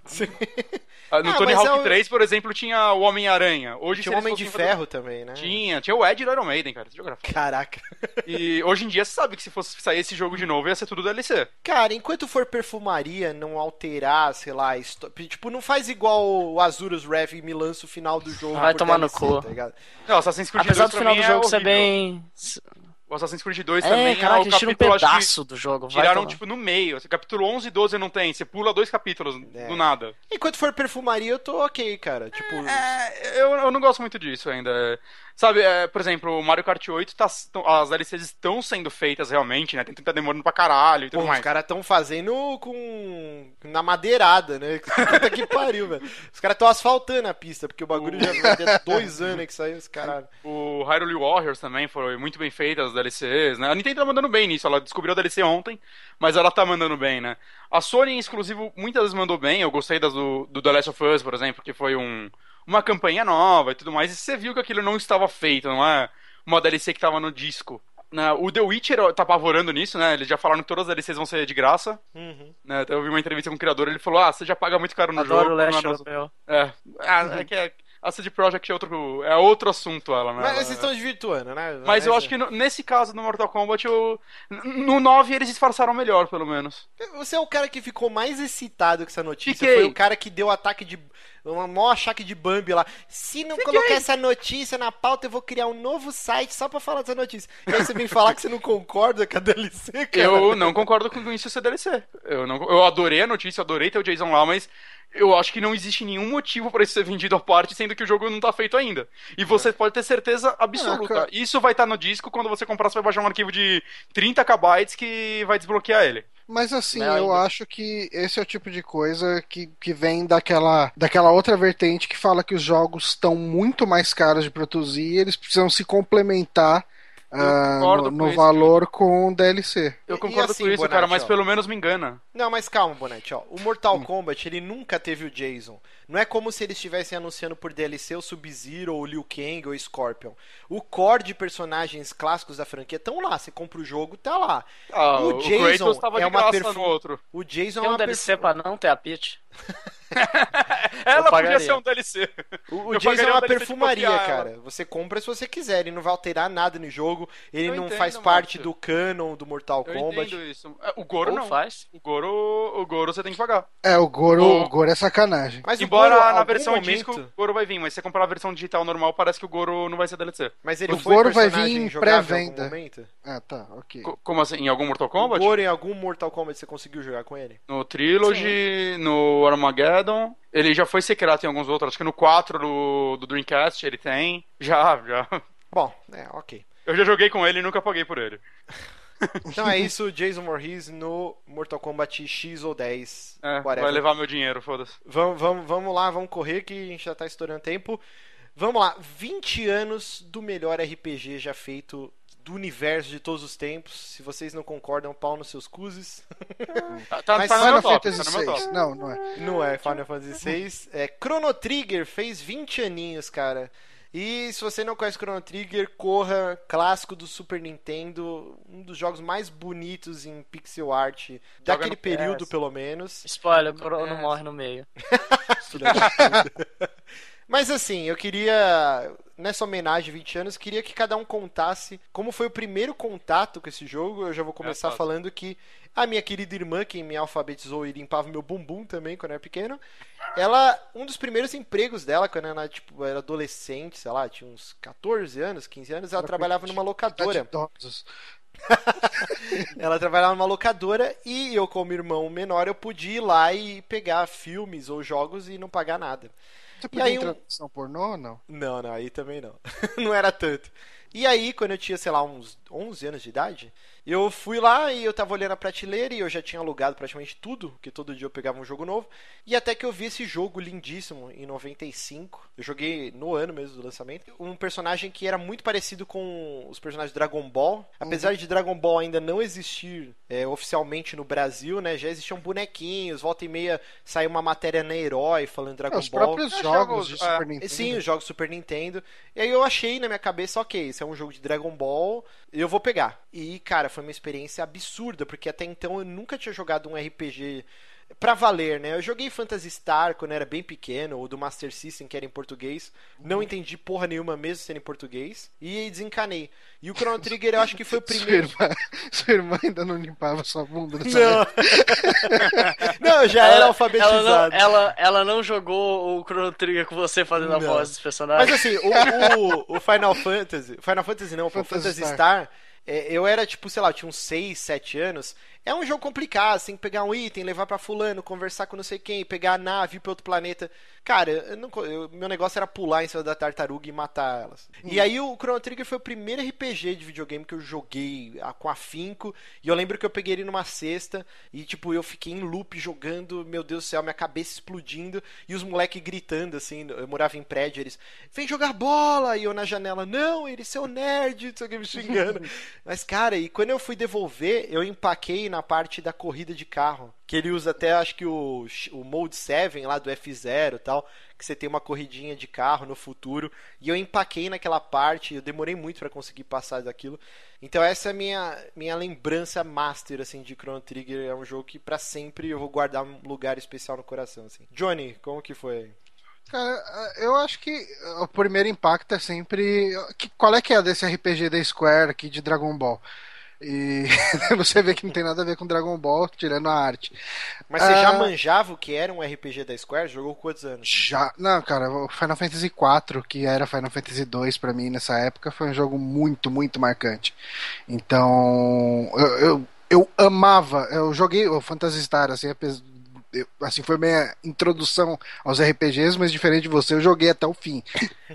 [SPEAKER 4] Ah, No
[SPEAKER 2] Ah,
[SPEAKER 4] Tony Hawk
[SPEAKER 2] é o-
[SPEAKER 4] 3, por exemplo, tinha o Homem-Aranha. Hoje
[SPEAKER 2] Tinha o Homem de
[SPEAKER 4] fossem fazer-
[SPEAKER 2] Ferro também, né?
[SPEAKER 4] Tinha, tinha o Ed do Iron Maiden, cara.
[SPEAKER 2] Caraca.
[SPEAKER 4] E hoje em dia você sabe que se fosse sair esse jogo de novo ia ser tudo DLC.
[SPEAKER 2] Cara, enquanto for perfumaria, não alterar, sei lá, histó- tipo, não faz igual o Azurus Rev e me lança o final do jogo.
[SPEAKER 3] Vai tomar no cu.
[SPEAKER 2] Tá ligado?
[SPEAKER 4] Não, Assassin's Creed
[SPEAKER 3] Apesar
[SPEAKER 4] 2
[SPEAKER 3] do final do
[SPEAKER 4] é
[SPEAKER 3] jogo ser
[SPEAKER 4] horrível.
[SPEAKER 3] bem.
[SPEAKER 4] O Assassin's Creed 2
[SPEAKER 3] É,
[SPEAKER 4] também
[SPEAKER 3] caraca,
[SPEAKER 4] é o
[SPEAKER 3] um
[SPEAKER 4] capítulo, que
[SPEAKER 3] pedaço do jogo. Vai
[SPEAKER 4] Tiraram,
[SPEAKER 3] tomar.
[SPEAKER 4] tipo, no meio. Capítulo 11 e 12 não tem. Você pula dois capítulos
[SPEAKER 2] É.
[SPEAKER 4] do nada.
[SPEAKER 2] Enquanto for perfumaria, eu tô ok, cara. Tipo,
[SPEAKER 4] É, eu, eu não gosto muito disso ainda. Sabe, é, por exemplo, o Mario Kart 8, tá, as DLCs estão sendo feitas realmente, né? Tem que tá demorando pra caralho e tudo
[SPEAKER 2] pô, os
[SPEAKER 4] mais.
[SPEAKER 2] caras tão fazendo com. na madeirada, né? <laughs> Puta que pariu, velho. Os caras tão asfaltando a pista, porque o bagulho já vai ter <laughs> dois anos que saiu esse caralho.
[SPEAKER 4] O Hyrule Warriors também foi muito bem feita, as DLCs, né? A Nintendo tá mandando bem nisso, ela descobriu a DLC ontem, mas ela tá mandando bem, né? A Sony em exclusivo muitas vezes mandou bem, eu gostei das do, do The Last of Us, por exemplo, que foi um, uma campanha nova e tudo mais, e você viu que aquilo não estava feito, não é uma DLC que tava no disco. O The Witcher tá apavorando nisso, né? Eles já falaram que todas as DLCs vão ser de graça.
[SPEAKER 2] Uhum.
[SPEAKER 4] Né? Até Eu vi uma entrevista com o criador, ele falou: Ah, você já paga muito caro no
[SPEAKER 3] Adoro
[SPEAKER 4] jogo.
[SPEAKER 3] o
[SPEAKER 4] é
[SPEAKER 3] Last Us.
[SPEAKER 4] É, ah, é que é, a CD Projekt é outro, é outro assunto, ela, né?
[SPEAKER 2] Mas vocês estão desvirtuando, né?
[SPEAKER 4] mas eu acho que no- nesse caso do Mortal Kombat, eu... no 9 eles disfarçaram melhor, pelo menos.
[SPEAKER 2] Você é o cara que ficou mais excitado com essa notícia.
[SPEAKER 4] Fiquei.
[SPEAKER 2] Foi o cara que deu ataque de. Um maior achaque de Bambi lá. Se não colocar essa notícia na pauta, eu vou criar um novo site só pra falar dessa notícia. E aí você vem falar que você não concorda com a DLC, cara.
[SPEAKER 4] Eu não concordo com isso ser DLC. Eu, não, eu adorei a notícia, adorei ter o Jason lá, mas eu acho que não existe nenhum motivo pra isso ser vendido à parte, sendo que o jogo não tá feito ainda. E você pode ter certeza absoluta.
[SPEAKER 1] Cara.
[SPEAKER 4] Isso vai estar no disco, quando você comprar, você vai baixar um arquivo de 30 KB que vai desbloquear ele.
[SPEAKER 1] Mas assim,
[SPEAKER 3] Não,
[SPEAKER 1] eu
[SPEAKER 3] ainda.
[SPEAKER 1] acho que esse é o tipo de coisa que, que vem daquela, daquela outra vertente que fala que os jogos estão muito mais caros de produzir e eles precisam se complementar ah,
[SPEAKER 4] concordo
[SPEAKER 1] no,
[SPEAKER 4] com
[SPEAKER 1] no
[SPEAKER 4] isso,
[SPEAKER 1] valor com o DLC.
[SPEAKER 4] Eu concordo
[SPEAKER 2] assim,
[SPEAKER 4] com isso,
[SPEAKER 2] Bonatti,
[SPEAKER 4] cara, mas
[SPEAKER 2] ó.
[SPEAKER 4] pelo menos me engana.
[SPEAKER 2] Não, mas calma, Bonete, ó. O Mortal
[SPEAKER 4] Hum.
[SPEAKER 2] Kombat, ele nunca teve o Jason. Não é como se eles estivessem anunciando por DLC o Sub-Zero, ou o Liu Kang, ou o Scorpion. O core de personagens clássicos da franquia estão lá. Você compra o jogo, tá lá.
[SPEAKER 4] Ah,
[SPEAKER 2] O
[SPEAKER 4] o,
[SPEAKER 2] Jason
[SPEAKER 4] Kratos tava
[SPEAKER 2] é
[SPEAKER 4] de
[SPEAKER 2] uma
[SPEAKER 4] no outro.
[SPEAKER 2] O Jason
[SPEAKER 3] Tem
[SPEAKER 2] é
[SPEAKER 3] um
[SPEAKER 2] uma
[SPEAKER 3] DLC
[SPEAKER 2] perfu-
[SPEAKER 3] pra não ter a Peach? <laughs>
[SPEAKER 4] Ela podia ser um DLC.
[SPEAKER 2] O, o Jason é uma
[SPEAKER 4] um
[SPEAKER 2] perfumaria, cara. Você compra se você quiser. Ele não vai alterar nada no jogo. Ele
[SPEAKER 4] Eu
[SPEAKER 2] não
[SPEAKER 4] entendo,
[SPEAKER 2] faz parte
[SPEAKER 4] Márcio.
[SPEAKER 2] do canon do Mortal
[SPEAKER 4] Eu
[SPEAKER 2] Kombat.
[SPEAKER 4] É, O Goro
[SPEAKER 3] Ou
[SPEAKER 4] não.
[SPEAKER 3] faz?
[SPEAKER 4] O Goro, o Goro você tem que pagar.
[SPEAKER 1] É, o Goro,
[SPEAKER 4] O-
[SPEAKER 1] o Goro é sacanagem.
[SPEAKER 2] Mas o
[SPEAKER 4] Embora
[SPEAKER 2] Goro,
[SPEAKER 4] na versão
[SPEAKER 2] momento-
[SPEAKER 4] disco, o Goro vai vir, mas se você comprar a versão digital normal, parece que o Goro não vai ser DLC.
[SPEAKER 2] Mas ele
[SPEAKER 1] O
[SPEAKER 2] foi
[SPEAKER 1] Goro vai
[SPEAKER 2] personagem
[SPEAKER 1] vir em pré-venda. Ah, tá, ok.
[SPEAKER 4] Co- Como assim? Em algum Mortal
[SPEAKER 2] O
[SPEAKER 4] Kombat?
[SPEAKER 2] Goro em algum Mortal Kombat você conseguiu jogar com ele?
[SPEAKER 4] No Trilogy, no Armageddon. Ele já foi secreto em alguns outros. Acho que no 4 do, do Dreamcast ele tem. Já, já.
[SPEAKER 2] Bom, é, ok.
[SPEAKER 4] Eu já joguei com ele e nunca paguei por ele. <laughs> <laughs>
[SPEAKER 2] Então é isso, Jason Voorhees no Mortal Kombat X ou 10.
[SPEAKER 4] É, vai levar meu dinheiro, foda-se.
[SPEAKER 2] Vamos, vamos, vamos lá, vamos correr que a gente já tá estourando tempo. Vamos lá, 20 anos do melhor RPG já feito do universo de todos os tempos. Se vocês não concordam, pau nos seus cuzes. <laughs>
[SPEAKER 4] Tá, tá,
[SPEAKER 2] Mas
[SPEAKER 4] tá
[SPEAKER 1] Final
[SPEAKER 4] top,
[SPEAKER 1] Fantasy
[SPEAKER 4] tá.
[SPEAKER 1] VI. Não, não é.
[SPEAKER 2] Não é Final Fantasy VI. É, Chrono Trigger fez 20 aninhos, cara. E se você não conhece Chrono Trigger, corra, clássico do Super Nintendo, um dos jogos mais bonitos em pixel art daquele
[SPEAKER 4] no
[SPEAKER 2] período,
[SPEAKER 3] PS.
[SPEAKER 2] pelo menos.
[SPEAKER 3] Spoiler, o Crono
[SPEAKER 4] É.
[SPEAKER 3] morre no meio. <laughs> <laughs>
[SPEAKER 2] Mas assim, eu queria, nessa homenagem 20 anos, queria que cada um contasse como foi o primeiro contato com esse jogo. Eu já vou começar
[SPEAKER 4] fácil.
[SPEAKER 2] falando que a minha querida irmã, quem me alfabetizou e limpava meu bumbum também quando eu era pequeno, ela, um dos primeiros empregos dela, quando ela tipo, era adolescente, sei lá, tinha uns 14 anos, 15 anos, ela
[SPEAKER 1] Era
[SPEAKER 2] trabalhava numa locadora. <laughs> Ela trabalhava numa locadora e eu, como irmão menor, eu podia ir lá e pegar filmes ou jogos e não pagar nada.
[SPEAKER 1] Você podia
[SPEAKER 2] aí
[SPEAKER 1] em
[SPEAKER 2] um-
[SPEAKER 1] pornô ou não?
[SPEAKER 2] Não, não, aí também não. <laughs> não era tanto. E aí, quando eu tinha, sei lá, uns 11 anos de idade, eu fui lá e eu tava olhando a prateleira e eu já tinha alugado praticamente tudo, porque todo dia eu pegava um jogo novo. E até que eu vi esse jogo lindíssimo em 95. Eu joguei no ano mesmo do lançamento. Um personagem que era muito parecido com os personagens de Dragon Ball. Apesar de Dragon Ball ainda não existir é, oficialmente no Brasil, né? Já existiam bonequinhos, volta e meia saiu uma matéria na Herói falando Dragon
[SPEAKER 1] É, os
[SPEAKER 2] Ball.
[SPEAKER 1] próprios
[SPEAKER 4] É,
[SPEAKER 1] jogos de
[SPEAKER 4] é.
[SPEAKER 1] Super Nintendo.
[SPEAKER 2] Sim, os jogos Super Nintendo. E aí eu achei na minha cabeça, ok, esse é um jogo de Dragon Ball, eu vou pegar. E, cara, foi uma experiência absurda, porque até então eu nunca tinha jogado um RPG pra valer, né? Eu joguei Phantasy Star quando era bem pequeno, ou do Master System, que era em português. Não entendi porra nenhuma mesmo sendo em português. E desencanei. E o Chrono Trigger eu acho que foi o <laughs> primeiro.
[SPEAKER 1] Sua irmã, sua irmã ainda não limpava sua bunda nessa
[SPEAKER 2] Não. <laughs> não, eu já era
[SPEAKER 3] Ela
[SPEAKER 2] alfabetizado.
[SPEAKER 3] não, ela, ela não jogou o Chrono Trigger com você fazendo a
[SPEAKER 2] Não.
[SPEAKER 3] voz dos personagens.
[SPEAKER 2] Mas assim, o, o, o Final Fantasy. Final Fantasy não, o
[SPEAKER 1] Phantasy
[SPEAKER 2] Phantasy
[SPEAKER 1] Star.
[SPEAKER 2] Star. é, eu era tipo, sei lá, eu tinha uns 6, 7 anos. É um jogo complicado, você tem que pegar um item, levar pra fulano, conversar com não sei quem, pegar a nave ir pra outro planeta. Cara, eu não, eu- meu negócio era pular em cima da tartaruga e matar elas. E aí o Chrono Trigger foi o primeiro RPG de videogame que eu joguei ah, com afinco. E eu lembro que eu peguei ele numa cesta e, tipo, eu fiquei em loop jogando, meu Deus do céu, minha cabeça explodindo e os moleques gritando, assim. Eu morava em prédio, eles, vem jogar bola! E eu na janela, não, ele seu nerd, não sei o que, me xingando. <laughs> Mas, cara, e quando eu fui devolver, eu empaquei na parte da corrida de carro. Que ele usa até, acho que o, o Mode 7 lá do F0 e tal. Que você tem uma corridinha de carro no futuro. E eu empaquei naquela parte. Eu demorei muito pra conseguir passar daquilo. Então essa é a minha, minha lembrança master, assim, de Chrono Trigger. É um jogo que pra sempre eu vou guardar um lugar especial no coração, assim. Johnny, como que foi?
[SPEAKER 1] Cara, eu acho que o primeiro impacto é sempre. Qual é que é desse RPG da Square aqui de Dragon Ball? E <laughs> você vê que não tem nada a ver com Dragon Ball, tirando a arte.
[SPEAKER 2] Mas você já
[SPEAKER 1] Ah.
[SPEAKER 2] manjava o que era um RPG da Square? Jogou quantos anos?
[SPEAKER 1] Já. Não, cara, o Final Fantasy IV, que era Final Fantasy II pra mim nessa época, foi um jogo muito, muito marcante. Então. Eu, eu, eu amava. Eu joguei o Phantasy Star, assim, eu- assim, foi minha introdução aos RPGs, mas diferente de você, eu joguei até o fim.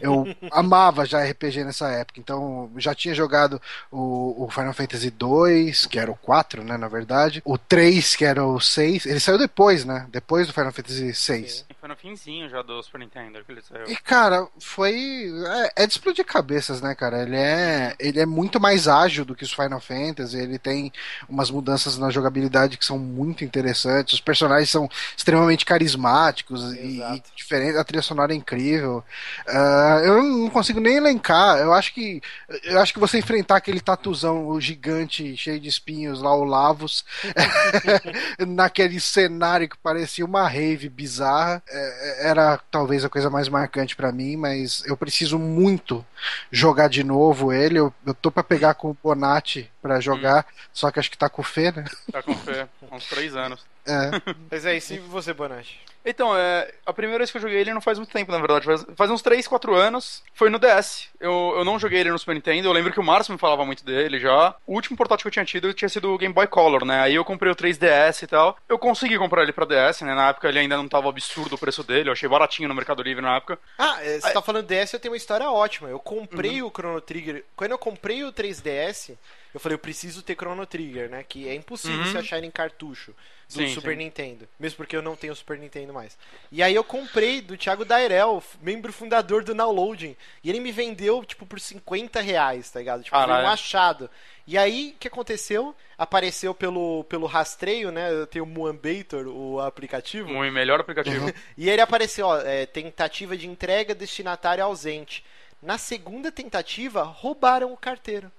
[SPEAKER 1] Eu <laughs> amava já RPG nessa época, então já tinha jogado o, o Final Fantasy 2, que era o 4, né, na verdade, o 3, que era o 6, ele saiu depois, né, depois do Final Fantasy 6.
[SPEAKER 4] Foi no finzinho já do Super Nintendo que ele saiu.
[SPEAKER 1] E, cara, foi. É, é de explodir cabeças, né, cara? Ele é, ele é muito mais ágil do que os Final Fantasy. Ele tem umas mudanças na jogabilidade que são muito interessantes. Os personagens são extremamente carismáticos e, e diferentes. A trilha sonora é incrível. Ah, eu não consigo nem elencar. Eu acho que. Eu acho que você enfrentar aquele tatuzão, o gigante cheio de espinhos lá, o Lavos, <laughs> naquele cenário que parecia uma rave bizarra, é, era talvez a coisa mais marcante pra mim, mas eu preciso muito jogar de novo ele. Eu, eu tô pra pegar com o Bonatti pra jogar, só que acho que tá com Fê, né?
[SPEAKER 4] Tá com fé, há uns três anos.
[SPEAKER 1] É. <laughs>
[SPEAKER 2] Mas é isso, e você, Bonatti?
[SPEAKER 4] Então, é, a primeira vez que eu joguei ele não faz muito tempo, na verdade. Faz, faz uns 3, 4 anos. Foi no DS. Eu, eu não joguei ele no Super Nintendo. Eu lembro que o Márcio me falava muito dele já. O último portátil que eu tinha tido tinha sido o Game Boy Color, né? Aí eu comprei o 3DS e tal. Eu consegui comprar ele pra DS, né? Na época ele ainda não tava absurdo o preço dele. Eu achei baratinho no Mercado Livre na época.
[SPEAKER 2] Ah, é, você tá falando DS, eu tenho uma história ótima. Eu
[SPEAKER 1] Uhum.
[SPEAKER 2] comprei o Chrono Trigger. Quando eu comprei o 3DS, eu falei, eu preciso ter Chrono Trigger, né? Que é impossível
[SPEAKER 4] Uhum.
[SPEAKER 2] se achar em cartucho do
[SPEAKER 4] Sim,
[SPEAKER 2] Super
[SPEAKER 4] sim.
[SPEAKER 2] Nintendo. Mesmo porque eu não tenho Super Nintendo mais. E aí eu comprei do Thiago Dairel, membro fundador do Downloading. E ele me vendeu, tipo, por 50 reais, tá ligado? Tipo, foi um achado. E aí, o que aconteceu? Apareceu pelo, pelo rastreio, né? Eu tenho o Muambator, o aplicativo.
[SPEAKER 4] O melhor aplicativo. <laughs>
[SPEAKER 2] E ele apareceu, ó, é, tentativa de entrega, destinatário ausente. Na segunda tentativa, roubaram o carteiro.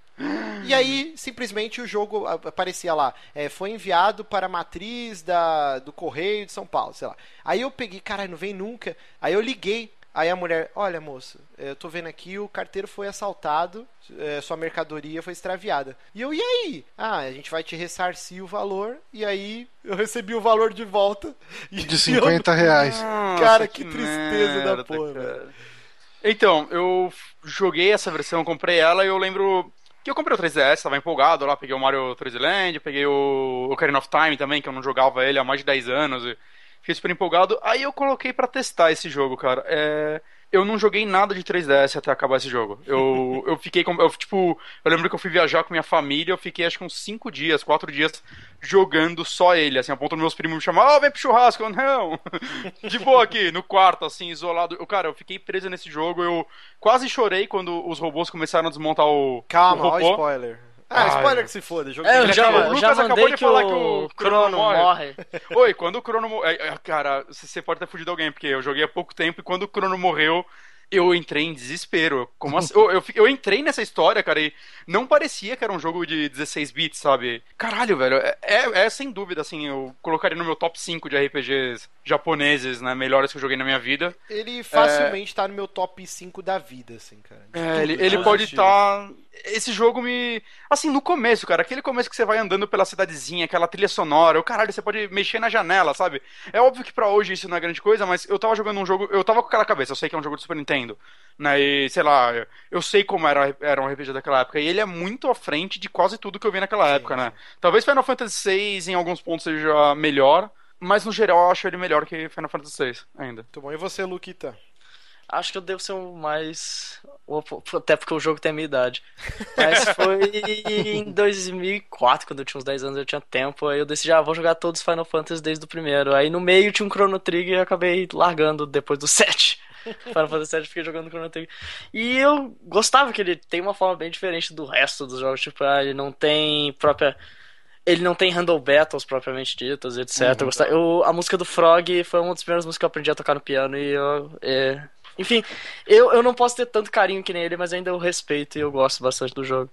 [SPEAKER 2] E aí, simplesmente, o jogo aparecia lá. é, foi enviado para a matriz da, do Correio de São Paulo, sei lá. Aí eu peguei, caralho, não vem nunca. Aí eu liguei. Aí a mulher, olha moça, eu tô vendo aqui, o carteiro foi assaltado, é, sua mercadoria foi extraviada. E eu, e aí? Ah, a gente vai te ressarcir o valor, e aí eu recebi o valor de volta. E
[SPEAKER 1] De 50 reais.
[SPEAKER 4] Nossa,
[SPEAKER 2] Cara, que tristeza da
[SPEAKER 4] merda,
[SPEAKER 2] porra,
[SPEAKER 4] cara.
[SPEAKER 2] velho.
[SPEAKER 4] Então, eu joguei essa versão, comprei ela e eu lembro que eu comprei o 3DS, tava empolgado lá, peguei o Mario 3D Land, peguei o Ocarina of Time também, que eu não jogava ele há mais de 10 anos e fiquei super empolgado. Aí eu coloquei pra testar esse jogo, cara. É... Eu não joguei nada de 3DS até acabar esse jogo. Eu, <laughs> eu fiquei com. Eu, tipo, eu lembro que eu fui viajar com minha família, eu fiquei acho que uns 5 dias, 4 dias jogando só ele, assim, a ponto dos meus primos me chamar, ó, vem pro churrasco, eu não. <laughs> De boa aqui, no quarto, assim, isolado. Eu, cara, eu fiquei preso nesse jogo, eu quase chorei quando os robôs começaram a desmontar o,
[SPEAKER 2] Calma,
[SPEAKER 4] o
[SPEAKER 2] ó,
[SPEAKER 4] robô.
[SPEAKER 2] spoiler. Ah, spoiler
[SPEAKER 4] é.
[SPEAKER 2] que se foda. Jogo
[SPEAKER 3] É,
[SPEAKER 2] de
[SPEAKER 3] eu já,
[SPEAKER 4] acabou- o
[SPEAKER 3] já
[SPEAKER 4] Lucas acabou
[SPEAKER 3] mandei
[SPEAKER 4] de
[SPEAKER 3] que
[SPEAKER 4] falar
[SPEAKER 3] o
[SPEAKER 4] que o
[SPEAKER 3] Crono
[SPEAKER 4] Crono morre.
[SPEAKER 3] morre. <laughs>
[SPEAKER 4] Oi, quando o Crono morreu. Cara, você pode ter fugido alguém, porque eu joguei há pouco tempo e quando o Crono morreu, eu entrei em desespero. Como assim? eu, eu, eu, entrei nessa história, cara, e não parecia que era um jogo de 16 bits, sabe? Caralho, velho, é, é, é sem dúvida, assim, eu colocaria no meu top 5 de RPGs japoneses, né, melhores que eu joguei na minha vida.
[SPEAKER 2] Ele facilmente é... tá no meu top 5 da vida, assim, cara.
[SPEAKER 4] É, tudo, ele, ele pode estar... Tá... Esse jogo me... Assim, no começo, cara, aquele começo que você vai andando pela cidadezinha, aquela trilha sonora, o caralho, você pode mexer na janela, sabe? É óbvio que para hoje isso não é grande coisa, mas eu tava jogando um jogo, eu tava com aquela cabeça, eu sei que é um jogo de Super Nintendo, né? E, sei lá, eu sei como era, era um RPG daquela época, e ele é muito à frente de quase tudo que eu vi naquela sim, época, né? Talvez Final Fantasy VI em alguns pontos seja melhor, mas no geral eu acho ele melhor que Final Fantasy VI ainda.
[SPEAKER 2] Muito bom. E você, Luquita?
[SPEAKER 3] Acho que eu devo ser o mais. Até porque o jogo tem a minha idade. Mas foi em <laughs> 2004, quando eu tinha uns 10 anos, eu tinha tempo. Aí eu decidi, ah, vou jogar todos os Final Fantasy desde o primeiro. Aí no meio tinha um Chrono Trigger e eu acabei largando depois do <laughs> 7. Final Fantasy VII fiquei jogando Chrono Trigger. E eu gostava que ele tem uma forma bem diferente do resto dos jogos. Tipo, ah, ele não tem própria ele não tem handle battles propriamente ditas, etc. Uhum. Eu a música do Frog foi uma das primeiras músicas que eu aprendi a tocar no piano e eu, é, enfim, eu, eu não posso ter tanto carinho que nem ele, mas ainda eu respeito e eu gosto bastante do jogo.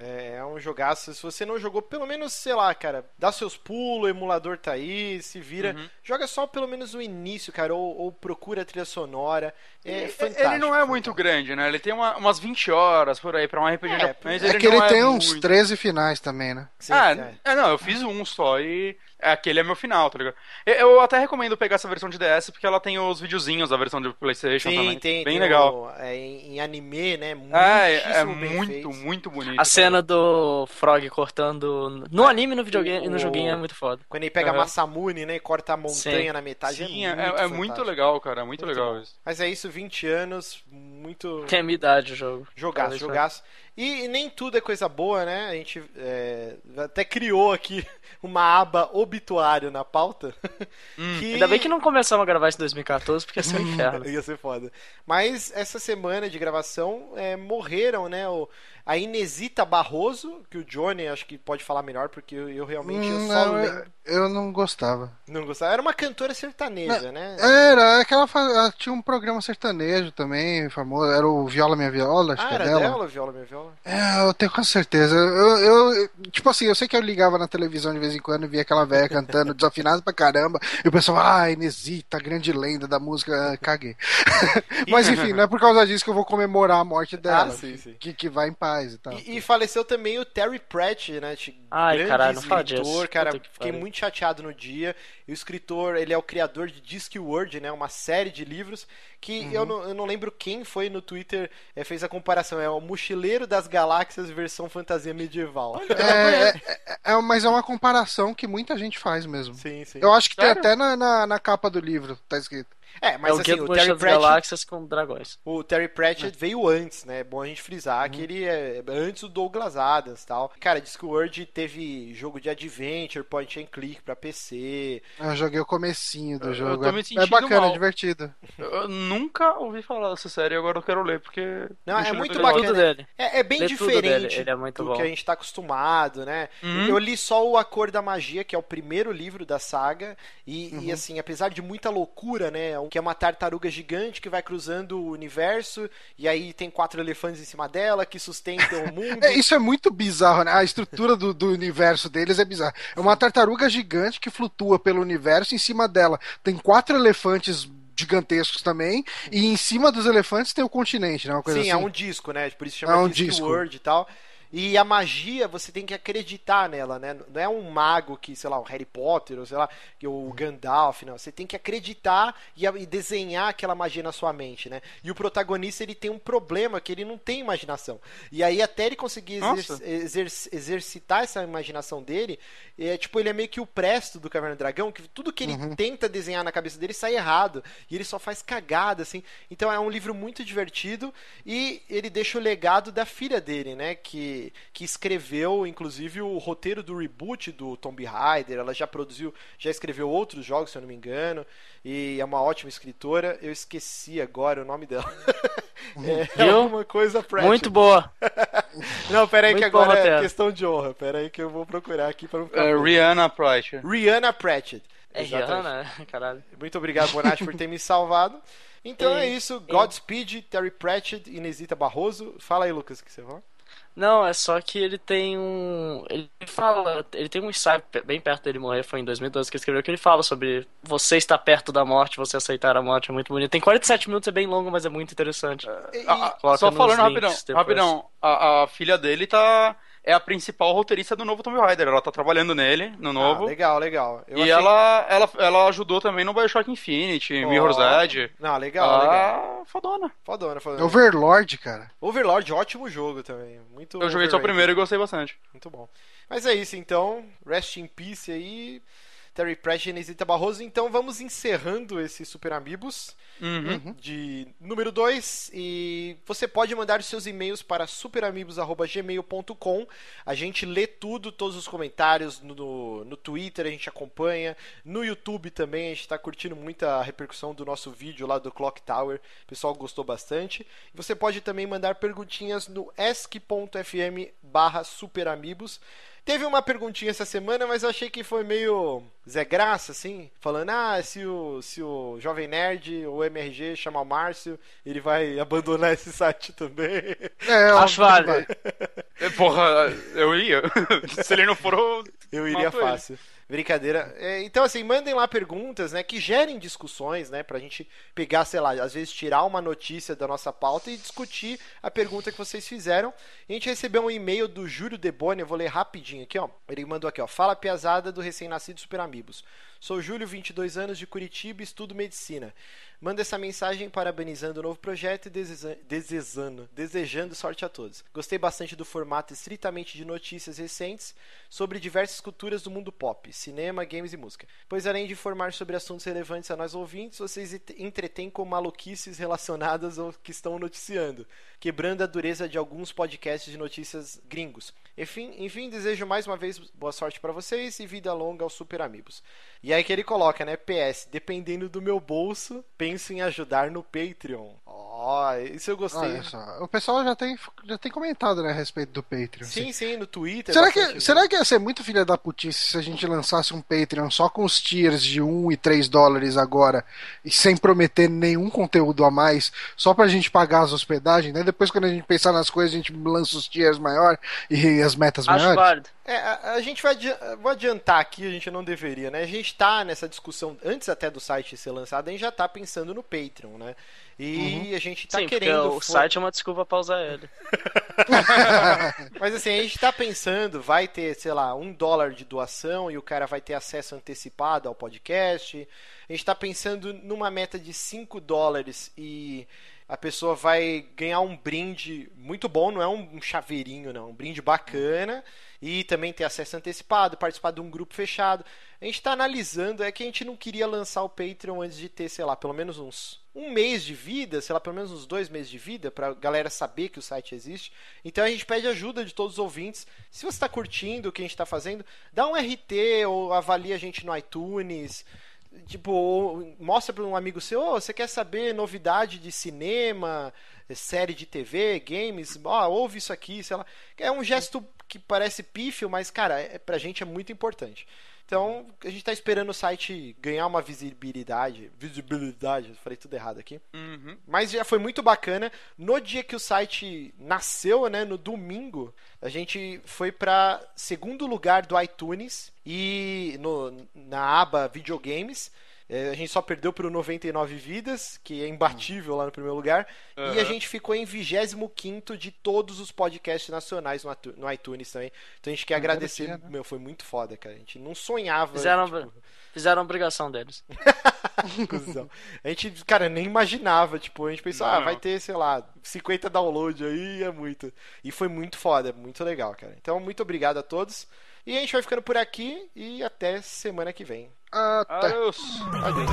[SPEAKER 2] É, é um jogaço. Se você não jogou, pelo menos, sei lá, cara, dá seus pulos, o emulador tá aí, se vira. Uhum. Joga só pelo menos o início, cara, ou, ou procura a trilha sonora. É
[SPEAKER 4] ele,
[SPEAKER 2] fantástico.
[SPEAKER 4] Ele não é muito grande, né? Ele tem uma, umas 20 horas por aí pra um RPG é,
[SPEAKER 1] japonês. É que ele, ele tem é uns muito... 13 finais também, né?
[SPEAKER 4] Sim, ah, é. é. não, eu fiz um só e aquele é meu final, tá ligado? Eu até recomendo pegar essa versão de DS porque ela tem os videozinhos da versão de PlayStation
[SPEAKER 2] Sim,
[SPEAKER 4] também.
[SPEAKER 2] Tem,
[SPEAKER 4] bem
[SPEAKER 2] tem
[SPEAKER 4] legal.
[SPEAKER 2] O, é, em anime, né?
[SPEAKER 4] É, é muito, feito. muito bonito.
[SPEAKER 3] A cena do Frog cortando no é, anime no videogame e no joguinho é muito foda.
[SPEAKER 2] Quando ele pega uhum. a Masamune, né, e corta a montanha
[SPEAKER 4] Sim.
[SPEAKER 2] na metade.
[SPEAKER 4] Sim, é, muito, é, muito legal, cara, muito, muito legal
[SPEAKER 2] bom.
[SPEAKER 4] isso.
[SPEAKER 2] Mas é isso, 20 anos, muito.
[SPEAKER 3] Tem a minha idade o jogo.
[SPEAKER 2] Jogaço, jogaço. E, e, nem tudo é coisa boa, né? A gente é, até criou aqui <laughs> uma aba obituário na pauta. <laughs>
[SPEAKER 3] Hum. Que... Ainda bem que não começamos a gravar isso em 2014, porque ia ser um inferno. <laughs>
[SPEAKER 2] ia ser foda. Mas essa semana de gravação é, morreram, né? O, a Inesita Barroso, que o Johnny acho que pode falar melhor, porque eu, eu realmente eu só
[SPEAKER 1] lembro. Eu, não gostava.
[SPEAKER 2] Não gostava. Era uma cantora sertaneja, não, né?
[SPEAKER 1] Era, aquela ela tinha um programa sertanejo também, famoso. Era o Viola Minha Viola, acho ah, que é era dela. dela,
[SPEAKER 2] Viola Minha Viola?
[SPEAKER 1] É, eu tenho quase certeza. Eu, eu, tipo assim, eu sei que eu ligava na televisão de vez em quando e via aquela velha cantando <laughs> desafinado pra caramba. E o pessoal, ah, Inesita, grande lenda da música, <laughs> caguei. <laughs> Mas enfim, não é por causa disso que eu vou comemorar a morte dela. Ah, sim, sim. Que, que vai em paz e tal.
[SPEAKER 2] E, e faleceu também o Terry Pratt, né?
[SPEAKER 3] Ai,
[SPEAKER 2] grande
[SPEAKER 3] caralho,
[SPEAKER 2] escritor, disso. cara. Fiquei muito chateado no dia. E o escritor, ele é o criador de Discworld, né? Uma série de livros que uhum. eu, não, eu não lembro quem foi no Twitter é, fez a comparação. É o Mochileiro das Galáxias versão fantasia medieval.
[SPEAKER 1] É, é, é, mas é uma comparação que muita gente faz mesmo.
[SPEAKER 2] Sim, sim.
[SPEAKER 1] Eu acho que Sério? tem até na, na, na capa do livro, tá escrito.
[SPEAKER 3] É, mas é o assim, o Terry Pratchett, Galáxias com dragões.
[SPEAKER 2] O Terry Pratchett é. veio antes, né? É bom a gente frisar uhum. que ele é antes do Douglas Adams tal. Cara, Discworld teve jogo de adventure, point and click pra PC.
[SPEAKER 1] Eu joguei o comecinho do eu, jogo. Eu é, é bacana, mal. é divertido.
[SPEAKER 4] Eu nunca ouvi falar dessa série, agora eu quero ler, porque...
[SPEAKER 2] Não, é muito bacana. Dele. É, é bem Lê diferente é do bom. que a gente tá acostumado, né? Uhum. Eu li só o A Cor da Magia, que é o primeiro livro da saga, e, uhum. e assim, apesar de muita loucura, né? Que é uma tartaruga gigante que vai cruzando o universo e aí tem quatro elefantes em cima dela que sustentam o <laughs> mundo.
[SPEAKER 1] É, isso é muito bizarro, né? A estrutura do, do universo deles é bizarra. É uma tartaruga gigante que flutua pelo universo, em cima dela tem quatro elefantes gigantescos também, e em cima dos elefantes tem o continente, né? Uma coisa
[SPEAKER 2] Sim,
[SPEAKER 1] é
[SPEAKER 2] assim. é um disco, né? Por isso chama é um Disc disco. World e tal. E a magia, você tem que acreditar nela, né? Não é um mago que, sei lá, o Harry Potter, ou sei lá, o Gandalf, não. Você tem que acreditar e, e desenhar aquela magia na sua mente, né? E o protagonista, ele tem um problema que ele não tem imaginação. E aí, até ele conseguir exer exer exercitar essa imaginação dele, é tipo, ele é meio que o presto do Caverna do Dragão, que tudo que ele uhum. tenta desenhar na cabeça dele sai errado. E ele só faz cagada, assim. Então é um livro muito divertido e ele deixa o legado da filha dele, né? Que que, escreveu, inclusive, o roteiro do reboot do Tomb Raider. Ela já produziu, já escreveu outros jogos, se eu não me engano. E é uma ótima escritora. Eu esqueci agora o nome dela. <laughs>
[SPEAKER 3] é alguma coisa Pratchett. Muito boa. <laughs>
[SPEAKER 2] não, peraí que agora é questão de honra. Peraí que eu vou procurar aqui para não ficar...
[SPEAKER 4] Uh, Rihanna Pratchett.
[SPEAKER 2] Rihanna Pratchett.
[SPEAKER 3] É Rihanna, caralho.
[SPEAKER 2] Muito obrigado, Bonatti, por ter me salvado. Então
[SPEAKER 3] E- <laughs>
[SPEAKER 2] é isso. Godspeed, Terry Pratchett, Inesita Barroso. Fala aí, Lucas, o que você fala?
[SPEAKER 3] Não, é só que ele tem um. Ele fala. Ele tem um ensaio bem perto dele morrer, foi em 2012 que ele escreveu, que ele fala sobre você estar perto da morte, você aceitar a morte, é muito bonito. Tem 47 minutos, é bem longo, mas é muito interessante.
[SPEAKER 2] E-
[SPEAKER 4] Ah, ah, só falando rapidão,
[SPEAKER 3] depois.
[SPEAKER 4] rapidão. A, a filha dele tá é a principal roteirista do novo Tomb Raider. Ela tá trabalhando nele, no
[SPEAKER 2] Ah,
[SPEAKER 4] novo.
[SPEAKER 2] legal, legal. Eu
[SPEAKER 4] e
[SPEAKER 2] achei-
[SPEAKER 4] ela, ela, ela ajudou também no Bioshock Infinity,
[SPEAKER 2] Ó.
[SPEAKER 4] Mirror's Edge.
[SPEAKER 2] Não, legal, legal.
[SPEAKER 4] Ah, fodona.
[SPEAKER 2] Fodona, fodona.
[SPEAKER 1] Overlord, cara.
[SPEAKER 2] Overlord, ótimo jogo também. Muito
[SPEAKER 4] Eu joguei só o primeiro e gostei bastante.
[SPEAKER 2] Muito bom. Mas é isso, então. Rest in peace aí. Terry Pratchett e Inesita Barroso. Então vamos encerrando esse Super Amigos
[SPEAKER 4] Uhum.
[SPEAKER 2] de número 2 e você pode mandar os seus e-mails para superamigos.gmail.com a gente lê tudo, todos os comentários no, no, Twitter, a gente acompanha. No YouTube também, a gente está curtindo muito a repercussão do nosso vídeo lá do Clock Tower, o pessoal gostou bastante. E você pode também mandar perguntinhas no esc.fm barra superamigos Teve uma perguntinha essa semana, mas eu achei que foi meio Zé Graça, assim, falando, ah, se o, se o Jovem Nerd ou o MRG chamar o Márcio, ele vai abandonar esse site também.
[SPEAKER 1] É,
[SPEAKER 3] Acho
[SPEAKER 1] óbvio que
[SPEAKER 3] válido.
[SPEAKER 4] Porra, eu ia. <laughs> Se ele não for, eu...
[SPEAKER 2] Eu iria
[SPEAKER 4] Mato ele.
[SPEAKER 2] Brincadeira. É, então, assim, mandem lá perguntas, né, que gerem discussões, né, pra gente pegar, sei lá, às vezes tirar uma notícia da nossa pauta e discutir a pergunta que vocês fizeram. A gente recebeu um e-mail do Júlio Deboni, eu vou ler rapidinho aqui, ó. Ele mandou aqui, ó. Fala piazada do recém-nascido Super Amigos. Sou Júlio, 22 anos, de Curitiba, estudo medicina. Manda essa mensagem parabenizando o novo projeto e desejando, desejando sorte a todos. Gostei bastante do formato estritamente de notícias recentes sobre diversas culturas do mundo pop, cinema, games e música. Pois além de informar sobre assuntos relevantes a nós ouvintes, vocês ent- entretêm com maluquices relacionadas ao que estão noticiando, quebrando a dureza de alguns podcasts de notícias gringos. Enfim, enfim desejo mais uma vez boa sorte para vocês e vida longa aos super amigos. E aí que ele coloca, né? PS, dependendo do meu bolso, penso em ajudar no Patreon. Ó, isso eu gostei.
[SPEAKER 1] Olha só. O pessoal já tem, já tem comentado né, a respeito do Patreon.
[SPEAKER 2] Sim, sim, no Twitter.
[SPEAKER 1] Será que, será que ia ser muito filha da putice se a gente lançasse um Patreon só com os tiers de 1 e 3 dólares agora e sem prometer nenhum conteúdo a mais, só pra gente pagar as hospedagens, né? Depois quando a gente pensar nas coisas, a gente lança os tiers maior e as metas
[SPEAKER 3] Acho
[SPEAKER 1] maiores.
[SPEAKER 3] válido.
[SPEAKER 2] É, a, a gente vai adi- vou adiantar aqui, a gente não deveria, né? A gente tá nessa discussão, antes até do site ser lançado, a gente já tá pensando no Patreon, né? E a gente tá
[SPEAKER 3] Sim,
[SPEAKER 2] querendo.
[SPEAKER 3] o site é uma desculpa pra usar ele. <laughs>
[SPEAKER 2] Mas assim, a gente tá pensando, vai ter, sei lá, um dólar de doação e o cara vai ter acesso antecipado ao podcast. A gente tá pensando numa meta de 5 dólares e a pessoa vai ganhar um brinde muito bom, não é um chaveirinho, não, um brinde bacana. E também ter acesso antecipado, participar de um grupo fechado. A gente tá analisando, é que a gente não queria lançar o Patreon antes de ter, sei lá, pelo menos uns um mês de vida, sei lá, pelo menos uns dois meses de vida, pra galera saber que o site existe. Então a gente pede ajuda de todos os ouvintes. Se você está curtindo o que a gente está fazendo, dá um RT ou avalia a gente no iTunes. Tipo, mostra para um amigo seu, "Ô, você quer saber novidade de cinema, série de TV, games? Ó, ouve isso aqui, sei lá. É um gesto que parece pífio, mas, cara, é, pra gente é muito importante. Então, a gente tá esperando o site ganhar uma visibilidade. Visibilidade, falei tudo errado aqui.
[SPEAKER 4] Uhum.
[SPEAKER 2] Mas já foi muito bacana. No dia que o site nasceu, né, no domingo, a gente foi para segundo lugar do iTunes e no, na aba videogames. É, a gente só perdeu pro 99 Vidas, que é imbatível lá no primeiro lugar. E a gente ficou em 25 de todos os podcasts nacionais no, iTunes também. Então a gente quer
[SPEAKER 1] Primeiro
[SPEAKER 2] agradecer.
[SPEAKER 1] dia, né?
[SPEAKER 2] Meu, foi muito foda, cara. A gente não sonhava.
[SPEAKER 3] Fizeram,
[SPEAKER 2] tipo,
[SPEAKER 3] fizeram a obrigação deles. <laughs>
[SPEAKER 2] A gente, cara, nem imaginava, tipo, a gente pensou, ah,
[SPEAKER 4] Não.
[SPEAKER 2] vai ter, sei lá, 50 downloads aí, é muito. E foi muito foda, muito legal, cara. Então, muito obrigado a todos. E a gente vai ficando por aqui e até semana que vem.
[SPEAKER 1] Até.
[SPEAKER 4] Adeus.
[SPEAKER 2] Adeus.